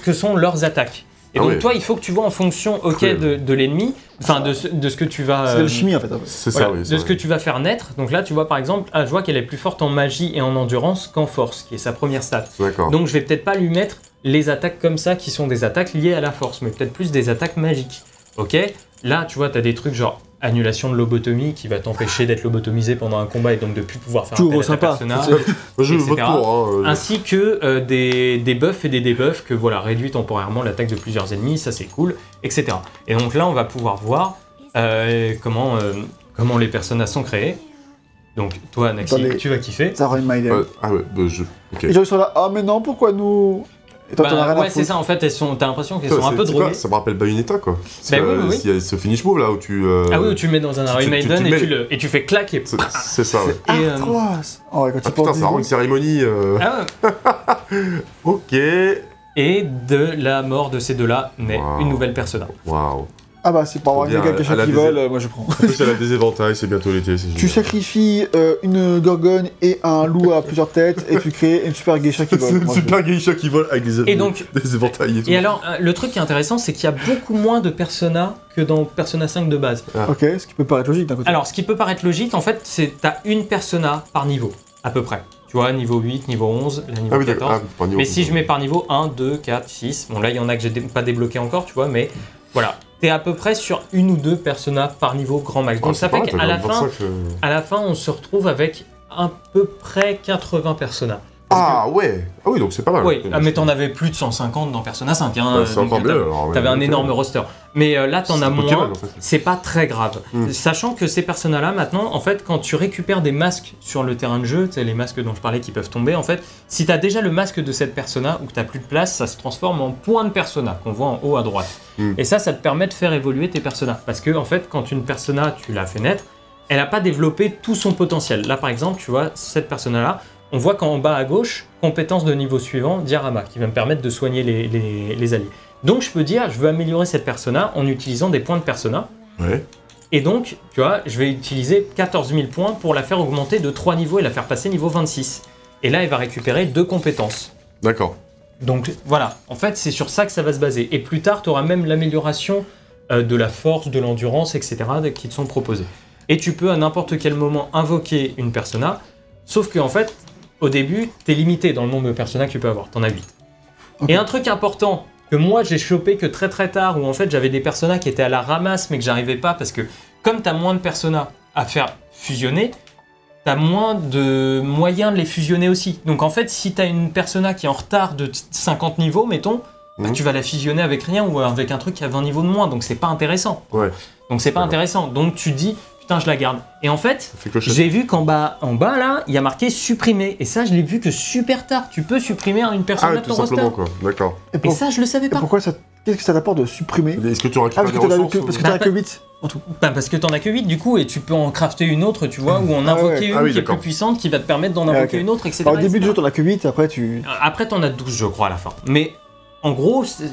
que sont leurs attaques. Et Ah donc toi, il faut que tu vois en fonction, ok, de, de l'ennemi, enfin de, ce- de ce que tu vas, C'est de euh, la chimie, en fait. C'est voilà, ça, oui. de c'est ce que vrai. tu vas faire naître. Donc là, tu vois par exemple, ah, je vois qu'elle est plus forte en magie et en endurance qu'en force, qui est sa première stat. D'accord. Donc je vais peut-être pas lui mettre les attaques comme ça, qui sont des attaques liées à la force, mais peut-être plus des attaques magiques. Ok? Là, tu vois, tu as des trucs genre annulation de lobotomie qui va t'empêcher d'être lobotomisé pendant un combat et donc de plus pouvoir faire Toujours appel à ta sympa. personnage. Je etc. Hein, euh, ainsi que euh, des, des buffs et des debuffs que voilà réduit temporairement l'attaque de plusieurs ennemis, ça c'est cool, etc. Et donc là on va pouvoir voir euh, comment, euh, comment les personnages sont créés. Donc toi Naxi, Dans les- tu vas kiffer. Ça Ah ouais, bah, je. Et là, ah mais non, pourquoi nous Et toi, t'en as Bah, rien ouais c'est ça en fait, elles sont, t'as l'impression qu'elles Ça, sont un peu droguées. Ça me rappelle Bayonetta, quoi. Bah oui, oui, euh, oui. Il y a ce finish move là où tu. euh, Ah oui, où tu le mets dans un Iron tu- Maiden tu et, mets- tu le, et tu fais clac et... c'est- C'est ça, ouais. Ah, Et, euh, Oh, ouais, quand Ah tu putain, penses c'est vraiment une cérémonie. euh, Ah ouais. Ok. Et de la mort de ces deux-là naît Wow. une nouvelle persona. Waouh. Ah bah c'est pour avoir une méga qui vole, euh, moi je prends. En plus, elle a des éventails, c'est bientôt l'été, c'est Tu génial. sacrifies euh, une gorgone et un loup à plusieurs têtes et tu crées une super geisha qui C'est vole. une Moi, je- super geisha qui vole avec des, Et donc- des éventails et tout. Et alors, euh, le truc qui est intéressant, c'est qu'il y a beaucoup moins de personas que dans Persona 5 de base. Ok, ce qui peut paraître logique d'un côté. Alors, ce qui peut paraître logique, en fait, c'est t'as une persona par niveau, à peu près. Tu vois, niveau 8, niveau 11, là, niveau Ah oui, 14. d'accord. Ah, niveau. mais si je mets par niveau 1, 2, 4, 6, bon là, il y en a que j'ai dé- pas débloqué encore, tu vois, mais voilà. T'es à peu près sur une ou deux personas par niveau grand max. Donc Ah, ça fait qu'à la fin, 25, à la fin, on se retrouve avec à peu près 80 personas. Ah ouais Ah oui, donc c'est pas mal. oui, ah, mais t'en avais plus de 150 dans Persona 5. Hein, c'est encore mieux t'avais- alors. ouais, T'avais un énorme roster. Mais euh, là, t'en as moins. en fait. C'est pas très grave. Mm. Sachant que ces personnages-là, maintenant, en fait, quand tu récupères des masques sur le terrain de jeu, tu sais, les masques dont je parlais qui peuvent tomber, en fait, si t'as déjà le masque de cette persona ou que t'as plus de place, ça se transforme en point de persona qu'on voit en haut à droite. Mm. Et ça, ça te permet de faire évoluer tes personnages. Parce que, en fait, quand une persona, tu l'as fait naître, elle n'a pas développé tout son potentiel. Là, par exemple, tu vois, cette persona-là, on voit qu'en bas à gauche, compétence de niveau suivant, diorama, qui va me permettre de soigner les, les- les alliés. Donc, je peux dire, je veux améliorer cette persona en utilisant des points de persona. Ouais. Et donc, tu vois, je vais utiliser 14 000 points pour la faire augmenter de 3 niveaux et la faire passer niveau 26. Et là, elle va récupérer deux compétences. D'accord. Donc voilà, en fait, c'est sur ça que ça va se baser. Et plus tard, tu auras même l'amélioration euh, de la force, de l'endurance, etc., qui te sont proposés. Et tu peux à n'importe quel moment invoquer une persona, sauf que en fait, au début, tu es limité dans le nombre de personas que tu peux avoir. Tu en as 8. Et un truc important que moi j'ai chopé que très très tard, où en fait j'avais des personas qui étaient à la ramasse mais que j'arrivais pas parce que comme tu as moins de personas à faire fusionner, t'as moins de moyens de les fusionner aussi. Donc en fait, si t'as une persona qui est en retard de 50 niveaux, mettons, bah, Mhm. tu vas la fusionner avec rien ou avec un truc qui a 20 niveaux de moins, donc c'est pas intéressant. Ouais. Donc c'est pas intéressant. Donc tu dis, putain, je la garde. Et en fait, j'ai vu qu'en bas, en bas là, il y a marqué supprimer. Et ça, je l'ai vu que super tard. Tu peux supprimer une Ah de tout ton roster. simplement quoi. D'accord. Et, ça, je le savais et pas. pourquoi ça. Qu'est-ce que ça t'apporte de supprimer Est-ce que tu Ah, récupères parce des que t'en as ressources que, ou- parce que Bah, t'en as que 8 en tout. Bah, parce que t'en as que 8 du coup, et tu peux en crafter une autre, tu vois, ou en Ah ouais. invoquer une Ah oui, qui est plus puissante qui va te permettre d'en Ah, invoquer une autre, etc. Alors, au début du jeu, t'en as que 8, après tu. Après, t'en as 12, je crois, à la fin. Mais en gros, c'est-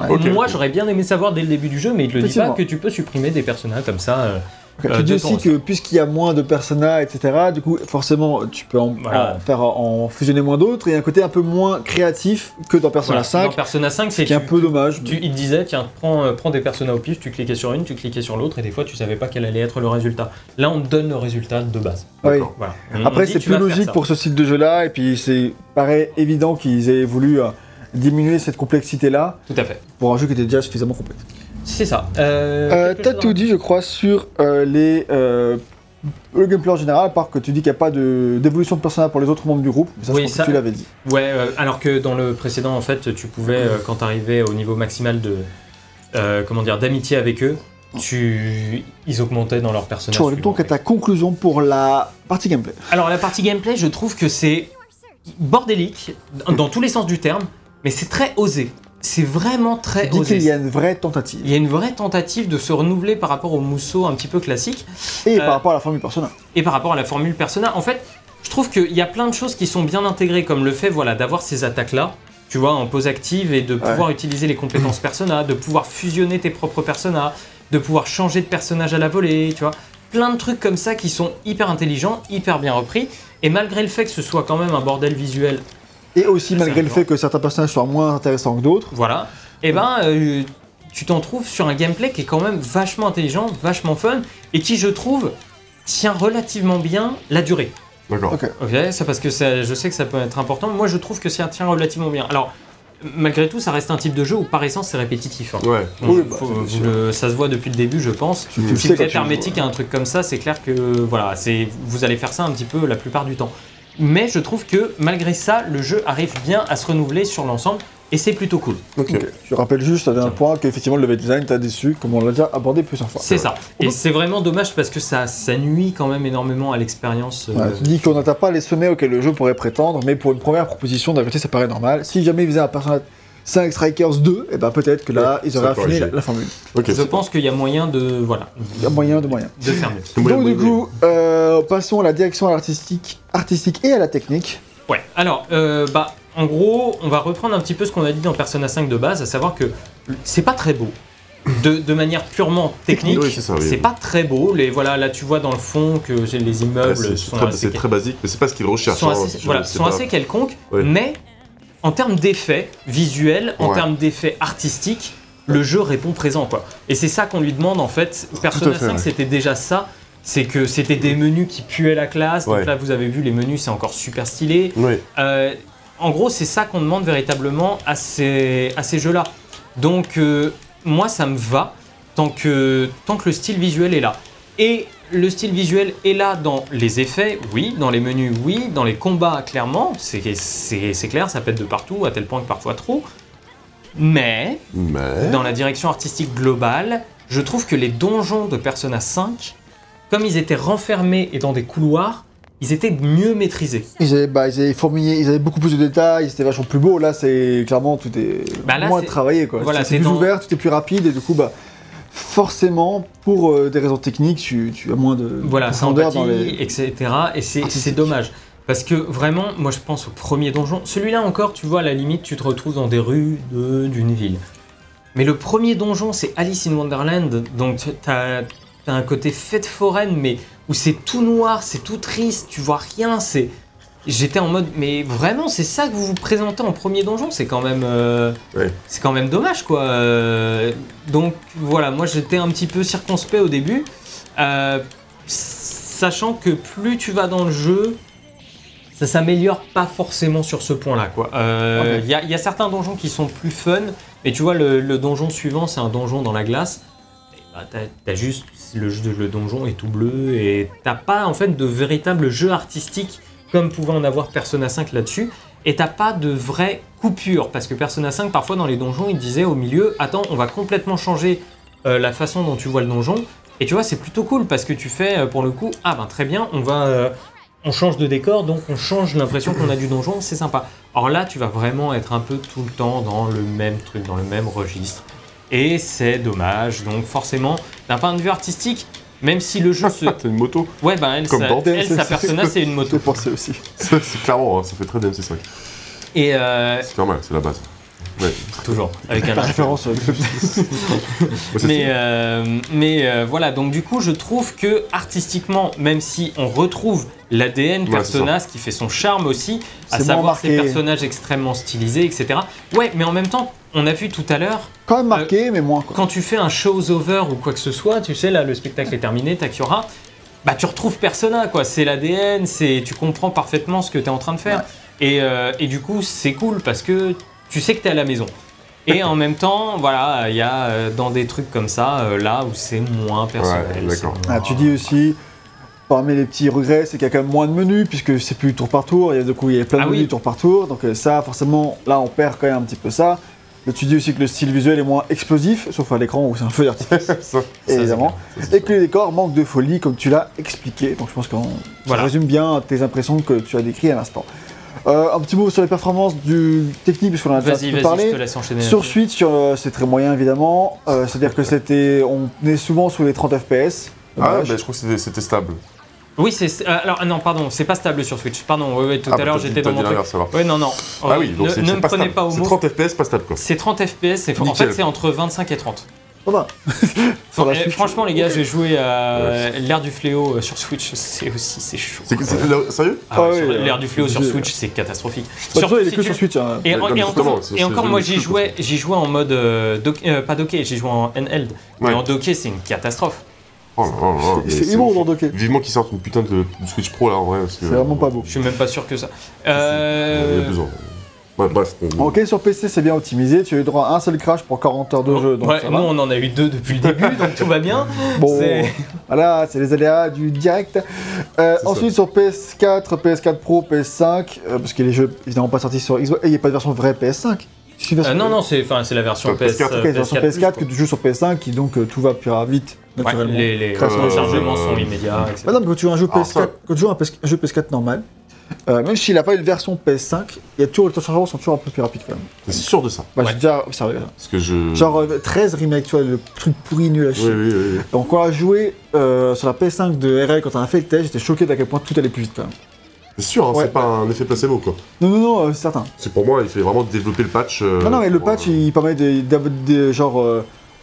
Ouais. Ok, moi j'aurais bien aimé savoir dès le début du jeu, mais il te le dit pas que tu peux supprimer des personnages comme ça. euh, Ok, Euh, tu dis aussi que puisqu'il y a moins de personas, etc., du coup, forcément, tu peux en, Voilà. en faire en fusionner moins d'autres, et un côté un peu moins créatif que dans Persona voilà. 5, Dans Persona 5, ce c'est un tu- peu dommage. Tu, il disait, tiens, prends, euh, prends des personnages au pif, tu cliquais sur une, tu cliquais sur l'autre, et des fois tu savais pas quel allait être le résultat. Là, on te donne le résultat de base. Oui. D'accord. Voilà. On- on Après, c'est tu plus logique pour ce style de jeu-là, et puis c'est paraît évident qu'ils aient voulu euh, diminuer cette complexité-là Tout à fait. pour un jeu qui était déjà suffisamment complexe. C'est ça. Euh, Euh, T'as tout dit, je crois, sur euh, les, le gameplay en général, à part que tu dis qu'il n'y a pas de- d'évolution de personnage pour les autres membres du groupe, mais ça, Oui, je pense ça- que tu l'avais dit. Ouais, euh, alors que dans le précédent, en fait, tu pouvais, euh, quand tu arrivais au niveau maximal de, euh, comment dire, d'amitié avec eux, tu, ils augmentaient dans leur personnage. Tu donc à ta conclusion pour la partie gameplay. Alors la partie gameplay, je trouve que c'est bordélique dans tous les sens du terme, mais c'est très osé. C'est vraiment très dis osé. qu'il y a une vraie tentative. Il y a une vraie tentative de se renouveler par rapport au mousseau un petit peu classique Et Euh, par rapport à la formule Persona. et par rapport à la formule Persona. En fait, je trouve qu'il y a plein de choses qui sont bien intégrées, comme le fait voilà, d'avoir ces attaques-là, tu vois, en pause active, et de pouvoir utiliser les compétences Persona, de pouvoir fusionner tes propres Persona, de pouvoir changer de personnage à la volée, tu vois. Plein de trucs comme ça qui sont hyper intelligents, hyper bien repris, et malgré le fait que ce soit quand même un bordel visuel Et aussi, malgré le fait que certains personnages soient moins intéressants que d'autres, Voilà. Et ben, euh, tu t'en trouves sur un gameplay qui est quand même vachement intelligent, vachement fun, et qui, je trouve, tient relativement bien la durée. D'accord. Ok. Ok, c'est parce que ça- je sais que ça peut être important. Moi, je trouve que ça tient relativement bien. Alors, malgré tout, ça reste un type de jeu où, par essence, c'est répétitif. hein. Ouais. Donc, Oui, bah, faut- c'est vous sûr. le- ça se voit depuis le début, je pense. tu, tu le Si vous êtes hermétique à un truc comme ça, c'est clair que voilà, c'est vous allez faire ça un petit peu la plupart du temps. Mais je trouve que malgré ça, le jeu arrive bien à se renouveler sur l'ensemble et c'est plutôt cool. Ok. Ok. Je rappelle juste à un point qu'effectivement le level design t'a déçu, comme on l'a déjà abordé plusieurs fois. C'est ça. Et c'est vraiment dommage parce que ça, ça nuit quand même énormément à l'expérience. euh, Ouais, tu dis qu'on n'atteint pas les sommets auxquels le jeu pourrait prétendre, mais pour une première proposition, d'un côté, ça paraît normal. Si jamais ils faisaient un Persona 5 Strikers 2, et ben peut-être que là, Ouais, ils auraient affiné la, la formule. Ok. je pense qu'il y a moyen de voilà Il y a moyen de moyen. de faire mieux. Donc du coup, euh, passons à la direction artistique, artistique et à la technique. Ouais. Alors, euh, bah, en gros, on va reprendre un petit peu ce qu'on a dit dans Persona 5 de base, à savoir que c'est pas très beau. De, de manière purement technique, Oui, c'est oui. pas très beau. Les voilà, là tu vois dans le fond que j'ai- les Ouais, immeubles c'est- sont très, assez c'est très basique, mais c'est pas ce qu'ils recherchent. sont hein, assez, voilà, c'est sont assez quelconques, Ouais. mais en termes d'effets visuels, en Ouais. termes d'effets artistiques, le jeu répond présent quoi. Et c'est ça qu'on lui demande en fait. Persona fait, 5 ouais. c'était déjà ça, c'est que c'était des menus qui puaient la classe. Donc Ouais. là vous avez vu les menus c'est encore super stylé. Euh, en gros c'est ça qu'on demande véritablement à ces, à ces jeux là. Donc euh, moi ça me va tant que, tant que le style visuel est là. Et le style visuel est là dans les effets, oui, dans les menus, oui, dans les combats, clairement, c'est c'est- c'est clair, ça pète de partout, à tel point que parfois trop. Mais, Mais. dans la direction artistique globale, je trouve que les donjons de Persona 5, comme ils étaient renfermés et dans des couloirs, ils étaient mieux maîtrisés. Ils avaient, bah, ils avaient fourmillé, ils avaient beaucoup plus de détails, c'était vachement plus beau. Là, c'est clairement tout est Bah là, moins c'est- travaillé. Quoi. voilà, c'est c'est plus dans- ouvert, tout est plus rapide et du coup, bah, forcément, pour euh, des raisons techniques, tu, tu as moins de Voilà, profondeur dans les. etc. Et c'est dommage. Parce que vraiment, moi je pense au premier donjon. Celui-là encore, tu vois, à la limite, tu te retrouves dans des rues de- d'une ville. Mais le premier donjon, c'est Alice in Wonderland. Donc t'as as un côté fête foraine, mais où c'est tout noir, c'est tout triste, tu vois rien. C'est. J'étais en mode, mais vraiment, c'est ça que vous vous présentez en premier donjon? C'est quand même. euh. C'est quand même dommage, quoi. Euh, donc voilà, moi j'étais un petit peu circonspect au début. Euh, sachant que plus tu vas dans le jeu, ça s'améliore pas forcément sur ce point-là. quoi. Il y, a, il y a certains donjons qui sont plus fun, mais tu vois, le, le donjon suivant, c'est un donjon dans la glace. Et bah, t'as, juste le, le donjon est tout bleu et t'as pas en fait de véritable jeu artistique comme pouvait en avoir Persona 5 là-dessus. Et t'as pas de vraie coupure parce que Persona 5 parfois dans les donjons il disait au milieu attends on va complètement changer euh, la façon dont tu vois le donjon et tu vois c'est plutôt cool parce que tu fais euh, pour le coup ah ben très bien on va euh, on change de décor donc on change l'impression qu'on a du donjon c'est sympa alors là tu vas vraiment être un peu tout le temps dans le même truc dans le même registre et c'est dommage donc forcément d'un point de vue artistique même si le jeu se T'as une moto ouais ben elle, Comme sa, Dante. elle, sa persona c'est une moto J'ai pensé aussi. C'est clairement, hein, ça fait très DMC5. et euh, C'est normal, c'est la base. Ouais. toujours avec un La référence. euh, Mais, euh, mais euh, voilà, donc du coup, je trouve que artistiquement, même si on retrouve l'ADN Ouais, Persona, ce qui fait son charme aussi, à savoir ces personnages extrêmement stylisés, etc. Ouais, mais en même temps, on a vu tout à l'heure, Quand même marqué, mais moins. Quoi. quand tu fais un show's over ou quoi que ce soit, tu sais, là, le spectacle est terminé, Takiora, bah tu retrouves Persona, quoi. C'est l'ADN, c'est, tu comprends parfaitement ce que tu es en train de faire. Et, euh, et du coup, c'est cool parce que tu sais que tu es à la maison. Et en même temps, voilà, il y a euh, dans des trucs comme ça, euh, là où c'est moins personnel. Ouais, Ah, tu dis aussi, parmi les petits regrets, c'est qu'il y a quand même moins de menus, puisque c'est plus tour par tour. Il y a, du coup, il y a plein de Ah menus oui. tour par tour. Donc, euh, ça, forcément, là, on perd quand même un petit peu ça. Mais tu dis aussi que le style visuel est moins explosif, sauf à l'écran où c'est un feu d'artifice, Ça, ça, évidemment. c'est Et que les décors manquent de folie, comme tu l'as expliqué. Donc, je pense qu'on ça Voilà. résume bien tes impressions que tu as décrites à l'instant. Euh, un petit mot sur les performances du technique, puisqu'on en a déjà un peu parlé. je te laisse enchaîner. Sur. Switch, euh, c'est très moyen évidemment. Euh, C'est-à-dire que c'était, on est souvent sous les 30 FPS. Ah, bah, je crois que c'était- stable. Oui, c'est. euh, alors, ah non, pardon, c'est pas stable sur Switch. Pardon, ouais, ouais, tout Ah, à bah, l'heure, j'étais t'as dans dit mon truc. Ouais, non, non. Ah oui, donc ne, c'est ne c'est me pas prenez stable. pas au C'est mot. 30 FPS, pas stable quoi. C'est 30 FPS, c'est- en fait, c'est entre 25 et 30. Sur la Eh, Switch. franchement, les gars, j'ai joué à l'ère du fléau euh, sur Switch, c'est aussi c'est chaud. C'est c'est- là, sérieux Ah ouais, Ah sur oui, l'ère du fléau sur Switch, c'est catastrophique. Bah, Surtout il est si que tu- sur Switch. hein. Et, Ouais, en- comme et justement, encore, c'est- et c'est encore le moi j'y jouais, j'y jouais en mode euh, euh, pas docké, j'y jouais en handheld. Mais Ouais. en docké, c'est une catastrophe. Oh là là là, mais C'est c'est immonde ouf. en docké. Vivement qu'ils sortent une putain de, de Switch Pro là en vrai. parce que- C'est vraiment pas beau. Je suis même pas sûr que ça. Il y a Euh, besoin. Ouais, bref. on- Ok, sur PC, c'est bien optimisé. Tu as eu droit à un seul crash pour 40 heures de jeu. Donc ouais, ça nous va. on en a eu deux depuis le début, donc tout va bien. Bon, voilà, c'est les aléas du direct. Euh, ensuite, sur PS4, PS4 Pro, PS5, euh, parce que les jeux évidemment pas sortis sur Xbox, et il n'y a pas de version vraie PS5. C'est une Euh, non, non, c'est la version PS, PS4, euh, Ok, la version PS4 que tu joues sur PS5, qui donc euh, tout va plus vite. Ouais, naturellement. les, les téléchargements jeu, sont euh, immédiats, etc. Bah non, mais quand tu joues un jeu Alors PS4, ça- quand tu joues un, PS un jeu PS4 normal, euh, même s'il n'a pas une version PS5, il y a toujours les téléchargements sont toujours un peu plus rapides quand même. T'es sûr de ça Bah, Ouais. j'ai déjà observé ça. Parce que je. Genre euh, 13 remake, tu vois, le truc pourri nul à Oui, chier. oui, oui. oui. Donc on a joué euh, sur la PS5 de RL quand on a fait le test, j'étais choqué d'à quel point tout allait plus vite quand même. C'est sûr, hein, Ouais. c'est pas un effet placebo quoi. Non, non, non, euh, c'est certain. C'est pour moi, il fait vraiment développer le patch. euh, non, non, mais le patch euh, il permet de, de- de- genre.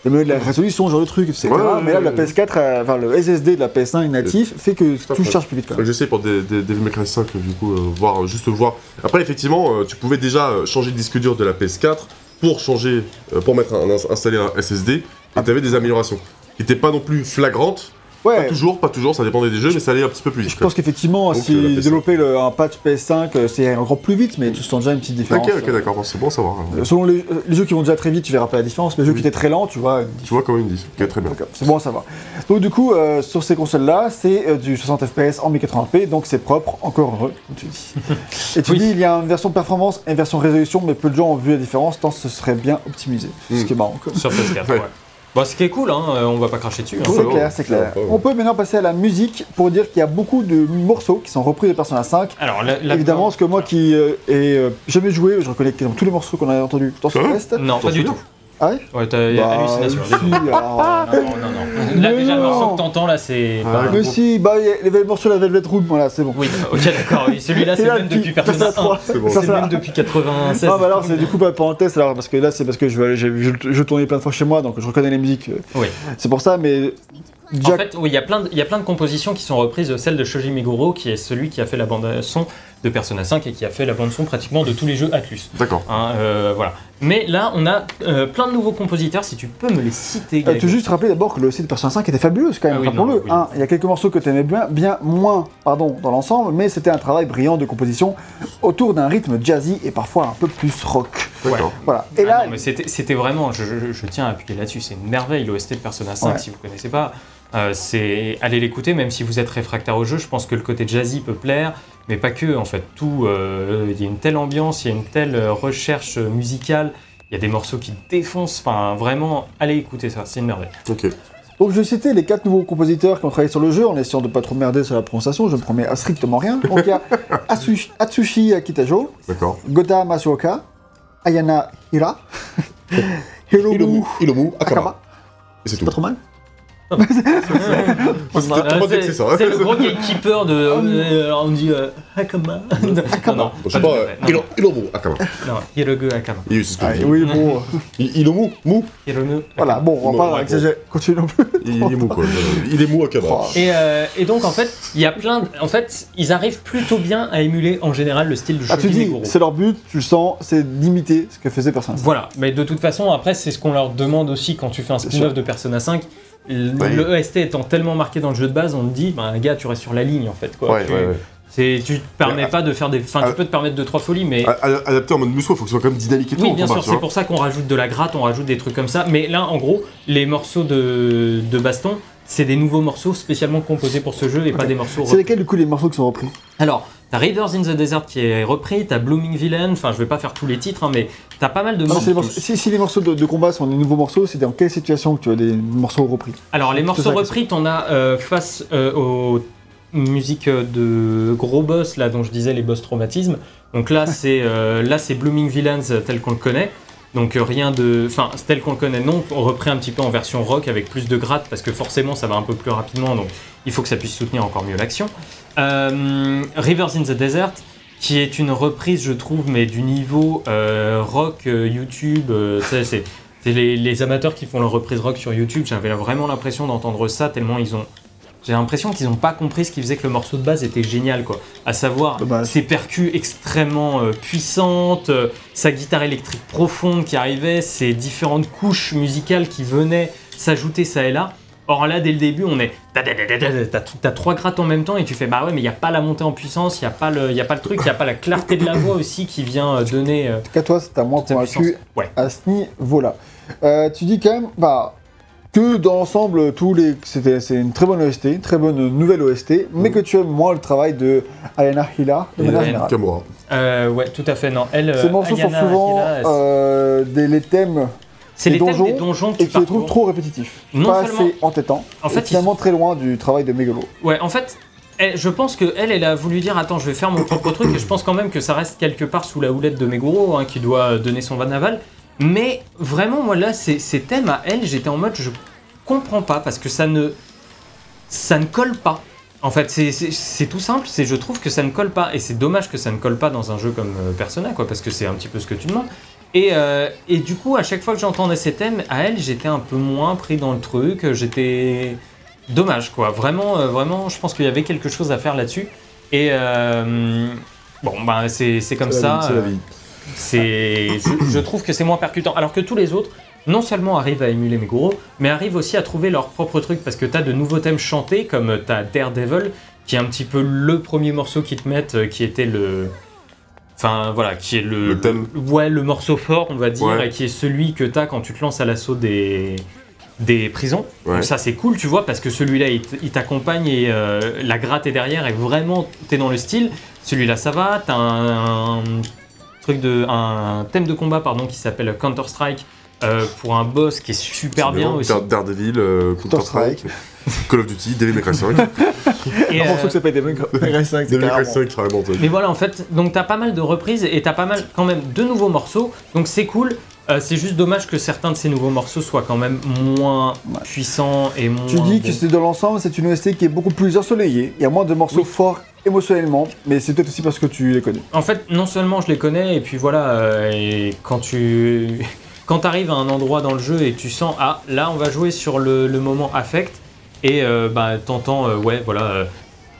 De la résolution, genre de truc, etc. Ouais, mais là, la ouais. PS4, euh, enfin le SSD de la PS5 natif fait que Tout fait. charge plus vite quand j'essaie pour des, des, Devil May Cry 5, du coup, euh, voir, juste voir. Après, effectivement, euh, tu pouvais déjà changer le disque dur de la PS4 pour changer, euh, pour mettre un, installer un SSD, et Ah. tu avais des améliorations qui n'étaient pas non plus flagrantes, Pas Ouais, toujours, pas toujours, ça dépendait des jeux, mais ça allait un petit peu plus vite. je pense qu'effectivement, Donc, euh, si PS5. développer le- un patch PS5, euh, c'est encore plus vite, mais tu sens déjà une petite différence. Ok, ok, d'accord, bon, c'est bon à savoir. Euh, Selon les, euh, les jeux qui vont déjà très vite, tu verras pas la différence. Les jeux qui étaient très lents, tu vois. une Tu vois comment ils me disent. Ok, très bien. D'accord, C'est bon à savoir. Donc du coup, euh, sur ces consoles-là, c'est euh, du 60 FPS en 1080p, donc c'est propre, encore heureux, comme tu dis. Et tu Oui. dis, il y a une version performance et une version résolution, mais peu de gens ont vu la différence, tant ce serait bien optimisé. Ce Mm. qui est marrant. quoi. Sur PS4, Ouais. ouais. Bon, ce qui est cool, hein, euh, on va pas cracher dessus. hein. C'est clair, c'est clair. On peut maintenant passer à la musique pour dire qu'il y a beaucoup de morceaux qui sont repris de Persona 5. Alors, la- la- Évidemment, parce que moi qui euh, ai euh, jamais joué, je reconnais tous les morceaux qu'on a entendus dans ce test. Non, pas du tout. Ah ouais Ouais, t'as Bah, hallucination. si, Ah, non, non, non, non. Là, déjà, le morceau que t'entends, là, c'est. Ah. Mais si, bah, il y a les le morceau de la Velvet Room, voilà, c'est bon. Oui, ok, d'accord. Oui, celui-là, c'est même depuis Persona Persona 1. 3. C'est bon. Ça, C'est ça- le même depuis 96. Non, mais alors c'est du coup pas pour un test, alors, parce que là c'est parce que je, je, je tournais plein de fois chez moi, donc je reconnais les musiques. Oui. C'est pour ça, mais. En fait, oui, il y, a plein de- il y a plein de compositions qui sont reprises, celle de Shoji Meguro, qui est celui qui a fait la bande-son de Persona 5 et qui a fait la bande-son pratiquement de tous les jeux Atlus. D'accord. Hein, euh, voilà. Mais là, on a euh, plein de nouveaux compositeurs, si tu peux me les citer, euh, Greg. tu veux juste rappeler d'abord que le site de Persona 5 était fabuleux, quand même, Ah oui, rappelons-le. oui. Hein, il y a quelques morceaux que tu aimais bien, bien moins pardon, dans l'ensemble, mais c'était un travail brillant de composition autour d'un rythme jazzy et parfois un peu plus rock. D'accord. Voilà. Et Ah là, non, mais c'était c'était vraiment, je, je- je tiens à appuyer là-dessus, c'est une merveille l'OST de Persona 5 Ouais. si vous connaissez pas. Euh, c'est allez l'écouter même si vous êtes réfractaire au jeu. Je pense que le côté jazzy peut plaire, mais pas que en fait. Tout, euh, il y a une telle ambiance, il y a une telle euh, recherche euh, musicale. Il y a des morceaux qui défoncent. Enfin, vraiment, allez écouter ça, c'est une merveille. Ok. donc je citais les quatre nouveaux compositeurs qui ont travaillé sur le jeu en essayant de pas trop merder sur la prononciation, je ne promets à strictement rien. Donc il y a Atsushi, Atsushi Kitajo, D'accord. Gota Masuoka, Ayana Hira, Hiromu Akaba. Et c'est C'est tout. pas trop mal Euh, trop c'est que c'est ça. c'est le gros gatekeeper de. euh, on dit euh, Hakama. non, non, Je sais pas euh, non, Ilo- Ilomu, Akama. non, Hirogu c'est ce que Ah, je dis. Oui, bon. I- Ilomu, mou. Hiromu Voilà, bon, on va Bon, pas ouais, exagérer. Continue non plus. Il est mou, quoi. Il est mou, Akama. Oh. Et, euh, et donc en fait, il y a plein. de- En fait, ils arrivent plutôt bien à émuler en général le style de Ah, tu dis, Meguro. c'est leur but, tu le sens, c'est d'imiter ce que faisait Persona 5. Voilà, mais de toute façon, après, c'est ce qu'on leur demande aussi quand tu fais un spin-off de Persona 5. Le, EST étant tellement marqué dans le jeu de base, on te dit, bah, gars, tu restes sur la ligne en fait. Quoi. Ouais, tu, ouais, ouais. c'est- tu te permets Mais, pas de faire des. Enfin, tu peux te permettre deux, trois folies, mais. Adapté en mode il faut que ce soit quand même dynamique et tout. Oui, en bien combat, sûr, c'est pour ça qu'on rajoute de la gratte, on rajoute des trucs comme ça. Mais là, en gros, les morceaux de, de baston, c'est des nouveaux morceaux spécialement composés pour ce jeu et pas des morceaux. C'est lesquels, du coup, les morceaux qui sont repris? Alors, t'as Rivers in the Desert qui est repris, t'as Blooming Villain, enfin, je vais pas faire tous les titres, hein, mais t'as pas mal de Non, morceaux. si, si les morceaux de, de combat sont des nouveaux morceaux, c'est dans quelle situation que tu as des morceaux repris? Alors, les morceaux repris, t'en as euh, face euh, aux musiques de gros boss, là, dont je disais les boss traumatismes. Donc là, c'est euh, là, c'est Blooming Villains tel qu'on le connaît. Donc euh, rien de... Enfin, tel qu'on le connaît, non, repris un petit peu en version rock avec plus de gratte, parce que forcément, ça va un peu plus rapidement, donc il faut que ça puisse soutenir encore mieux l'action. Euh, Rivers in the Desert, qui est une reprise, je trouve, mais du niveau euh, rock YouTube. c'est les, les amateurs qui font leur reprise rock sur YouTube. J'avais vraiment l'impression d'entendre ça tellement ils ont. J'ai l'impression qu'ils n'ont pas compris ce qui faisait que le morceau de base était génial, quoi. À savoir Dommage. ses percus extrêmement euh, puissantes, euh, sa guitare électrique profonde qui arrivait, ses différentes couches musicales qui venaient s'ajouter ça et là. Or là, dès le début, on est. T'as trois grattes en même temps et tu fais bah ouais, mais il n'y a pas la montée en puissance, il n'y a, pas le- y a pas le truc, il n'y a pas la clarté de la voix aussi qui vient euh, donner. euh, En tout cas, toi, c'est à moi sa convaincu puissance. Ouais. à ce niveau-là. Tu dis quand même bah, que dans l'ensemble, tous les... c'était- c'est une très bonne OST, une très bonne nouvelle OST, mais que tu aimes moins le travail de Ayana Hila de Et manière générale. Kamura. Euh, ouais, tout à fait, non. Elle, Ces euh, morceaux sont Ayana souvent Hira, euh, des, les thèmes c'est les thèmes donjons, des donjons que et tu tu les trouves parcours. trop répétitifs, Non pas seulement- assez entêtants, En fait, finalement très loin du travail de Megalo. Ouais, en fait, elle- je pense que elle, elle a voulu dire attends, je vais faire mon propre truc, et je pense quand même que ça reste quelque part sous la houlette de Meguro, hein, qui doit donner son van aval. Mais vraiment, moi là, ces, ces thèmes à elle, j'étais en mode je comprends pas parce que ça ne ça ne colle pas. En fait, c'est- tout simple, c'est je trouve que ça ne colle pas et c'est dommage que ça ne colle pas dans un jeu comme euh, Persona, quoi, parce que c'est un petit peu ce que tu demandes. Et, euh, et du coup, à chaque fois que j'entendais ces thèmes, à elle, j'étais un peu moins pris dans le truc. J'étais dommage, quoi. Vraiment, euh, vraiment, je pense qu'il y avait quelque chose à faire là-dessus. Et euh, bon, bah, c'est comme ça. C'est la vie. C'est, je, je trouve que c'est moins percutant. Alors que tous les autres non seulement arrivent à émuler Meguro, mais arrivent aussi à trouver leur propre truc parce que tu as de nouveaux thèmes chantés comme tu as Daredevil qui est un petit peu le premier morceau qu'ils te mettent euh, qui était le enfin voilà, qui est le, Le thème. ouais, le morceau fort, on va dire Ouais. et qui est celui que tu as quand tu te lances à l'assaut des des prisons. Ouais. Donc ça c'est cool, tu vois, parce que celui-là il t'accompagne et euh, la gratte est derrière et vraiment t'es dans le style. Celui-là ça va, t'as un, un truc de un thème de combat pardon qui s'appelle Counter Strike euh, pour un boss qui est super bien aussi. Dare- Daredevil, euh, Counter-Strike, Call of Duty, Devil May Cry 5. Et, Un euh, morceau que ça pas des mecs. R5, c'est Devil May Cry carrément. 5, carrément. t'as dit. mais voilà en fait, donc t'as pas mal de reprises et t'as pas mal quand même de nouveaux morceaux, donc c'est cool. Euh, c'est juste dommage que certains de ces nouveaux morceaux soient quand même moins Ouais. puissants et moins. Tu dis que c'est dans l'ensemble, c'est une OST qui est beaucoup plus ensoleillée. Il y a moins de morceaux Oui. forts émotionnellement, mais c'est peut-être aussi parce que tu les connais. En fait, non seulement je les connais, et puis voilà, euh, et quand tu quand arrives à un endroit dans le jeu et tu sens, ah, là, on va jouer sur le, le moment affect, et euh, bah, t'entends, euh, ouais, voilà,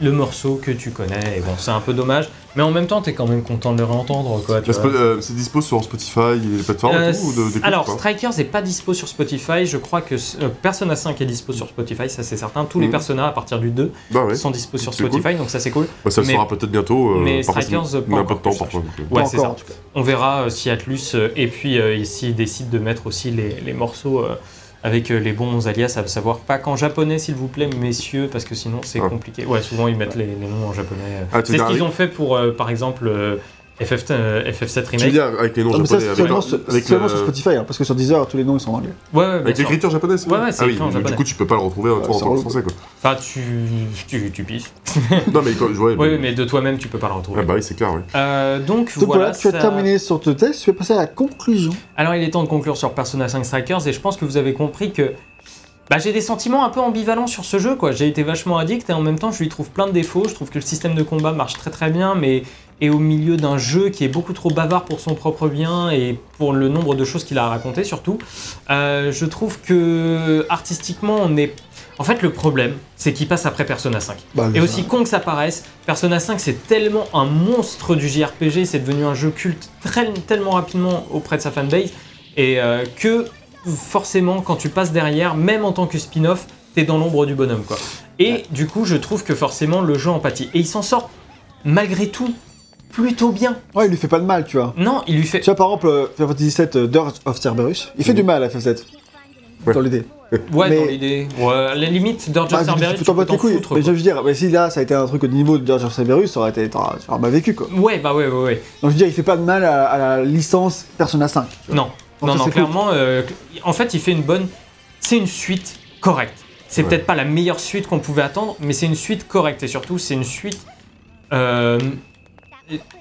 le morceau que tu connais, et bon, c'est un peu dommage, mais en même temps, t'es quand même content de le réentendre, quoi. tu vois. pas- euh, C'est dispo sur Spotify et les plateformes Euh, et tout, ou de, d'écoute, alors, pas Strikers n'est pas dispo sur Spotify. Je crois que euh, Persona 5 est dispo sur Spotify, ça c'est certain. Tous les Mhm. Persona à partir du 2 Bah ouais. sont dispo sur C'est cool. Spotify, donc ça c'est cool. Bah, ça le mais- sera peut-être bientôt. euh, mais parfois, Strikers, pas met un peu de encore, temps parfois. cherche. donc, euh. Ouais, Pas c'est encore, ça. en tout cas. On verra euh, si Atlus euh, et puis euh, s'ils décident de mettre aussi les, les morceaux euh, avec euh, les bons alias, à savoir pas qu'en japonais s'il vous plaît, messieurs, parce que sinon c'est Ah. compliqué. Ouais, souvent ils mettent les, les noms en japonais. Ah, c'est ce qu'ils ont fait pour euh, par exemple euh, FF, euh, FF7 Tu veux Remake. dire avec les noms mais ça, japonais, c'est avec, seulement, sur- avec, seulement euh, sur Spotify, hein, parce que sur Deezer, tous les noms ils sont en anglais. Ouais, ouais, avec l'écriture japonaise Ouais, ouais, c'est Ah oui, écrit en du- japonais. du coup tu peux pas le retrouver en tant que français quoi. Enfin, tu, tu, tu pisses. Non mais quand- ouais, Oui, mais de toi-même, tu peux pas le retrouver. Ah bah oui c'est clair oui. Euh, donc, Donc voilà, voilà. tu as ça- terminé sur ce test, tu vas passer à la conclusion. Alors, il est temps de conclure sur Persona 5 Strikers et je pense que vous avez compris que bah, j'ai des sentiments un peu ambivalents sur ce jeu. quoi. J'ai été vachement addict et en même temps, je lui trouve plein de défauts. Je trouve que le système de combat marche très très bien, mais est au milieu d'un jeu qui est beaucoup trop bavard pour son propre bien et pour le nombre de choses qu'il a à raconter surtout. Euh, je trouve que artistiquement, on est. En fait, le problème, c'est qu'il passe après Persona 5. Bah, Et aussi con que ça paraisse, Persona 5 c'est tellement un monstre du JRPG, c'est devenu un jeu culte très- tellement rapidement auprès de sa fanbase, et euh, que forcément quand tu passes derrière, même en tant que spin-off, t'es dans l'ombre du bonhomme quoi. Et du coup je trouve que forcément le jeu empathie. Et il s'en sort malgré tout plutôt bien. Ouais, il lui fait pas de mal, tu vois. Non, il lui fait... Tu vois, par exemple, euh, Final Fantasy VII euh, Dirge of Cerberus, il fait Mhm. du mal à FF7. Ouais. Dans l'idée. Ouais, mais- dans l'idée. Ouais, à la limite, Dirge Bah, of Cerberus, tu tu t'en peux bats t'en foutre. Mais quoi. je veux dire, mais si là ça a été un truc au niveau de Dirge of Cerberus, ça aurait été. t'auras t'auras mal vécu quoi. Ouais, bah ouais, ouais, ouais. Donc je veux dire, il fait pas de mal à, à la licence Persona 5. tu vois. Non, Donc non, ça, non, c'est clairement, euh, en fait, il fait une bonne. C'est une suite correcte. C'est Ouais. peut-être pas la meilleure suite qu'on pouvait attendre, mais c'est une suite correcte et surtout, c'est une suite. euh,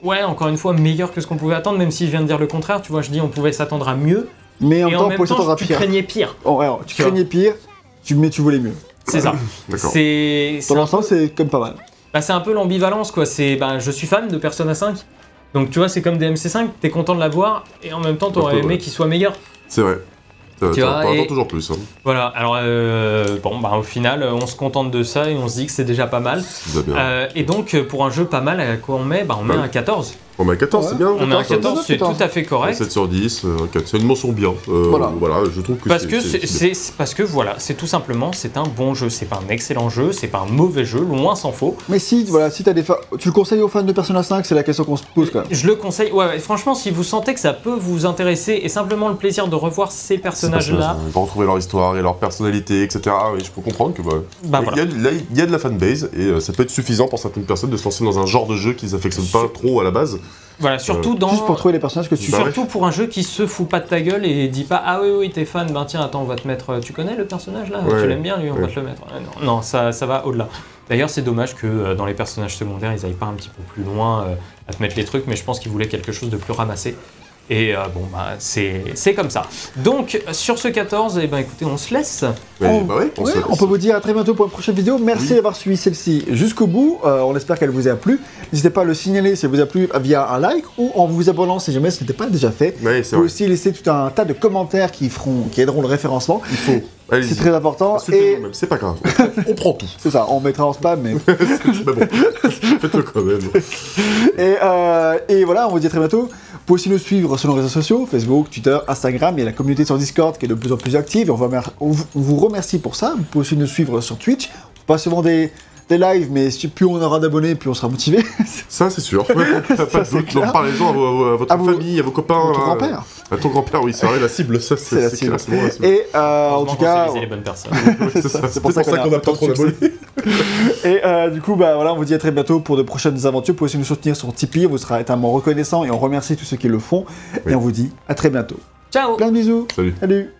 ouais, encore une fois, meilleure que ce qu'on pouvait attendre, même si je viens de dire le contraire. Tu vois, je dis on pouvait s'attendre à mieux, Mais en et même en temps, même temps, tu pire. craignais pire. Oh, ouais, tu Tu vois. craignais pire, tu, mais tu voulais mieux. C'est ça. D'accord. C'est c'est Dans l'ensemble, c'est comme pas mal. bah, c'est un peu l'ambivalence, quoi. C'est, bah, je suis fan de Persona 5. Donc tu vois, c'est comme DMC5, t'es content de l'avoir, et en même temps, t'aurais Ouais, aimé ouais. qu'il soit meilleur. C'est vrai. Euh, Tu vois, et- toujours plus. Hein. Voilà, alors euh, bon, bah, au final, on se contente de ça et on se dit que c'est déjà pas mal. Bien. Euh, et donc, pour un jeu pas mal, à quoi on met bah, On met Ouais. un 14. On met un 14, Ouais. c'est bien. On met un 14, 14, c'est tout 14. à fait correct. 7 sur 10, euh, 4. c'est une mention bien. Euh, Voilà. voilà. je trouve que Parce c'est- que, c'est- parce que voilà, c'est tout simplement, c'est un bon jeu. C'est pas un excellent jeu, c'est pas un mauvais jeu, loin s'en faut. Mais si, voilà, si t'as des fa- tu le conseilles aux fans de Persona 5, c'est la question qu'on se pose quand même. Je le conseille. Ouais, franchement, si vous sentez que ça peut vous intéresser et simplement le plaisir de revoir ces personnages-là, Ils vont retrouver leur histoire et leur personnalité, etc. Oui, je peux comprendre que bah, bah il, voilà. y a, là, il y a de la fanbase et euh, ça peut être suffisant pour certaines personnes de se lancer dans un genre de jeu qu'ils affectionnent pas trop à la base. Voilà, surtout dans. Juste pour trouver les personnages que tu Bah ouais. Surtout pour un jeu qui se fout pas de ta gueule et dit pas ah oui oui t'es fan ben tiens attends on va te mettre euh, tu connais le personnage là? Ouais. tu l'aimes bien lui on va te le mettre Euh, non, non, ça, ça va au-delà d'ailleurs c'est dommage que euh, dans les personnages secondaires ils aillent pas un petit peu plus loin euh, à te mettre les trucs mais je pense qu'ils voulaient quelque chose de plus ramassé et euh, bon bah c'est c'est comme ça donc sur ce 14 et ben écoutez on se laisse On- bah ouais, on Ouais, se- on peut vous dire à très bientôt pour une prochaine vidéo. Merci Oui. d'avoir suivi celle-ci jusqu'au bout. Euh, on espère qu'elle vous a plu. N'hésitez pas à le signaler si elle vous a plu via un like ou en vous abonnant si jamais ce n'était pas déjà fait. Vous c'est pouvez aussi laisser tout un tas de commentaires qui, feront, qui aideront le référencement. Il faut. Allez-y. C'est très important. Et c'est pas grave. On prend, on prend tout. c'est ça, on mettra en spam, mais. Mais bon, faites-le quand même. Et, euh, et voilà, on vous dit à très bientôt. Vous pouvez aussi nous suivre sur nos réseaux sociaux, Facebook, Twitter, Instagram. Il y a la communauté sur Discord qui est de plus en plus active et on, va on vous- on remercie pour ça. Vous pouvez aussi nous suivre sur Twitch. Pas souvent des, des lives, mais si- plus on aura d'abonnés, plus on sera motivé. Ça, c'est sûr. pas c'est de doute. Donc, Parlez-en à, à votre À vos- famille, à vos copains. Votre là. grand-père. À ton grand-père, oui, c'est vrai, la cible, ça, C'est la c'est cible. c'est. Et euh, en tout cas, viser les bonnes personnes. C'est c'est pour ça qu'on a qu'on a un pas trop de d'abonnés. et euh, du coup, bah voilà, on vous dit à très bientôt pour de prochaines aventures. Vous pouvez aussi nous soutenir sur Tipeee. On vous sera éternellement reconnaissant et on remercie tous ceux qui le font. Et on vous dit à très bientôt. Ciao Plein de bisous. Salut. Salut.